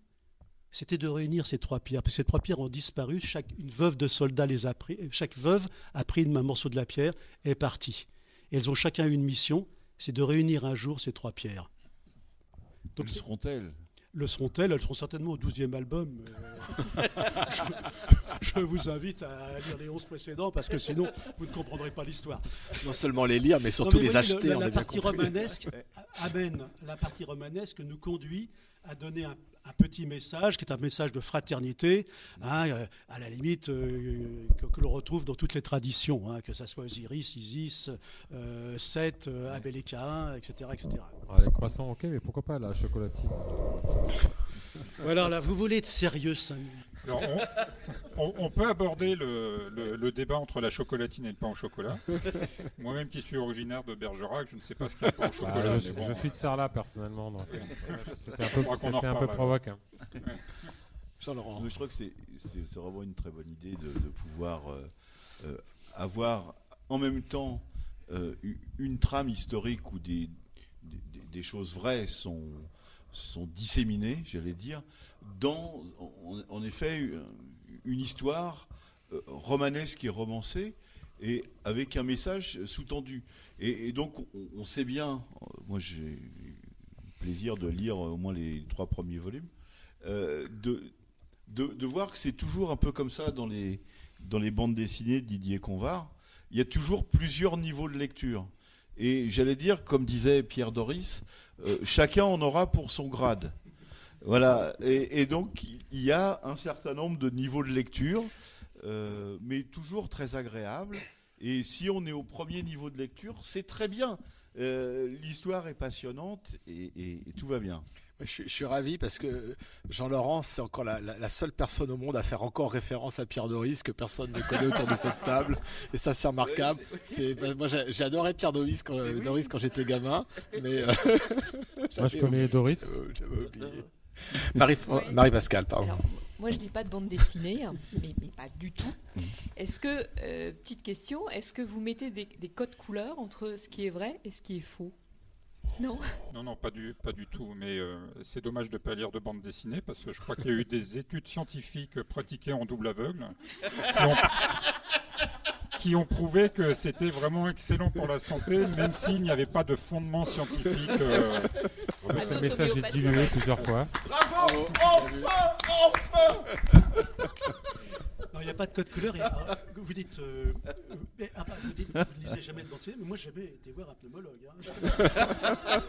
N: c'était de réunir ces trois pierres. Parce que ces trois pierres ont disparu, chaque, une veuve de soldats les a pris, chaque veuve a pris un morceau de la pierre et est partie. Et elles ont chacun une mission, c'est de réunir un jour ces trois pierres.
D: Donc, le seront-elles?
N: Le seront-elles Elles seront certainement au 12e album. Euh, je, vous invite à lire les 11 précédents parce que sinon vous ne comprendrez pas l'histoire.
B: Non seulement les lire, mais surtout les acheter.
N: la, partie romanesque, la partie romanesque nous conduit à donner un, petit message qui est un message de fraternité, hein, euh, à la limite euh, que, l'on retrouve dans toutes les traditions, hein, que ce soit Osiris, Isis, euh, Seth, euh, etc. etc.
C: Ah, les croissants, ok, mais pourquoi pas la chocolatine?
N: Voilà, là, vous voulez être sérieux,
O: on, peut aborder le, débat entre la chocolatine et le pain au chocolat. Moi-même qui suis originaire de Bergerac, je ne sais pas ce qu'il y a pain au bah, chocolat.
C: je, suis de Sarlat personnellement, donc euh, c'était un peu, un peu provoquant.
D: Jean-Laurent. Je trouve que c'est vraiment une très bonne idée de, pouvoir euh, euh, avoir en même temps une trame historique où des, des, choses vraies sont, sont disséminées, j'allais dire, dans, en, effet, une histoire euh, romanesque et romancée, et avec un message sous-tendu. Et, donc, on, sait bien, moi j'ai le plaisir de lire au moins les trois premiers volumes, euh, de, de, voir que c'est toujours un peu comme ça dans les, dans les bandes dessinées de Didier Convard. Il y a toujours plusieurs niveaux de lecture. Et j'allais dire, comme disait Pierre Doris, euh, chacun en aura pour son grade. Voilà, et, donc il y a un certain nombre de niveaux de lecture, euh, mais toujours très agréable. Et si on est au premier niveau de lecture, c'est très bien. Euh, l'histoire est passionnante et, tout va bien.
B: Je, suis ravi parce que Jean-Laurent, c'est encore la, seule personne au monde à faire encore référence à Pierre Doris que personne ne connaît autour de cette table. Et ça, c'est remarquable. c'est, bah, moi, j'ai adoré Pierre Doris quand, Doris quand j'étais gamin. Mais,
C: euh, moi, je connais Doris.
B: Marie, Marie Pascal, pardon.
J: moi, je lis pas de bande dessinée, hein, mais, pas du tout. Mm. Est-ce que, euh, petite question, est-ce que vous mettez des, codes couleurs entre ce qui est vrai et ce qui est faux? Non?
O: Non, non, pas du, pas du tout. Mais euh, c'est dommage de ne pas lire de bande dessinée parce que je crois qu'il y a eu des études scientifiques pratiquées en double aveugle qui ont prouvé que c'était vraiment excellent pour la santé, même s'il n'y avait pas de fondement scientifique. Euh.
C: ce message est dilué plusieurs fois.
D: Bravo Enfin Enfin
N: il n'y a pas de code couleur. vous dites, euh, ah, vous dites, vous ne lisez jamais de dentier, mais moi, j'ai jamais été voir un pneumologue. Hein.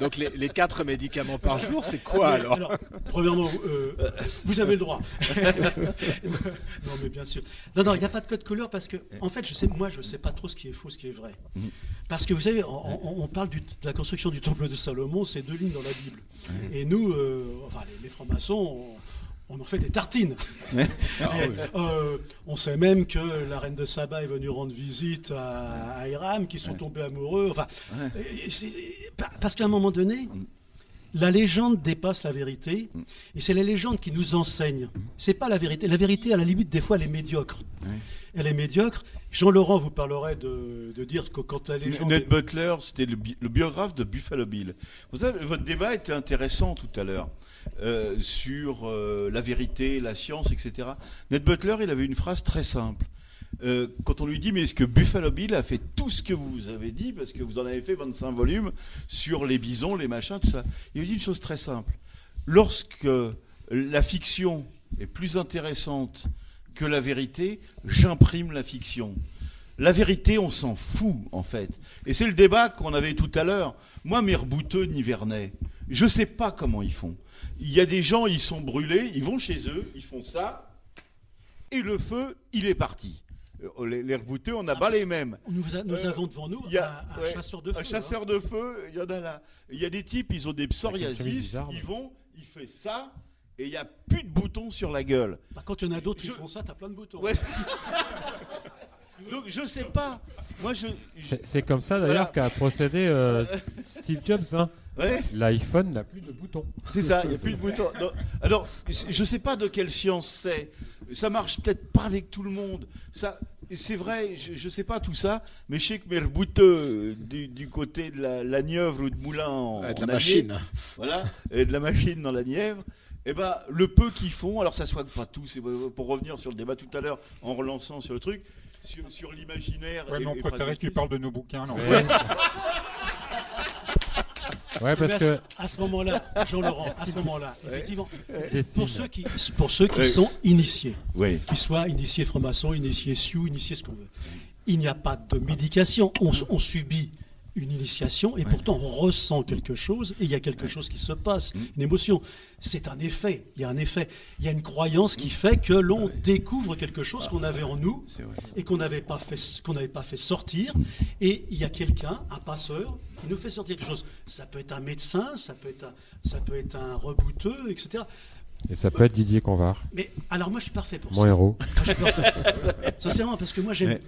B: Donc, les, les, quatre médicaments par jour, c'est quoi alors, alors,
N: Premièrement, euh, vous avez le droit. non, mais bien sûr. Non, non, il n'y a pas de code couleur parce que, en fait, je sais, moi, je ne sais pas trop ce qui est faux, ce qui est vrai. Parce que vous savez, on, parle de la construction du temple de Salomon, c'est deux lignes dans la Bible. Et nous, euh, enfin, les, les francs-maçons, on en fait des tartines. Ah euh, on sait même que la reine de Saba est venue rendre visite à, Hiram, qui sont tombés amoureux. Enfin, parce qu'à un moment donné, mm. la légende dépasse la vérité, mm. et c'est la légende qui nous enseigne. C'est pas la vérité. La vérité, à la limite, des fois, elle est médiocre. Elle est médiocre. Jean-Laurent vous parlerait de, dire que quand la légende...
D: Ned Butler, c'était le, biographe de Buffalo Bill. Vous savez, votre débat était intéressant tout à l'heure. Euh, sur euh, la vérité, la science, etc. Ned Butler, il avait une phrase très simple. Euh, quand on lui dit, mais est-ce que Buffalo Bill a fait tout ce que vous avez dit, parce que vous en avez fait 25 volumes sur les bisons, les machins, tout ça. Il dit une chose très simple. Lorsque la fiction est plus intéressante que la vérité, j'imprime la fiction. La vérité, on s'en fout, en fait. Et c'est le débat qu'on avait tout à l'heure. Moi, mes rebouteux Nivernais, Je sais pas comment ils font. Il y a des gens, ils sont brûlés, ils vont chez eux, ils font ça, et le feu, il est parti. Euh, les, les rebouteux, on n'a pas les mêmes.
N: Nous, nous
D: Euh,
N: avons devant nous
D: a-
N: un, un
D: ouais,
N: chasseur de feu.
D: Un chasseur de feu, il y en a là. Il y a des types, ils ont des psoriasis,
C: bizarre,
D: ils vont, il fait ça, et il n'y a plus de boutons sur la gueule.
N: Bah, quand il y en a d'autres qui font ça, t'as plein de boutons.
D: Ouais. Donc je sais pas. Moi je. je-
C: C'est comme ça
D: Voilà.
C: d'ailleurs qu'a procédé euh, Steve Jobs. hein.
D: Ouais.
C: L'iPhone n'a plus de boutons.
D: C'est ça, il n'y a plus de boutons. Non, Alors, je ne sais pas de quelle science c'est. Ça marche peut-être pas avec tout le monde. Ça, c'est vrai, je ne sais pas tout ça, mais je sais que mes rebouteux du, du côté de la, la Nièvre ou de Moulin en,
B: Ouais, de
D: en
B: la
D: Allier,
B: machine.
D: voilà, et de la machine dans la Nièvre, eh ben, le peu qu'ils font, alors ça soigne pas tout, c'est pour revenir sur le débat tout à l'heure, en relançant sur le truc, sur, sur l'imaginaire.
O: Ouais, mais on préférait que tu parles de nos bouquins.
C: Ouais. Ouais, parce que
N: ce- à ce moment-là, Jean-Laurent, à ce moment-là, effectivement, pour ceux qui, pour ceux qui
D: Ouais.
N: sont initiés,
D: Oui.
N: qu'ils soient initiés francs-maçons, initiés Sioux, initiés ce qu'on veut, il n'y a pas de médication. On, on subit une initiation et pourtant on ressent quelque chose et il y a quelque chose qui se passe, une émotion. C'est un effet, il y a un effet. Il y a une croyance qui fait que l'on découvre quelque chose qu'on avait en nous et qu'on n'avait pas, fait- qu'on n'avait pas fait sortir. Et il y a quelqu'un, un passeur, qui nous fait sortir quelque chose. Ça peut être un médecin, ça peut être un, ça peut être un rebouteux, etc.
C: Et ça peut être Didier Convar.
N: Mais alors moi je suis parfait pour
C: Mon
N: ça.
C: héros.
N: Je suis parfait. Sincèrement, parce que moi j'ai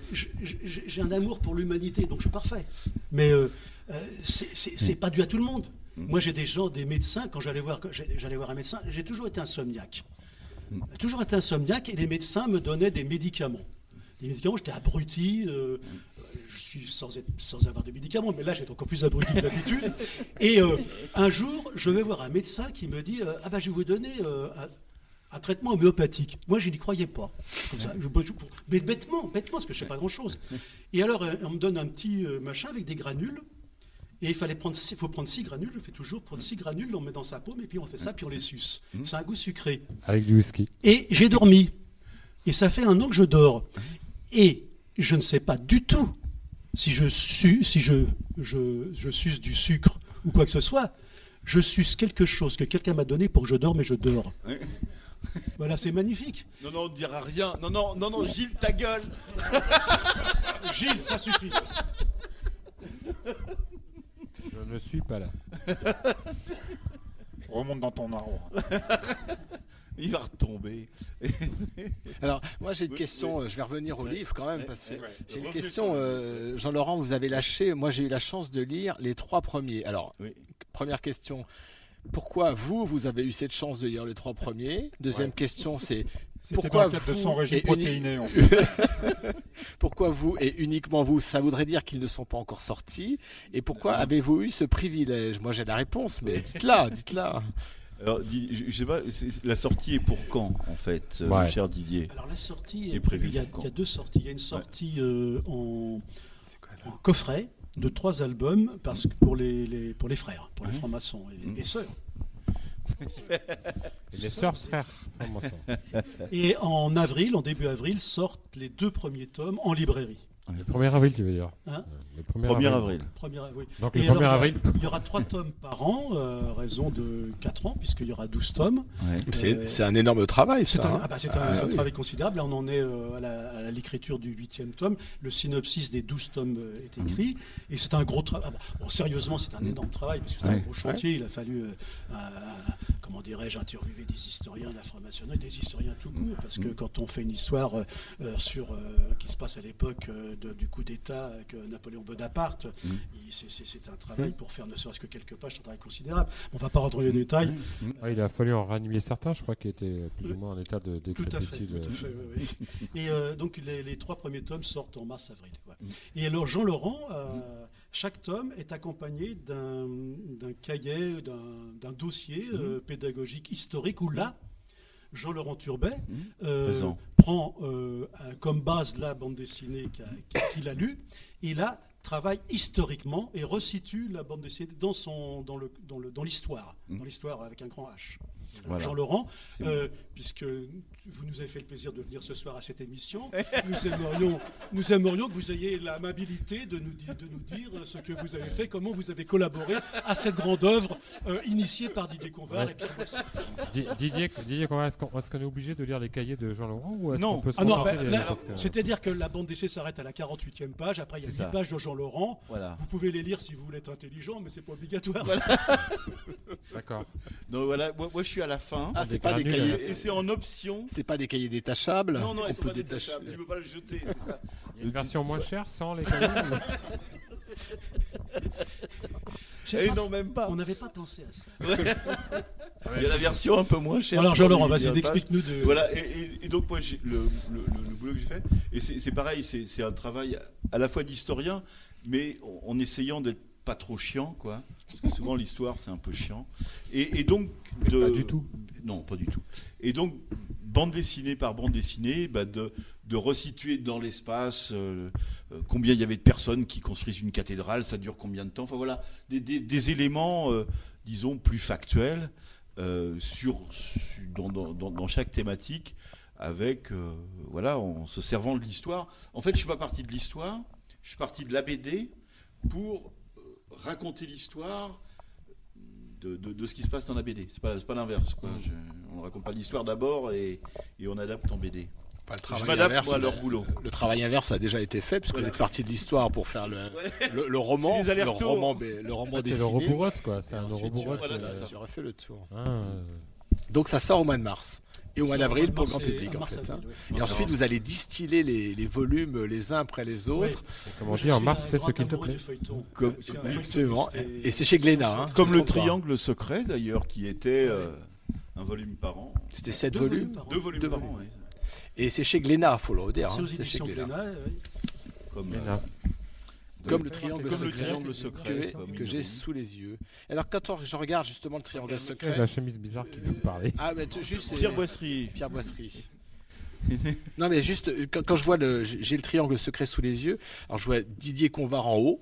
N: un amour pour l'humanité, donc je suis parfait. Mais euh, euh, c'est- c'est pas dû à tout le monde. Moi j'ai des gens, des médecins, quand j'allais voir, j'allais voir un médecin, j'ai toujours été insomniaque. J'ai toujours été insomniaque et les médecins me donnaient des médicaments. Des médicaments, j'étais abruti. euh, je suis sans, être- sans avoir de médicaments, mais là j'étais encore plus abruti que d'habitude. Et euh, un jour, je vais voir un médecin qui me dit euh, Ah ben je vais vous donner euh, un, un traitement homéopathique. Moi je n'y croyais pas. Comme ça, je- mais bêtement, bêtement, parce que je ne sais pas grand chose. Et alors on me donne un petit machin avec des granules. Et il fallait prendre, faut prendre six granules, je fais toujours, prendre six granules, on met dans sa paume, et puis on fait ça, puis on les suce. C'est un goût sucré.
C: Avec du whisky.
N: Et j'ai dormi. Et ça fait un an que je dors. Et je ne sais pas du tout si je, su, si je, je, je suce du sucre ou quoi que ce soit. Je suce quelque chose que quelqu'un m'a donné pour que je dorme et je dors. Voilà, c'est magnifique.
D: Non, non, on ne dira rien. Non, non, non, non, Gilles, ta gueule.
N: Gilles, ça suffit.
C: Je ne suis pas là.
O: Remonte dans ton arbre.
D: Il va retomber.
B: Alors, moi j'ai une
D: Oui,
B: question,
D: oui.
B: euh, je vais revenir au livre quand même, parce que j'ai une question, euh, Jean-Laurent, vous avez lâché, moi j'ai eu la chance de lire les trois premiers. Alors,
D: Oui.
B: première question, pourquoi vous, vous avez eu cette chance de lire les trois premiers? Deuxième
O: Ouais.
B: question, c'est pourquoi
O: dans le cadre de
B: vous
O: son régime
B: et uni-
O: protéiné, en fait.
B: pourquoi vous et uniquement vous? Ça voudrait dire qu'ils ne sont pas encore sortis. Et pourquoi avez-vous eu ce privilège? Moi j'ai la réponse, mais dites-la, dites-la.
D: Alors, dis- je, je sais pas, la sortie est pour quand, en fait, euh,
C: Ouais.
D: mon cher Didier
N: Alors la sortie
D: Est
N: est
D: prévue.
N: Il y, a,
D: pour quand
N: il y a deux sorties. Il y a une sortie euh, en, en coffret de trois albums parce que pour les, les- pour les frères, pour les
D: Mhm.
N: francs-maçons et, et sœurs.
C: Et les sœurs frères francs-maçons.
N: Et en avril, en début avril, sortent les deux premiers tomes en librairie.
C: Le 1er avril, tu veux dire
N: Hein
C: Le 1er
D: 1er
C: avril.
D: avril.
N: Premier- oui.
C: Donc le 1er
N: alors,
C: avril.
N: Il y aura trois tomes par an, euh, raison de 4 ans, puisqu'il y aura 12 tomes.
D: Ouais.
N: Euh,
B: c'est un énorme travail
N: C'est
B: ça.
N: un,
B: hein.
N: ah bah, c'est un-
B: Ah
N: c'est un
B: oui.
N: travail considérable. Là, on en est euh, à l'écriture du huitième tome. Le synopsis des 12 tomes euh, est écrit. Et c'est un gros travail. bon, sérieusement, c'est un énorme travail, parce que c'est un gros chantier. Il a fallu, euh, euh, comment dirais-je, interviewer des historiens de la franc-maçonnerie, des historiens tout court, parce que quand on fait une histoire euh, euh, sur, euh, qui se passe à l'époque euh, de- du coup d'État avec euh, Napoléon Bonaparte, il- c'est- un travail pour faire ne serait-ce que quelques pages, c'est un travail considérable. On ne va pas rentrer dans les détails.
C: Ouais, il a fallu en ranimer certains, je crois, qui étaient plus ou moins en état de
N: Tout à fait.
C: décrépitude.
N: tout à fait, oui, oui. Et euh, donc les, les trois premiers tomes sortent en mars-avril. Et alors Jean Laurent, euh, chaque tome est accompagné d'un cahier, d'un d'un dossier euh, pédagogique historique où là, Jean-Laurent Turbet euh,
D: Présent.
N: prend euh, comme base la bande dessinée qu'il a lue et là travaille historiquement et resitue la bande dessinée dans son dans le dans le dans l'histoire,
D: Mm.
N: dans l'histoire avec un grand H. Jean Laurent, puisque vous nous avez fait le plaisir de venir ce soir à cette émission. Nous aimerions, nous aimerions que vous ayez l'amabilité de nous, de nous dire ce que vous avez fait, comment vous avez collaboré à cette grande œuvre initiée par Didier Convert et Pierre
C: Didier, Didier Convert, est-ce qu'on est, obligé de lire les cahiers de Jean Laurent ou
N: Non, peut ah non ben, c'est-à-dire que la bande d'essai s'arrête à la 48e page, après il y a 10 pages de Jean Laurent. Voilà. Vous pouvez les lire si vous voulez être intelligent, mais c'est pas obligatoire.
C: D'accord.
D: Donc voilà, moi, je suis à la fin.
B: Ah, c'est pas des cahiers.
D: Et c'est en option.
B: C'est pas des cahiers détachables.
D: Non, non, c'est pas détachables. Je veux pas le jeter, c'est ça.
C: Il y a une version moins chère sans les cahiers.
D: Et non, même pas.
N: On n'avait pas pensé à ça.
D: Il y a la version un peu moins chère.
N: Alors, Jean-Laurent, vas-y, explique-nous de.
D: Voilà, et, donc, moi, le, le, boulot que j'ai fait, et c'est pareil, c'est un travail à la fois d'historien, mais en essayant d'être pas trop chiant, quoi. Parce que souvent, l'histoire, c'est un peu chiant. Et, donc.
C: De, pas du tout.
D: Non, pas du tout. Et donc, bande dessinée par bande dessinée, bah de, resituer dans l'espace euh, euh, combien il y avait de personnes qui construisent une cathédrale, ça dure combien de temps. Enfin voilà, des, éléments, euh, disons, plus factuels dans, chaque thématique, avec, voilà, en se servant de l'histoire. En fait, je ne suis pas parti de l'histoire, je suis parti de la BD pour raconter l'histoire de, ce qui se passe dans la BD. C'est pas, pas l'inverse. Mm. On ne raconte pas l'histoire d'abord et, on adapte en BD.
B: le travail Je m'adapte à leur boulot. Le, travail inverse a déjà été fait puisque vous êtes parti de l'histoire pour faire le, le, roman, le roman, le roman dessiné.
C: C'est l'Eurobourros quoi. C'est un
B: Ouroboros. J'aurais fait le tour. Ah, Donc ça sort au mois de mars et au mois d'avril pour le grand public en fait. Hein. Et ensuite vous allez distiller les, les, volumes les uns après les autres.
C: Comment dire, en mars fais ce qu'il te plaît.
B: Comme, absolument. Et c'est chez Glénat. Hein,
D: Comme le Triangle secret d'ailleurs qui était euh, un volume par an.
B: C'était sept volumes.
D: Deux volumes par an.
B: Et c'est chez Glénat, faut le dire.
N: C'est chez Glénat.
B: Comme comme le triangle secret, que, j'ai sous les yeux. Alors quand je regarde justement le triangle secret,
C: la chemise bizarre qui veut parler.
B: Ah mais juste
D: Pierre Boisserie.
B: Pierre Boisserie. non mais juste quand, je vois le j'ai le triangle secret sous les yeux, alors je vois Didier Convar en haut.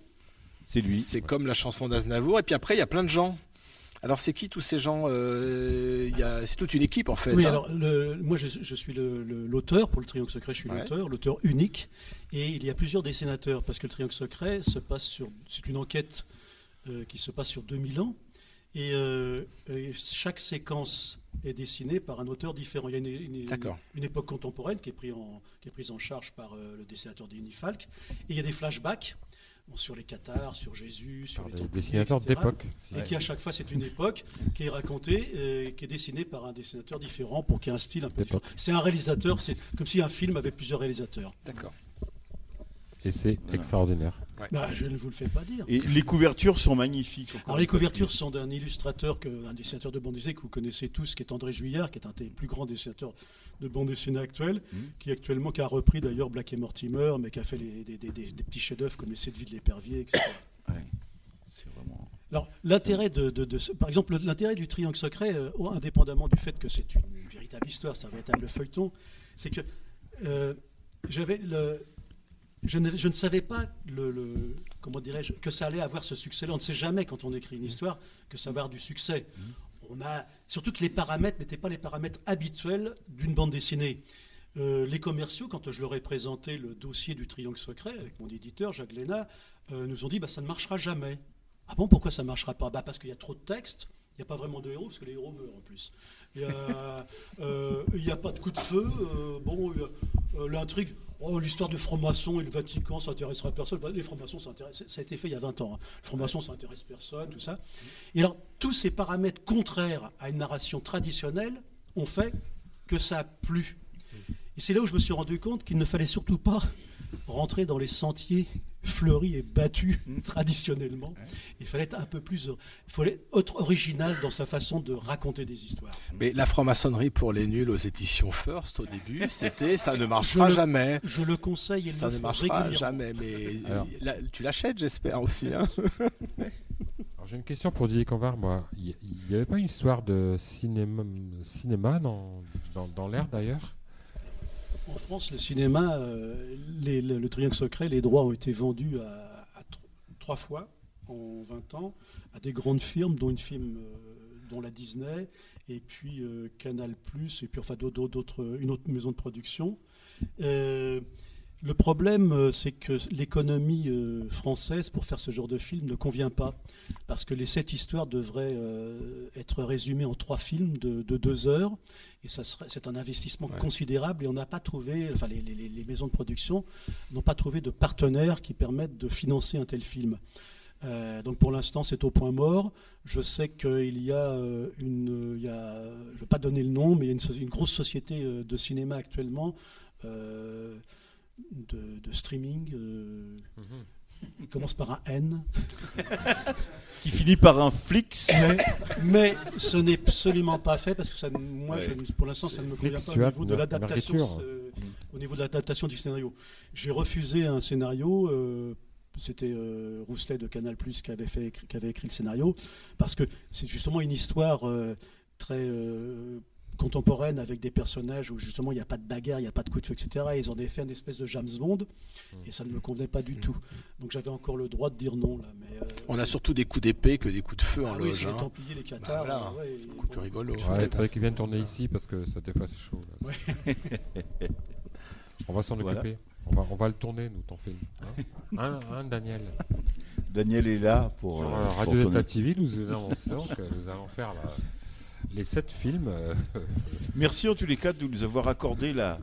D: C'est lui.
B: C'est comme la chanson d'Aznavour et puis après il y a plein de gens. Alors c'est qui tous ces gens euh, C'est toute une équipe en fait.
N: Oui, hein. alors moi je, suis l'auteur pour le Triangle Secret, je suis l'auteur, l'auteur unique, et il y a plusieurs dessinateurs parce que le Triangle Secret se passe sur, c'est une enquête euh, qui se passe sur 2000 ans, euh, et, chaque séquence est dessinée par un auteur différent. Il y a une, une, époque contemporaine qui est, prise en, qui est prise en charge par le dessinateur Denis Falk, et il y a des flashbacks sur les cathares, sur Jésus, sur
C: les dessinateurs d'époque.
N: Et qui à chaque fois c'est une époque qui est racontée, euh, qui est dessinée par un dessinateur différent pour qu'il y ait un style un peu différent. C'est un réalisateur, c'est comme si un film avait plusieurs réalisateurs.
B: D'accord.
C: Et c'est extraordinaire.
N: Bah, je ne vous le fais pas dire.
D: Et les couvertures sont magnifiques.
N: Alors les couvertures sont d'un illustrateur, que, un dessinateur de bande dessinée que vous connaissez tous, qui est André Juillard, qui est un des plus grands dessinateurs de bande dessinée actuelle, mmh. qui actuellement qui a repris d'ailleurs Black et Mortimer, mais qui a fait des, petits chefs-d'œuvre comme les Sept vies de l'épervier, etc. c'est vraiment. Alors l'intérêt de, par exemple, l'intérêt du Triangle secret, euh, indépendamment du fait que c'est une, véritable histoire, c'est un véritable feuilleton, c'est que euh, j'avais le je ne, je ne, savais pas le, comment dirais-je que ça allait avoir ce succès-là. On ne sait jamais quand on écrit une histoire que ça va avoir du succès. Mmh. On a surtout que les paramètres n'étaient pas les paramètres habituels d'une bande dessinée. Euh, les commerciaux, quand je leur ai présenté le dossier du Triangle secret avec mon éditeur Jacques Léna, euh, nous ont dit bah, ça ne marchera jamais. Ah bon, pourquoi ça ne marchera pas? Bah, Parce qu'il y a trop de textes, il n'y a pas vraiment de héros, parce que les héros meurent en plus. Il n'y a, a, pas de coup de feu. bon, l'intrigue, Oh, l'histoire de franc-maçon et le Vatican, ça intéressera personne. Les francs-maçons, ça, a été fait il y a 20 ans. Hein. Les francs-maçons, ça intéresse personne, tout ça. Et alors, tous ces paramètres contraires à une narration traditionnelle ont fait que ça a plu. Et c'est là où je me suis rendu compte qu'il ne fallait surtout pas rentrer dans les sentiers fleuri et battu mmh. traditionnellement. Il fallait être un peu plus, il fallait être original dans sa façon de raconter des histoires.
B: Mais la franc-maçonnerie pour les nuls aux éditions First au début, c'était ça ne marchera jamais.
N: Je le conseille et
B: ça ne marchera jamais. Mais tu l'achètes, j'espère aussi. Hein.
C: j'ai une question pour Didier Convar. Moi, il n'y avait pas une histoire de cinéma, cinéma dans, dans, dans l'air d'ailleurs?
N: En France, le cinéma, euh, le, Triangle Secret, les droits ont été vendus à, trois fois en 20 ans à des grandes firmes, dont une firme, euh, dont la Disney et puis Canal et puis enfin d'autres, une autre maison de production. Le problème, euh, c'est que l'économie euh, française pour faire ce genre de film ne convient pas, parce que les sept histoires devraient euh, être résumées en trois films de, deux heures, et ça c'est un investissement considérable, et on n'a pas trouvé, enfin les, maisons de production n'ont pas trouvé de partenaires qui permettent de financer un tel film. donc pour l'instant, c'est au point mort. Je sais qu'il y a une, il y a, je ne vais pas donner le nom, mais il y a une, grosse société de cinéma actuellement de, streaming. Euh, Il commence par un N.
D: qui finit par un Flix.
N: Mais, ce n'est absolument pas fait parce que ça, moi, pour l'instant, ça ne me convient pas au niveau de l'adaptation. Euh, au niveau de l'adaptation du scénario, j'ai refusé un scénario. Euh, c'était Rousselet de Canal Plus qui avait, fait, qui avait écrit le scénario, parce que c'est justement une histoire très contemporaine avec des personnages où justement il n'y a pas de bagarre, il n'y a pas de coup de feu, etc. Et ils en avaient fait une espèce de James Bond mmh. et ça ne me convenait pas du mmh. tout. Donc j'avais encore le droit de dire non. Là, mais, euh,
B: On a surtout des coups d'épée que des coups de feu en
N: ah
B: loge.
N: Oui, les hein. les Qatars.
B: Bah c'est beaucoup plus rigolo.
C: il fallait qu'ils viennent tourner ici parce que ça des fois c'est chaud. on va s'en occuper. On va, on va le tourner, nous, ton film. Hein, hein, Daniel
D: Daniel est là pour.
C: Sur euh, Radio Delta TV, nous nous allons faire la les sept films. Euh,
D: Merci en tous les cas de nous avoir accordé la,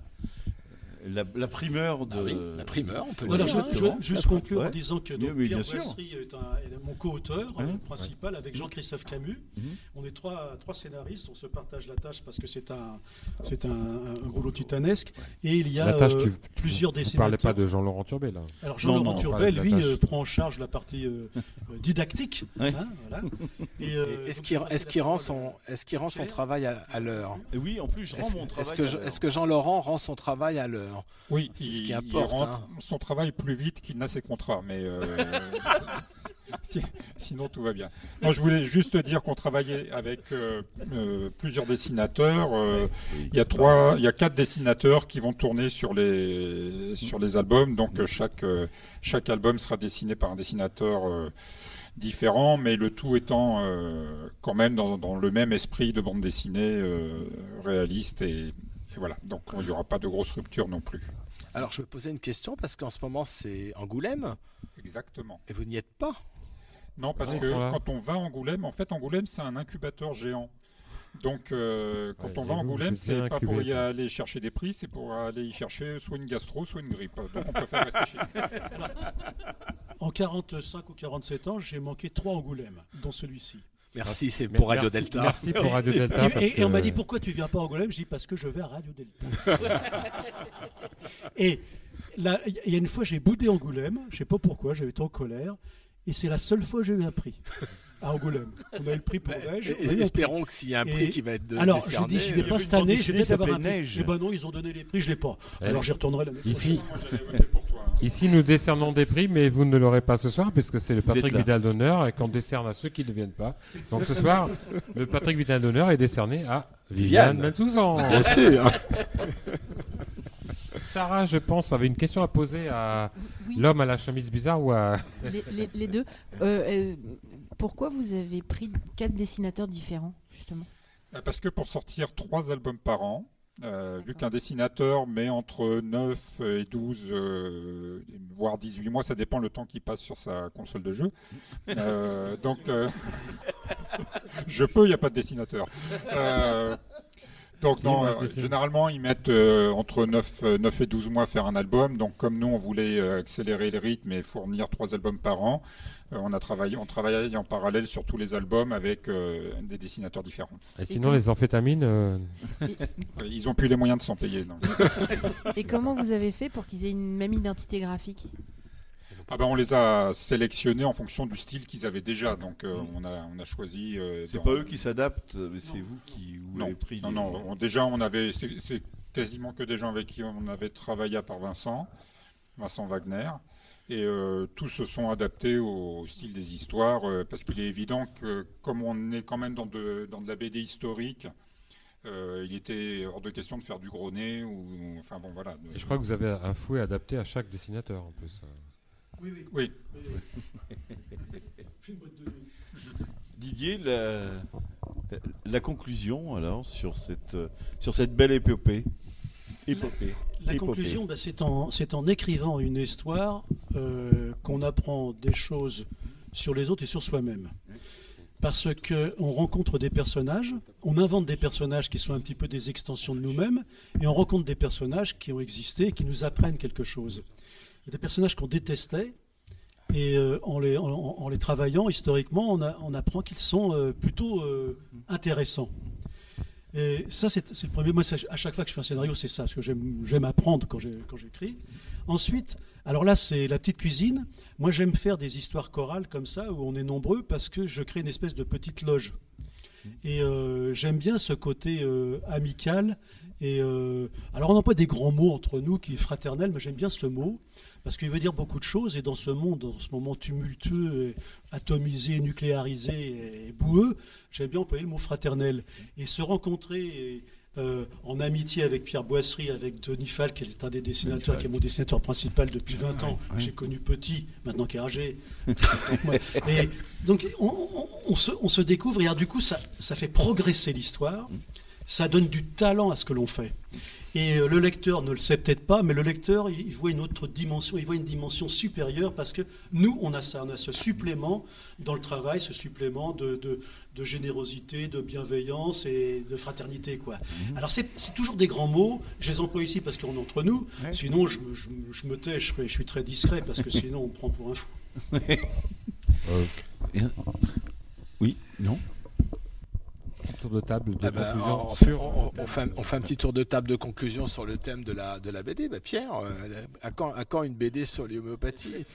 D: la, primeur de.
B: Ah la primeur, on peut
N: voilà, dire. Je, je, juste conclure en disant que donc, Pierre Brasserie est, mon co-auteur principal avec Jean-Christophe Camus. Mhm. On est trois, trois scénaristes, on se partage la tâche parce que c'est un, c'est un, un, rouleau titanesque. Et il y a
C: tâche, euh,
N: plusieurs
C: dessinateurs. Vous ne parlez pas de Jean-Laurent Turbet là
N: Alors Jean-Laurent Turbet, lui, euh, prend en charge la partie euh, didactique. Hein, voilà.
B: est-ce qu'il est rend, son, est rend son travail à, l'heure?
D: Oui, en plus, je rends mon travail.
B: Est-ce que Jean-Laurent rend son travail à l'heure?
O: Oui, c'est ce qui importe. Il rentre hein. son travail plus vite qu'il n'a ses contrats, mais euh, sinon tout va bien. Moi, je voulais juste dire qu'on travaillait avec euh, euh, plusieurs dessinateurs. il y a trois, il y a quatre dessinateurs qui vont tourner sur les sur les albums. Donc chaque chaque album sera dessiné par un dessinateur différent, mais le tout étant quand même dans, dans, le même esprit de bande dessinée réaliste et voilà, donc il n'y aura pas de grosse rupture non plus.
B: Alors je me posais une question parce qu'en ce moment c'est Angoulême.
O: Exactement.
B: Et vous n'y êtes pas?
O: Non, parce que quand on va à Angoulême, en fait Angoulême c'est un incubateur géant. Donc, euh, quand on va à Angoulême, c'est pas pour y aller chercher des prix, c'est pour aller y chercher soit une gastro, soit une grippe. Donc, on préfère rester chez nous.
N: En 45 ou 47 ans, j'ai manqué trois Angoulême, dont celui-ci.
B: Merci, c'est pour Radio Delta.
C: Merci pour Radio Delta.
N: Et, on m'a dit pourquoi tu viens pas à Angoulême? Je dis parce que je vais à Radio Delta. et il y a une fois, j'ai boudé Angoulême. Je sais pas pourquoi, j'avais été en colère. Et c'est la seule fois que j'ai eu un prix à Angoulême. On a eu le prix pour bah, Neige.
B: espérons que s'il y a un prix qui va être de,
N: Alors, je dis, je vais pas cette année, je vais peut-être avoir un Neige. Et eh ben non, ils ont donné les prix, je l'ai pas. Alors j'y retournerai l'année
C: Ici, ici, nous décernons des prix, mais vous ne l'aurez pas ce soir, puisque c'est le Patrick Vidal d'honneur et qu'on décerne à ceux qui ne viennent pas. Donc ce soir, le Patrick Vidal d'honneur est décerné à Viviane Mansouzan.
B: Bien sûr.
C: Sarah, je pense, avait une question à poser à l'homme à la chemise bizarre ou à...
H: les, deux. Euh, euh, pourquoi vous avez pris quatre dessinateurs différents, justement?
O: Euh, Parce que pour sortir trois albums par an, vu qu'un dessinateur met entre 9 et 12, voire 18 mois, ça dépend le temps qu'il passe sur sa console de jeu. donc, je peux, il n'y a pas de dessinateur. Donc non, euh, généralement ils mettent euh, entre 9, 9, euh, et 12 mois à faire un album. Donc comme nous on voulait accélérer le rythme et fournir trois albums par an, on a travaillé, on travaillait en parallèle sur tous les albums avec des dessinateurs différents.
C: Et, sinon les amphétamines,
O: ils ont plus les moyens de s'en payer.
H: et comment vous avez fait pour qu'ils aient une même identité graphique?
O: Ah ben, on les a sélectionnés en fonction du style qu'ils avaient déjà. Donc euh, mm. on, a, on a choisi.
D: Euh, c'est pas eux qui s'adaptent, mais c'est vous qui vous avez pris.
O: Non, non. déjà, on avait. C'est quasiment que des gens avec qui on avait travaillé à part Vincent, Vincent Wagner. Et euh, tous se sont adaptés au, style des histoires, parce qu'il est évident que comme on est quand même dans de, dans de la BD historique, il était hors de question de faire du gros nez ou enfin bon voilà.
C: Et je crois que vous avez un fouet adapté à chaque dessinateur en plus.
N: Oui, oui.
O: oui.
D: Didier, La conclusion, alors, sur cette, sur cette belle épopée.
N: épopée. La, conclusion, bah, c'est en, en, écrivant une histoire qu'on apprend des choses sur les autres et sur soi-même parce qu'on rencontre des personnages, on invente des personnages qui sont un petit peu des extensions de nous-mêmes, et on rencontre des personnages qui ont existé et qui nous apprennent quelque chose. Il y a des personnages qu'on détestait, et euh, en, les, en, les, travaillant historiquement, on, apprend qu'ils sont euh, plutôt euh, intéressants. Et ça, c'est le premier. Moi, à chaque fois que je fais un scénario, c'est ça, parce que j'aime apprendre quand j'écris. Ensuite, alors là, c'est la petite cuisine. Moi, j'aime faire des histoires chorales comme ça, où on est nombreux, parce que je crée une espèce de petite loge. Et j'aime bien ce côté amical. Et alors, on n'a pas des grands mots entre nous qui est fraternel, mais j'aime bien ce mot parce qu'il veut dire beaucoup de choses. Et dans ce monde, dans ce moment tumultueux, atomisé, nucléarisé et boueux, j'aime bien employer le mot fraternel. Et se rencontrer euh, en amitié avec Pierre Boisserie, avec Denis Fall, qui est un des dessinateurs, qui est mon dessinateur principal depuis 20 ans. J'ai connu petit, maintenant qui est âgé. et donc on, se, découvre, et du coup, ça, ça fait progresser l'histoire, ça donne du talent à ce que l'on fait. Et euh, le lecteur ne le sait peut-être pas, mais le lecteur, il voit une autre dimension, il voit une dimension supérieure parce que nous, on a ça, on a ce supplément dans le travail, ce supplément de, générosité, de bienveillance et de fraternité. Quoi. Mhm. Alors, c'est toujours des grands mots, je les emploie ici parce qu'on est entre nous, sinon je, me tais, je, suis très discret parce que sinon on me prend pour un fou.
D: Oui, non
C: tour de table de
B: ah bah, conclusion. On, fait, on, fait, un petit tour de table de conclusion sur le thème de la, de la BD. Bah, Pierre, euh, à, quand, à quand une BD sur l'homéopathie?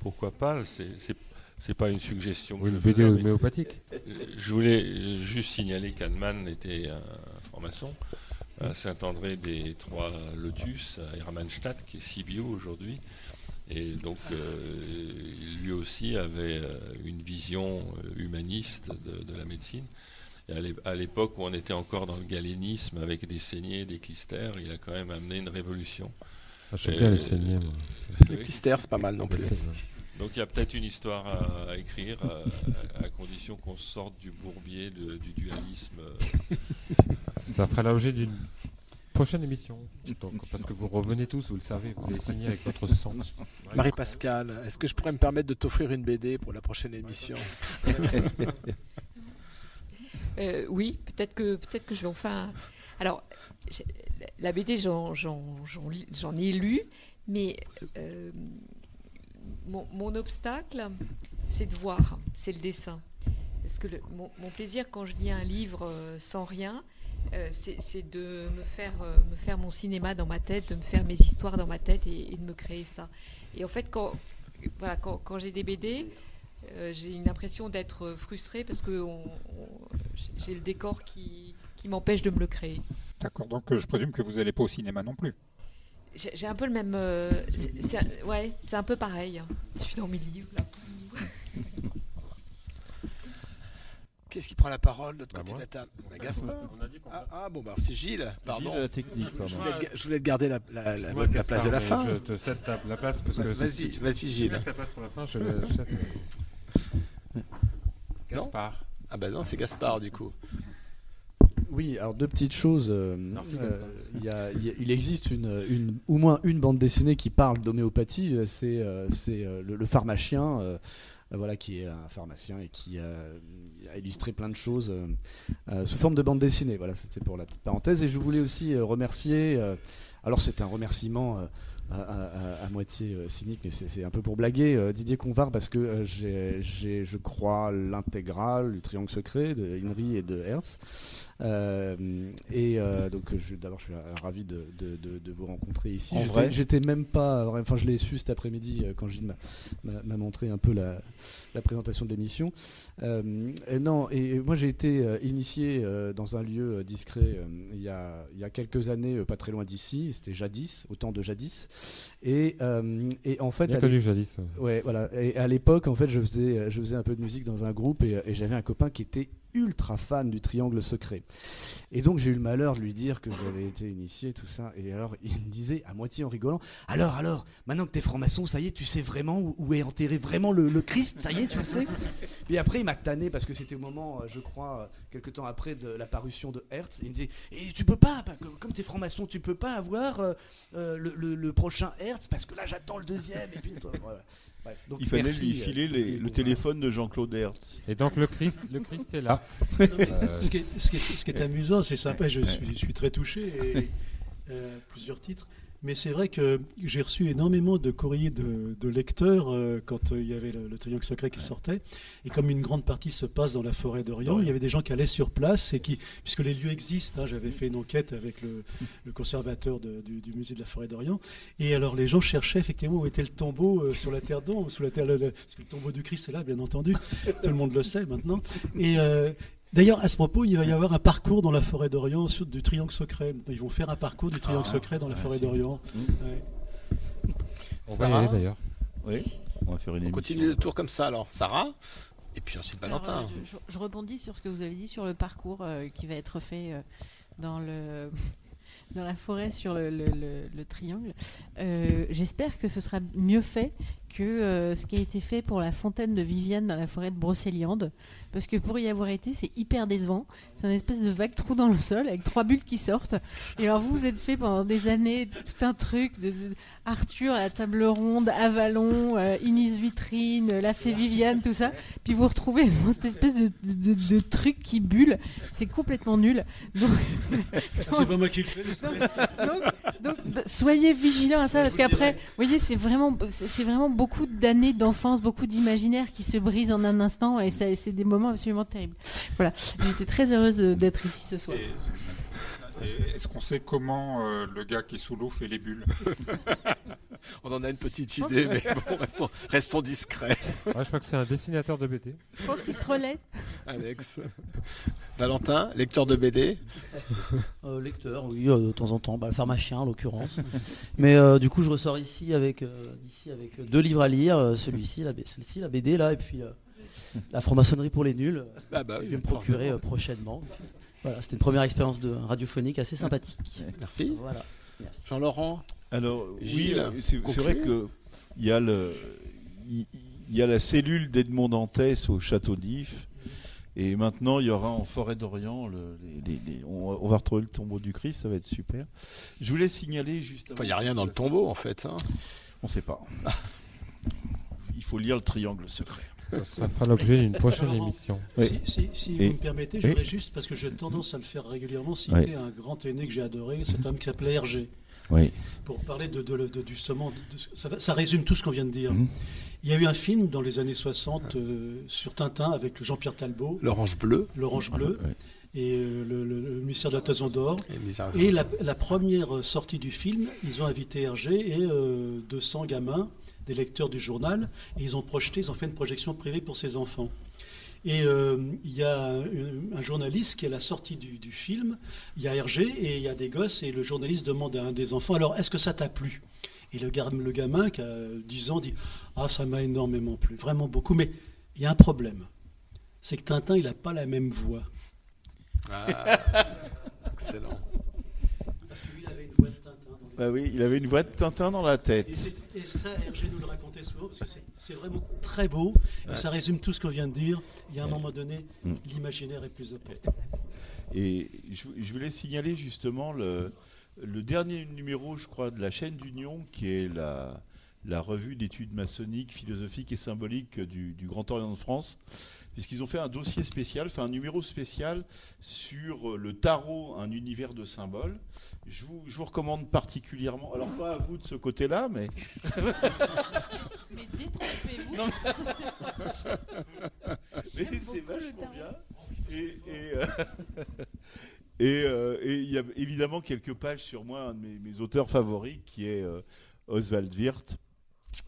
G: Pourquoi pas c'est pas une suggestion.
C: une BD homéopathique.
G: Je voulais juste signaler qu'Annemann était un franc-maçon à Saint-André des Trois Lotus, à Hermannstadt, qui est Sibio aujourd'hui. Et donc, euh, lui aussi avait euh, une vision euh, humaniste de, la médecine. Et à l'époque où on était encore dans le galénisme avec des saignées, des clistères, il a quand même amené une révolution.
C: Ah, J'aime bien les saignées.
B: Les clistères, c'est pas mal non plus.
G: Donc il y a peut-être une histoire à, écrire, à, condition qu'on sorte du bourbier du dualisme.
C: Ça fera l'objet d'une prochaine émission. parce que vous revenez tous, vous le savez, vous avez signé avec votre sang.
B: Marie-Pascale, est-ce que je pourrais me permettre de t'offrir une BD pour la prochaine émission?
J: Euh, Oui, peut-être que, peut que je vais enfin. Alors, la BD, j'en ai lu, mais euh, mon, obstacle, c'est de voir, c'est le dessin. Parce que mon, mon, plaisir quand je lis un livre euh, sans rien, euh, c'est de me faire, euh, me faire mon cinéma dans ma tête, de me faire mes histoires dans ma tête et, de me créer ça. Et en fait, quand, voilà, quand, quand j'ai des BD, euh, j'ai une impression d'être frustrée parce que j'ai le décor qui, qui m'empêche de me le créer.
O: D'accord, donc je présume que vous n'allez pas au cinéma non plus.
J: J'ai un peu le même. ouais, c'est un peu pareil. Hein. Je suis dans mes livres là.
B: Qu'est-ce qui prend la parole de l'autre bah, côté de la table Gaspard ah, ah, bon, bah c'est Gilles, pardon.
D: Gilles la technique,
B: je, voulais, je, voulais, te garder la, la, la, la place de la fin.
C: Je te cède la place parce que.
B: Vas-y, vas-y Gilles.
C: laisse la place pour la fin, je Gaspard.
B: Ah bah non, c'est Gaspard du coup.
K: Oui, alors deux petites choses. Euh, euh, y a, il existe une, une, au moins une bande dessinée qui parle d'homéopathie, euh, c'est euh, le, le, pharmacien. Euh, voilà, qui est un pharmacien et qui a illustré plein de choses euh, euh, sous forme de bande dessinée. Voilà, c'était pour la petite parenthèse. Et je voulais aussi remercier. alors, c'est un remerciement à, moitié euh, cynique, mais c'est un peu pour blaguer, euh, Didier Convar, parce que euh, j'ai, je crois, l'intégrale du Triangle Secret de Henry et de Hertz. et donc, d'abord, je suis ravi de, de, vous rencontrer ici. J'étais même pas, enfin, je l'ai su cet après-midi quand Gilles m'a montré un peu la, la présentation de l'émission. et non, et moi, j'ai été initié dans un lieu discret il y, a, il y a quelques années, pas très loin d'ici. C'était jadis, au temps de jadis. Et, euh, et en fait,
C: Bien connu jadis.
K: Ouais, voilà. Et à l'époque, en fait, je faisais, je faisais un peu de musique dans un groupe et, j'avais un copain qui était ultra fan du triangle secret. Et donc j'ai eu le malheur de lui dire que j'avais été initié, tout ça. Et alors il me disait, à moitié en rigolant, alors, alors, maintenant que t'es franc-maçon, ça y est, tu sais vraiment où, est enterré vraiment le, Christ, ça y est, tu le sais? Et après il m'a tanné parce que c'était au moment, euh, je crois, euh, quelques temps après de la parution de Hertz. Il me disait, et tu peux pas, comme t'es franc-maçon, tu peux pas avoir euh, le, prochain Hertz parce que là j'attends le deuxième. Et puis, voilà
D: il fallait lui filer le téléphone de Jean-Claude Hertz.
C: Et donc le Christ, le Christ est là.
N: Euh, ce, qui est, amusant, c'est sympa, je suis, je suis, très touché, et, euh, plusieurs titres. Mais c'est vrai que j'ai reçu énormément de courriers de, lecteurs euh, quand euh, il y avait le, Triangle secret qui sortait. Et comme une grande partie se passe dans la forêt d'Orient, il y avait des gens qui allaient sur place et qui, puisque les lieux existent, hein, j'avais fait une enquête avec le, conservateur du, musée de la forêt d'Orient. Et alors les gens cherchaient effectivement où était le tombeau euh, sur la terre d'ombre, sous la terre, parce que le tombeau du Christ est là, bien entendu. Tout le monde le sait maintenant. Et, D'ailleurs, à ce propos, il va y avoir un parcours dans la forêt d'Orient du Triangle secret. Ils vont faire un parcours du Triangle ah. secret dans la forêt d'Orient.
C: Mmh. On va y aller d'ailleurs.
D: Oui, on va faire une
B: On continue le tour comme ça alors. Sarah et puis ensuite Valentin.
H: Euh, je, rebondis sur ce que vous avez dit sur le parcours euh, qui va être fait euh, dans le dans la forêt sur le, triangle. J'espère que ce sera mieux fait que ce qui a été fait pour la fontaine de Viviane dans la forêt de Brocéliande, parce que pour y avoir été, c'est hyper décevant. C'est un espèce de vague trou dans le sol avec trois bulles qui sortent. Et alors vous, vous êtes fait pendant des années tout un truc de, Arthur à la table ronde, Avalon, euh, Inis Vitrine, la fée Viviane, tout ça. Puis vous retrouvez dans cette espèce de, truc qui bulle. C'est complètement nul.
N: Donc, c'est pas moi qui le fais.
H: Donc, soyez vigilants à ça parce qu'après, vous voyez, c'est vraiment, c'est vraiment beaucoup d'années d'enfance, beaucoup d'imaginaire qui se brisent en un instant et c'est des moments absolument terrible. Voilà, j'étais très heureuse d'être ici ce soir.
O: Est-ce qu'on sait comment euh, le gars qui est sous l'eau fait les bulles
B: On en a une petite idée, mais bon, restons, discrets.
C: je crois que c'est un dessinateur de BD.
H: Je pense qu'il se relaie.
B: Alex. Valentin, lecteur de BD
E: euh, Lecteur, oui, euh, de temps en temps. Bah, le pharmacien, en l'occurrence. mais du coup, je ressors ici avec, ici avec deux livres à lire. celui-ci, la, celle-ci, la BD, là, et puis la franc-maçonnerie pour les nuls.
B: Ah bah
E: je vais me procurer euh, prochainement. Voilà, c'était une première expérience de radiophonique assez sympathique.
B: Merci. Jean-Laurent
D: Alors, oui, c'est vrai que il y a le. Il y a la cellule d'Edmond Dantès au château d'If. Et maintenant, il y aura en forêt d'Orient, on, va retrouver le tombeau du Christ, ça va être super. Je voulais signaler juste.
B: Il n'y a rien dans le tombeau en fait. Hein.
D: On ne sait pas. il faut lire le triangle secret.
C: Ça fera l'objet d'une prochaine émission.
N: Si, vous me permettez, je voudrais juste, parce que j'ai tendance à le faire régulièrement, citer un grand aîné que j'ai adoré, cet homme qui s'appelait Hergé.
D: Oui.
N: Pour parler de, du saumon, ça, résume tout ce qu'on vient de dire. Mhm. Il y a eu un film dans les années 60 euh, sur Tintin avec Jean-Pierre Talbot.
B: L'Orange Bleu.
N: L'Orange Bleu. Et euh, le, ministère de la Toison d'Or. Et, la, première sortie du film, ils ont invité Hergé et 200 euh, gamins des lecteurs du journal, et ils ont projeté, ils ont fait une projection privée pour ses enfants. Et euh, il y a un, journaliste qui est à la sortie du, film, il y a Hergé et il y a des gosses, et le journaliste demande à un des enfants, alors est-ce que ça t'a plu? Et le, le gamin qui a 10 ans dit, ah ça m'a énormément plu, vraiment beaucoup, mais il y a un problème, c'est que Tintin, il n'a pas la même voix.
B: Ah, excellent.
D: Bah oui, il avait une voix de Tintin dans la tête.
N: Et, ça, Hergé nous le racontait souvent, parce que c'est vraiment très beau, et ça résume tout ce qu'on vient de dire. Il y a un moment donné, mm. l'imaginaire est plus important.
D: Et je, voulais signaler justement le, le, dernier numéro, je crois, de la chaîne d'Union, qui est la, la revue d'études maçonniques, philosophiques et symboliques du, du Grand Orient de France puisqu'ils ont fait un dossier spécial, fait un numéro spécial sur le tarot, un univers de symboles. Je vous, je vous recommande particulièrement, alors pas à vous de ce côté-là, mais...
H: mais détrompez-vous
D: Mais c'est vachement bien. Et, euh, euh, et, il y a évidemment quelques pages sur moi, un de mes, auteurs favoris, qui est euh, Oswald Wirth,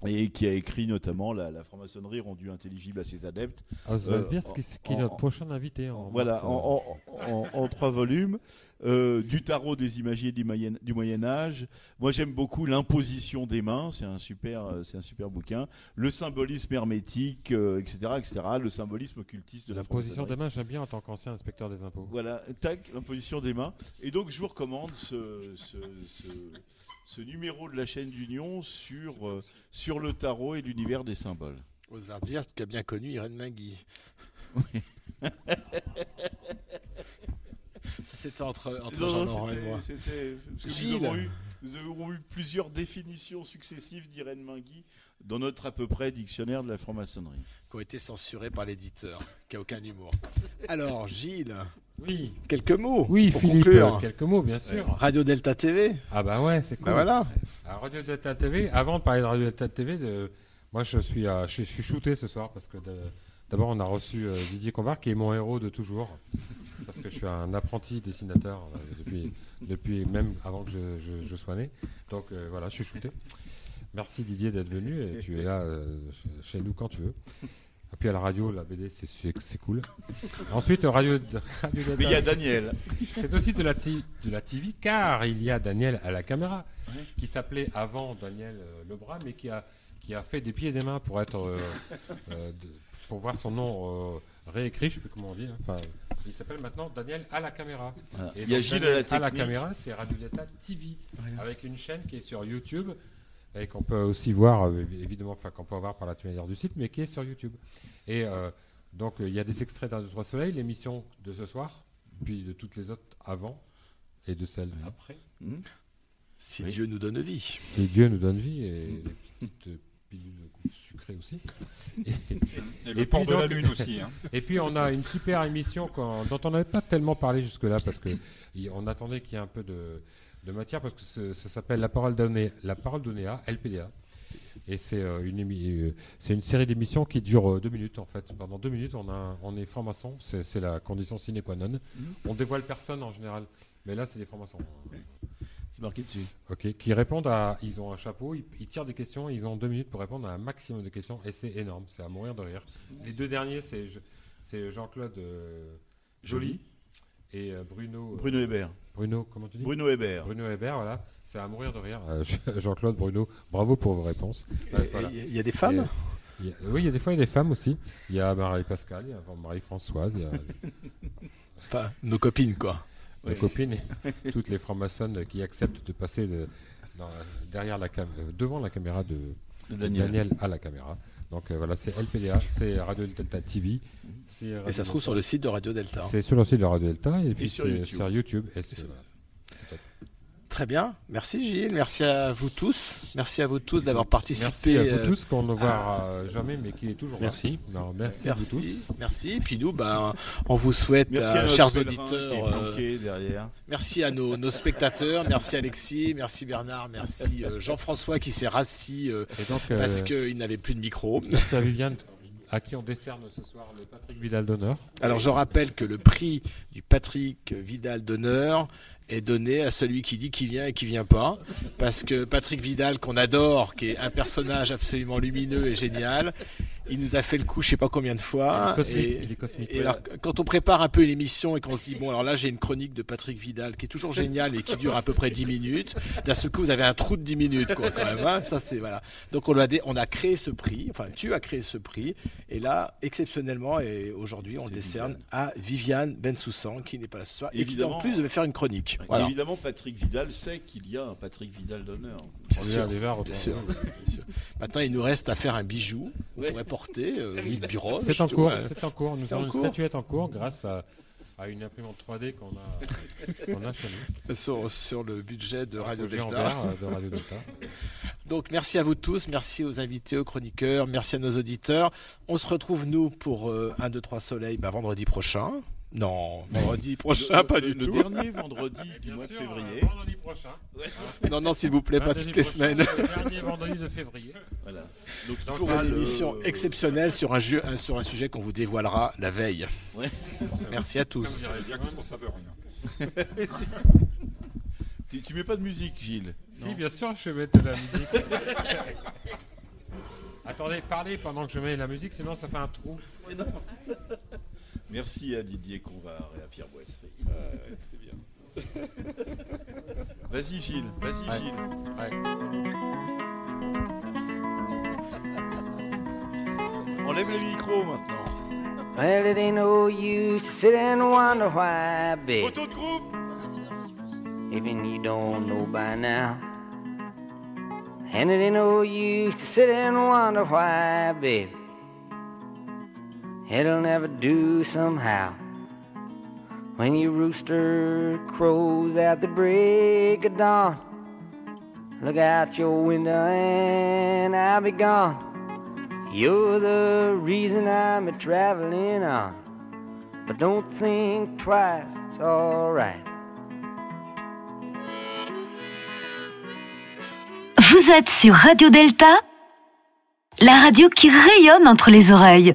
D: et qui a écrit notamment la, franc-maçonnerie rendue intelligible à ses adeptes.
C: Oswald euh, Wirth, qui, est notre prochain invité. En
D: voilà, en, trois volumes. euh, du tarot des imagiers du Moyen, Âge. Moi, j'aime beaucoup l'imposition des mains. C'est un super, euh, c'est un super bouquin. Le symbolisme hermétique, etc., etc. Le symbolisme occultiste de la
C: L'imposition des mains, j'aime bien en tant qu'ancien inspecteur des impôts.
D: Voilà, tac, l'imposition des mains. Et donc, je vous recommande ce, ce, numéro de la chaîne d'Union sur, sur le tarot et l'univers des symboles.
B: Aux arts qui a bien connu Irène Mingui. Ça, c'était entre, entre Jean-Laurent et moi.
D: Nous avons, eu, plusieurs définitions successives d'Irène Mingui dans notre à peu près dictionnaire de la franc-maçonnerie.
B: Qui ont été censurées par l'éditeur, qui n'a aucun humour. Alors, Gilles.
C: Oui.
B: Quelques mots.
C: Oui, Philippe. Euh, quelques mots, bien sûr.
B: Radio Delta TV.
C: Ah bah ouais, c'est bah
B: cool. voilà.
C: Radio Delta TV. Avant de parler de Radio Delta TV, de... moi je suis, je suis shooté ce soir parce que d'abord on a reçu euh, Didier Convard qui est mon héros de toujours parce que je suis un apprenti dessinateur euh, depuis, depuis même avant que je, sois né. Donc euh, voilà, je suis shooté. Merci Didier d'être venu et tu es là euh, chez nous quand tu veux. Et puis à la radio, la BD, c'est cool. Ensuite, radio,
D: radio Mais il y a Daniel.
C: C'est aussi de la, de la TV, car il y a Daniel à la caméra, qui s'appelait avant Daniel Lebras, mais qui a, qui a fait des pieds et des mains pour être, pour voir son nom réécrit, je ne sais plus comment on dit. Hein. Enfin, il s'appelle maintenant Daniel à la caméra.
D: Et il y a Gilles à la, à la
C: caméra, c'est Radio Delta TV, avec une chaîne qui est sur YouTube et qu'on peut aussi voir, euh, évidemment, enfin qu'on peut voir par la tunnelière du site, mais qui est sur YouTube. Et euh, donc il y a des extraits d'un, deux, trois soleils, l'émission de ce soir, puis de toutes les autres avant et de celles après. Mmh.
B: Si Dieu nous donne vie.
C: Si Dieu nous donne vie et les petites pilules sucrées aussi.
O: Et, le port de la Lune aussi. Hein.
C: Et puis on a une super émission dont on n'avait pas tellement parlé jusque-là parce que on attendait qu'il y ait un peu de, matière parce que ça s'appelle La parole donnée, La parole donnée à LPDA. Et c'est euh, une, euh, c'est une série d'émissions qui dure euh, deux minutes en fait. Pendant deux minutes, on, a, on est franc-maçon, c'est la condition sine qua non. Mm-hmm. On dévoile personne en général, mais là c'est des francs-maçons
D: marqué dessus.
C: Ok, qui répondent à. Ils ont un chapeau, ils, tirent des questions, ils ont deux minutes pour répondre à un maximum de questions, et c'est énorme, c'est à mourir de rire. Les deux derniers, c'est Jean-Claude euh, Joly et euh, Bruno.
D: Euh, Bruno Hébert.
C: Bruno, comment tu dis
D: Bruno Hébert.
C: Bruno Hébert, voilà. C'est à mourir de rire. Jean-Claude, Bruno, bravo pour vos réponses.
B: Il y a des femmes
C: Oui, il y a des fois il y a des femmes aussi. Il y a Marie-Pascale, il y a Marie-Françoise.
B: Enfin, nos copines, quoi
C: mes copines et toutes les francs-maçonnes qui acceptent de passer derrière la euh, devant la caméra de, Daniel. à la caméra. Donc euh, voilà, c'est LPDA, c'est Radio Delta TV.
B: et ça se trouve sur le site de Radio Delta.
C: C'est sur le site de Radio Delta et, puis c'est sur YouTube.
B: Très bien. Merci Gilles. Merci à vous tous. Merci à vous tous d'avoir participé.
C: Merci à vous euh, tous qu'on ne voit jamais, mais qui est toujours
G: merci.
C: là. Non, merci. Merci. À vous tous.
B: Merci. Et puis nous, ben, on vous souhaite, euh, chers auditeurs,
D: euh,
B: merci à nos, nos, spectateurs, merci Alexis, merci Bernard, merci Jean-François qui s'est rassis parce qu'il n'avait plus de micro.
C: Merci à Viviane à qui on décerne ce soir le Patrick Vidal d'honneur.
B: Alors je rappelle que le prix du Patrick Vidal d'honneur est donné à celui qui dit qu'il vient et qui vient pas. Parce que Patrick Vidal, qu'on adore, qui est un personnage absolument lumineux et génial, il nous a fait le coup, je sais pas combien de fois.
C: et, il est cosmique.
B: Et alors, quand on prépare un peu une émission et qu'on se dit, bon, alors là, j'ai une chronique de Patrick Vidal qui est toujours géniale et qui dure à peu près 10 minutes. D'un seul coup, vous avez un trou de 10 minutes, quoi, quand même. Hein. Ça, c'est, voilà. Donc, on a, on a créé ce prix. Enfin, tu as créé ce prix. Et là, exceptionnellement, et aujourd'hui, on le décerne à Viviane Bensoussan, qui n'est pas là ce soir. Et qui, en plus, devait faire une chronique.
D: Évidemment, Patrick Vidal sait qu'il y a un Patrick Vidal d'honneur.
C: Bien, sûr, déjà, bien sûr,
B: Maintenant, il nous reste à faire un bijou. On pourrait euh,
C: c'est en cours, c'est en cours. Nous avons une statuette en cours grâce à, une imprimante 3D qu'on a, chez
B: nous. Sur, le budget de Radio, Delta. Donc merci à vous tous, merci aux invités, aux chroniqueurs, merci à nos auditeurs. On se retrouve nous pour euh, un 2 3 soleils bah, vendredi prochain. Non, vendredi prochain, pas du tout.
D: Le dernier vendredi du mois de février.
C: Vendredi prochain.
B: Non, non, s'il vous plaît, pas toutes les semaines.
C: Le dernier vendredi de février.
B: Voilà. Donc, toujours une émission exceptionnelle sur un, jeu, sur un sujet qu'on vous dévoilera la veille. Ouais. Merci à tous.
D: tu, tu mets pas de musique, Gilles
C: Si, bien sûr, je vais mettre de la musique. Attendez, parlez pendant que je mets la musique, sinon ça fait un trou.
D: Merci à Didier Convard et à Pierre Boisserie.
B: C'était bien.
D: Vas-y Gilles, vas-y Gilles. Enlève le micro maintenant.
P: Well, it ain't no use to sit and wonder why, babe.
D: Photo de groupe.
P: Even you don't know by now. And it ain't no use to sit and wonder why, babe. It'll never do somehow. When your rooster crows at the break of dawn, look out your window and I'll be gone. You're the reason I'm a traveling on. But don't think twice, it's alright.
A: Vous êtes sur Radio Delta, la radio qui rayonne entre les oreilles.